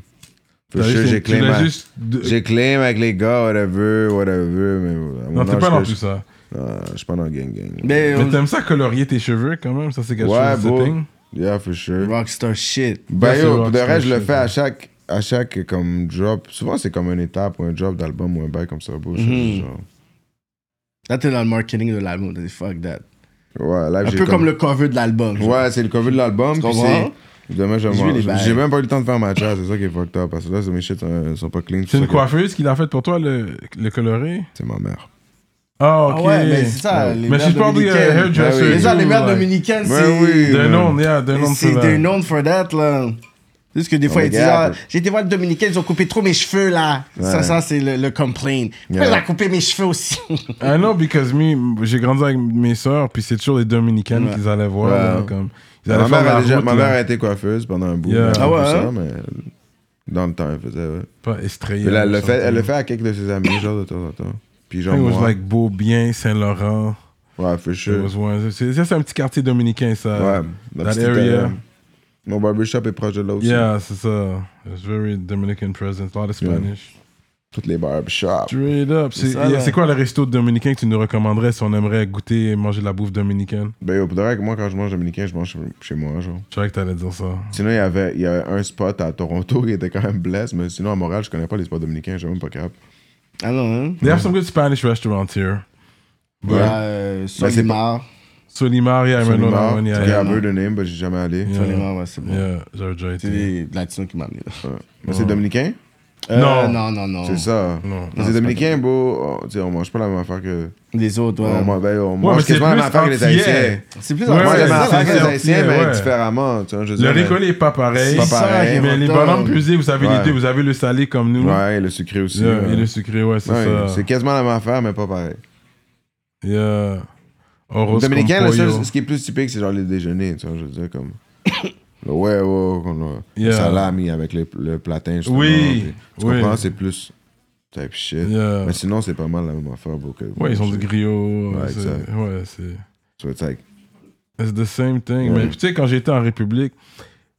T'as juste- j'ai tu claim, l'as à- juste de- j'ai claim avec les gars, whatever, whatever. Mais à mon Non, t'es âge pas que dans je- tout ça. Non, je suis pas dans le gang gang. Mais, Mais t'aimes ça colorier tes cheveux quand même? Ça, c'est quelque Ouais, chose de bro. Yeah, for sure. Rockstar shit. Ben c'est yo, de rockstar vrai, je le shit, fais à ouais. chaque, à chaque comme drop. Souvent, c'est comme une étape ou un drop d'album ou un bail comme ça, bro. Mhm. genre- Là, t'es dans le marketing de l'album. t'as dit, Fuck that. Ouais, là, Un j'ai peu comme le cover de l'album. genre. Ouais, c'est le cover de l'album. Tu puis comprends? c'est. Demain, je vais J'ai même pas eu le temps de faire ma chat, c'est ça qui est fucked up. Parce que là, mes shit sont, sont pas clean. C'est une coiffeuse qui l'a fait pour toi, le, le coloré? C'est ma mère. Ah, ok. Ah ouais, mais c'est ça. Ouais. les Mais mères she's probably a dominicaines. hairdresser. Ben oui. C'est ça, les mères dominicaines, Ouais, c'est. oui. They're known, yeah, they're known C'est for they're that. known for that, là. Juste que des fois, Oh, ils disent ah, J'ai été voir le dominicain, ils ont coupé trop mes cheveux, là. Ça, Ouais. ça, c'est le, le complaint. Pourquoi Yeah. il a coupé mes cheveux aussi? I know because me, j'ai grandi avec mes sœurs, puis c'est toujours les Dominicaines Ouais. qu'ils allaient voir. Ouais. là, comme, Ma faire mère, déjà- route, ma mère a été coiffeuse pendant un bout. Yeah. Ah ouais, ça, hein? mais dans le temps, elle faisait, ouais. Pas estrayé. Mais là, elle le fait, elle le fait à quelques de ses amis, genre, de temps en temps. Puis genre, it was moi. like Beaubien, Saint-Laurent. Ouais, for sure. ça, c'est un petit quartier dominicain, ça. Ouais, la that area. Mon barbershop est proche de là aussi. Yeah, c'est ça. It's very Dominican presence, a lot of Spanish. Toutes les barbershops. Straight up. C'est yeah, quoi le resto dominicain que tu nous recommanderais si on aimerait goûter et manger de la bouffe dominicaine? Ben, de vrai, moi, quand je mange dominicain, je mange chez- moi, genre. Je savais que t'allais dire ça. Sinon, il y avait, il y avait un spot à Toronto qui était quand même blesse, mais sinon, à Montréal, je connais pas les spots dominicains, j'ai même pas capable. Ah non, hein? They have some good Spanish restaurants here. Il y a euh, Solimar. Solimar, yeah, I remember that one, yeah, yeah. peu de name, mais j'ai jamais allé. Yeah. Solimar, ouais, c'est bon. Yeah, j'avais déjà C'est latinos qui m'ont amené là. Ouais. Mais c'est dominicain? Euh, Non. non, non, non. C'est ça. Non. Mais c'est dominicain, beau. On, tu sais, on mange pas la même affaire que. Les autres, ouais. On, mange- ben, on mange quasiment la même affaire que les. Haïtiens. C'est plus Ouais, mange ouais, la affaire que les Haïtiens, mais ouais. différemment. Tu vois, je Le dire, mais- récolé est pas pareil. Pas pareil. Mais les bonhommes pesés, vous avez les deux. Vous avez le salé comme nous. Ouais, et le sucré aussi. Yeah, ouais. Et le sucré, ouais, c'est Ouais, ça. C'est quasiment la même affaire, mais pas pareil. Yeah. Dominicain, ce qui est plus typique, c'est genre les déjeuners, tu vois, je veux dire, comme. Le comme le Yeah. salami avec le, le platin, justement. Oui, puis Tu oui. comprends, c'est plus type shit. Yeah. Mais sinon, c'est pas mal la même affaire, bro. que- Ouais, ils ont du griot. Ouais, c'est-. Ouais, c'est. So it's like, It's the same thing. Ouais. Mais tu sais, quand j'étais en République,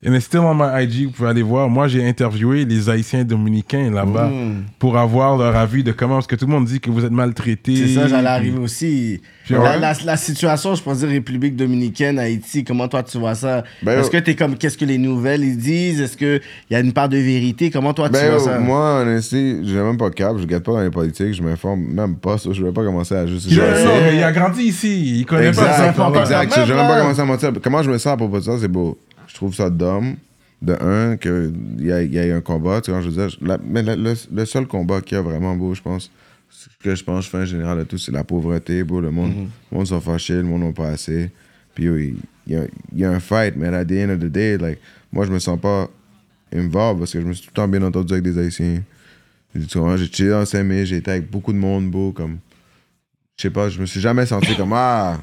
and it's still on my IG, vous pouvez aller voir. Moi, j'ai interviewé les Haïtiens dominicains là-bas Mm. pour avoir leur avis de comment, parce que tout le monde dit que vous êtes maltraités. C'est ça, j'allais arriver aussi. La, ouais. la, la situation, je pense dire République dominicaine, Haïti, comment toi tu vois ça? Ben, Est-ce yo- que t'es comme, qu'est-ce que les nouvelles ils disent? Est-ce qu'il y a une part de vérité? Comment toi tu Ben, vois yo, ça? moi, honnêtement, j'ai même pas cap, je regarde pas dans les politiques, je m'informe même pas, ça, je vais pas commencer à juste. Non, mais il a grandi ici. Il connaît pas ça. Exact, exact. Je vais même pas commencer à mentir. Comment je me sens à propos de ça, c'est beau. Je trouve ça dumb, de un, qu'il y a, y a eu un combat. Tu vois, je veux dire, la- mais le, le- le seul combat qu'il y a vraiment beau, je pense, ce que je pense, je fais en général de tout, c'est la pauvreté. Beau, le monde, Mhm. le monde sont fâchés, le monde n'a pas assez. Puis il y, a, il y a un fight, mais à the end of the day, like, moi, je me sens pas involved parce que je me suis tout le temps bien entendu avec des Haïtiens. J'ai chillé dans Saint-Mé, j'ai été avec beaucoup de monde beau, comme je sais pas, je me suis jamais senti comme ah,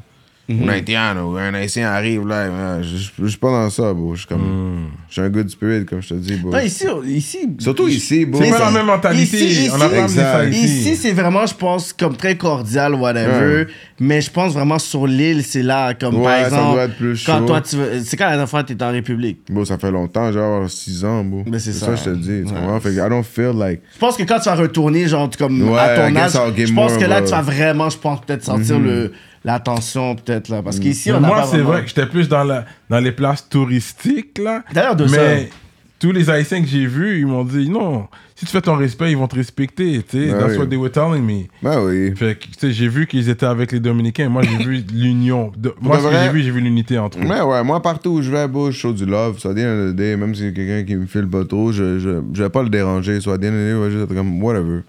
un Haïtien ou un Haïtien arrive là. euh, Je suis pas dans ça, bro. Je suis comme, je suis un good spirit, comme je te dis, bro. Non, ici, ici. Surtout ici, bro. C'est Mais pas la c'est- même mentalité. ici- on a pas amené ça exact. ici. Ici, c'est vraiment, je pense, comme très cordial, whatever. Ouais. Mais je pense vraiment sur l'île, c'est là, comme Ouais, par ça doit être plus quand chaud. toi, tu veux. C'est quand la dernière fois t'étais en République? Bro, ça fait longtemps, genre 6 ans, bro. Mais c'est ça. ça. je te dis. Tu Ouais. comprends? Fait que I don't feel like. Je pense que quand tu vas retourner, genre, comme Ouais, à I ton âge, je pense more que là, tu vas vraiment, je pense, peut-être sentir le, la tension, peut-être, là. Parce qu'ici, on moi, c'est vraiment... vrai que j'étais plus dans, la, dans les places touristiques, là. D'ailleurs, de mais ça. tous les Haïtiens que j'ai vus, ils m'ont dit non, si tu fais ton respect, ils vont te respecter. Tu sais, Ben that's oui. what they were telling me. Ben oui. Fait que, tu sais, j'ai vu qu'ils étaient avec les Dominicains. Moi, j'ai vu l'union. De- Moi, de ce que j'ai vu, j'ai vu l'unité entre eux. Mais ouais, moi, partout où je vais, bro, je show du love. Soit bien day, même si c'est quelqu'un qui me file pas trop, je, je, je vais pas le déranger. Soit bien je vais juste être comme whatever.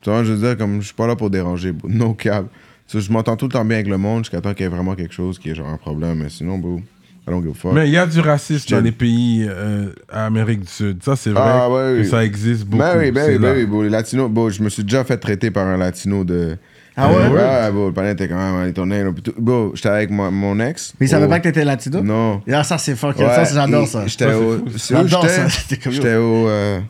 Tu vois, je veux dire, comme je suis pas là pour déranger. No cap. So, je m'entends tout le temps bien avec le monde jusqu'à temps qu'il y ait vraiment quelque chose qui est genre un problème. Mais sinon, bro, I don't give a fuck. Mais il y a du racisme dans les pays euh, à Amérique du Sud. Ça, c'est vrai Ah, ouais, que oui. ça existe beaucoup. Ben oui, ben oui, ben oui, bro. Les latinos, bro, je me suis déjà fait traiter par un latino de. Ah ouais? Ouais, bro, le panel était quand même à tourner. Bro, j'étais avec mon, mon ex. Mais ils savaient au- pas que t'étais latino? Non. Ah, ça, c'est fucking Ouais, ça, c'est- j'adore ça. J'étais Ça, c'est au. J'adore ça. J'étais? au. euh,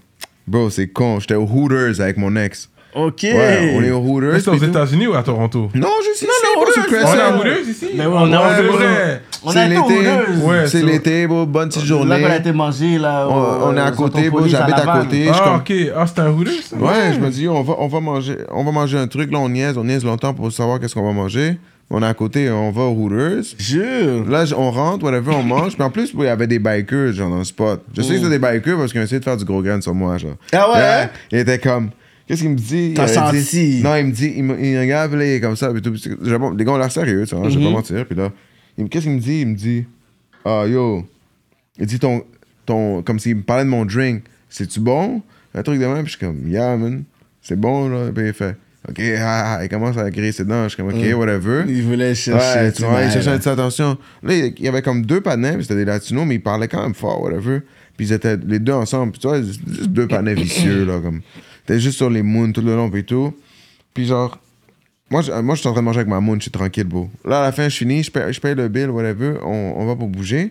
Bro, c'est con. J'étais au Hooters avec mon ex. Ok. Ouais, on est au Hooters. Mais C'est aux. États-unis ou à Toronto? Non, juste ici, non, bro, sur Hooters, On est à Crescent. Hooters ici? Mais ouais, on est à Ouais, Hooters. c'est. On C'est l'été. Ouais, C'est l'été, bro. Bonne petite Là qu'on a journée. été manger, là. On, on est à au côté, J'habite à côté. Ah, comme- ok. Ah, c'était un Hooters ça? Ouais, je me dis, on va, on va manger, on va manger un truc. Là, on niaise, on niaise longtemps pour savoir qu'est-ce qu'on va manger. On est à côté, on va au Hooters. Jure. Là, on rentre, whatever, on mange. Puis en plus, il y avait des bikers, genre, dans le spot. Je sais que c'était des bikers parce qu'ils ont essayé de faire du gros grain sur moi, genre. Ah ouais, hein? Il était comme. Qu'est-ce qu'il me dit? T'as dit- senti? non, il me dit, il me, il regarde, puis là, il est comme ça. Puis tout, puis bon, les gars ont l'air sérieux, tu vois, je vais Mhm. pas mentir. Puis là, qu'est-ce qu'il me dit? Il me dit, ah, yo, il dit ton, ton, comme s'il me parlait de mon drink, c'est-tu bon? Un truc de même, puis je suis comme, yeah, man, c'est bon, là. Puis il fait, ok, ah, ah, il commence à griller ses dents. Je suis comme, ok, whatever. Il voulait chercher. Ouais, tu vois, il cherchait une petite attention. Là, il y avait comme deux puis c'était des latinos, mais ils parlaient quand même fort, whatever. Puis ils étaient les deux ensemble, puis tu vois, juste deux panais vicieux, là, comme. T'es juste sur les moons tout le long, puis tout. Puis genre, moi, je, moi, je suis en train de manger avec ma moon, je suis tranquille, beau. Là, à la fin, je finis, je paye, je paye le bill, whatever, on, on va pour bouger.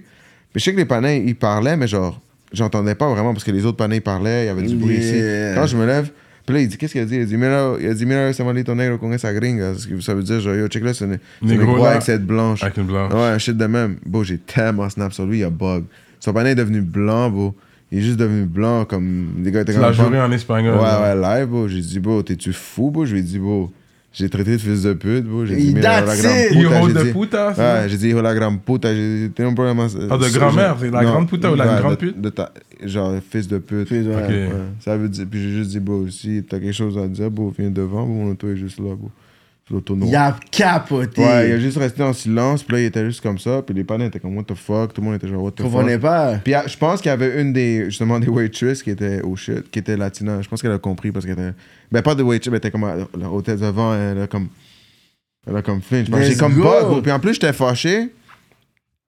Mais je sais que les panais, ils parlaient, mais genre, j'entendais pas vraiment parce que les autres panais, ils parlaient, il y avait du bruit Yeah. ici. Quand je me lève, puis là, il dit, qu'est-ce qu'il a dit? Il a dit, mira, il a dit, mira, ese malito negro con esa gringa. Ce que ça veut dire, genre, yo, check là, c'est une, Négro, avec cette blanche? Avec une blanche. Ouais, shit de même. Bon, j'ai tellement snap sur lui, il a bug. Son panais est devenu blanc, bro. Il est juste devenu blanc, comme les gars étaient comme l'as juré en espagnol. Ouais, là. ouais, live, bro. J'ai dit, bro, t'es-tu fou, bro? Je lui ai dit, bro, j'ai traité de fils de pute, bro. J'ai dit, that's la it. gran Hijo puta. de j'ai dit- puta, Ouais, j'ai dit, hijo la gran puta. J'ai dit, t'es un problème. Ah, de grand-mère, c'est la grande puta ou la grande pute? De ta, genre, fils de pute. Fils de- ça veut dire, puis j'ai juste dit, bro, si t'as quelque chose à dire, bro, viens devant, bro, mon auto est juste là, bro. Il a capoté. Ouais, il a juste resté en silence, puis là, il était juste comme ça, puis les panneaux étaient comme, what the fuck, tout le monde était genre, what the Tu comprenais fuck? pas. Puis ah, je pense qu'il y avait une des, justement, des waitresses qui était au shit, qui était latina. Je pense qu'elle a compris parce qu'elle était. Ben, pas de waitress, mais elle était comme à l'hôtel devant, elle a comme. Elle a comme flinch. J'ai comme gros. Puis en plus, j'étais fâché.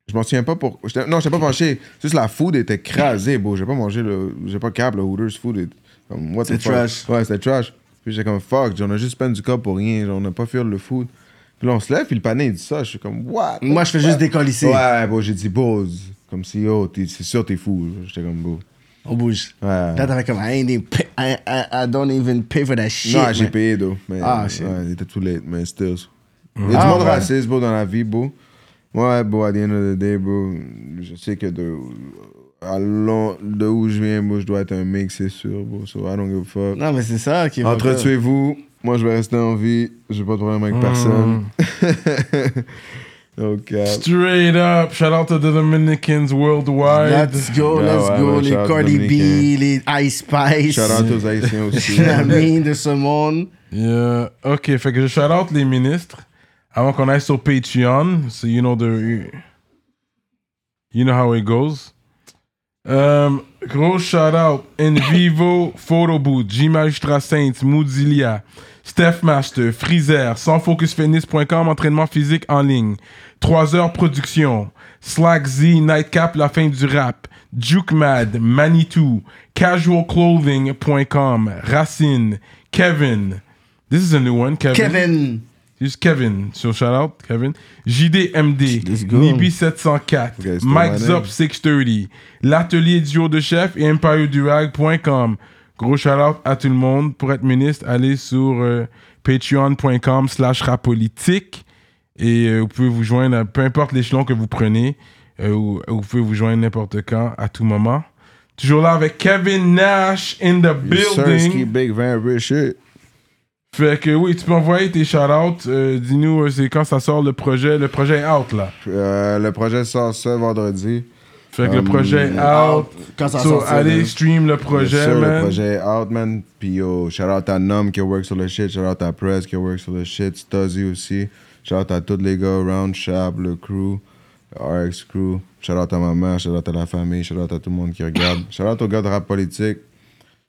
Je m'en souviens pas pour. Non, j'étais pas fâché. Juste la food était écrasée, bro. J'ai pas mangé le. J'ai pas cap, le Hooters food. est- Comme, what the C'était fuck? trash. Ouais, c'était trash. Puis j'étais comme, fuck, on a juste peine du corps pour rien. On a pas fait le food. Puis là, on se lève, puis le panier, il dit ça. Je suis comme, what? Moi, je fais juste décollisser. Ouais, bon, j'ai dit, pause. Comme si, oh, c'est sûr, t'es fou. J'étais comme, beau. On bouge. Ouais. Là, t'avais comme, I, ain't even pay- I, I, I don't even pay for that shit. non, j'ai payé, though. Mais, Ah, shit. ouais, il était too late, mais still. Il y a du Ah, monde ouais. raciste, bro, dans la vie, bro. Ouais, bro, at the end of the day, bro, je sais que de, à long- de où je viens, bro, je dois être un mec, c'est sûr, bro. So, I don't give a fuck. Non, mais c'est ça qui est. Entretuez-vous. Moi, je vais rester en vie. J'ai pas de problème avec personne. Donc, euh, Straight up. Shout out to the Dominicans worldwide. Let's go, Yeah, let's ouais, go. ouais, les shout out Cardi B, les Ice Spice. shout out aux Haïtiens aussi. la mine de ce monde. Yeah. Ok, fait que je shout out les ministres avant qu'on aille sur Patreon. So you know the you know how it goes. Um, gros shout out In Vivo Photo Booth, J Magistrat Saints, Moodilia, Steph Master, Freezer, sansfocusfitness.com, entraînement physique en ligne, 3 heures production, Slack Z, Nightcap, la fin du rap, Juke Mad, Manitou, casualclothing.com, Racine, Kevin. This is a new one. Kevin. Juste Kevin. So shout out, Kevin. JDMD. Let's go. Nibi 704. Okay, still Mike my Zop name. 630. L'atelier duo de chef et EmpireDurag.com. Gros shout out à tout le monde. Pour être ministre, allez sur euh, patreon.com slash rapolitique. Et euh, vous pouvez vous joindre, à, peu importe l'échelon que vous prenez, euh, ou- vous pouvez vous joindre n'importe quand, à tout moment. Toujours là avec Kevin Nash in the sir, building. big, very rich shit. Fait que oui, tu peux envoyer tes shout-outs. Euh, Dis-nous, euh, c'est quand ça sort le projet. Le projet est out là. Euh, le projet sort ce vendredi. Fait que le Um, projet est out. Quand ça So, sort, allez stream le projet, man. Le projet est out, man. Puis yo, shout out à Nom qui work sur le shit. Shout out à Press qui work sur le shit. Stuzzy aussi. Shout out à tous les gars around. Shab, le crew. le RX crew. Shout out à ma mère. Shout out à la famille. Shout out à tout le monde qui regarde. Shout out aux gars de rap politique.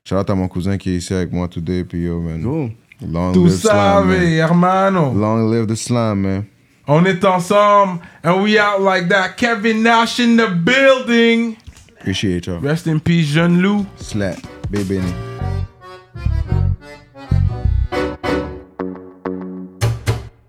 Shout out à mon cousin qui est ici avec moi today. Puis yo, man. Long Tout live savez, man. hermano. Long live the slam, man. On est ensemble. And we out like that. Kevin Nash in the building. Appreciate y'all. Rest in peace, jeune loup. Slap. Baby.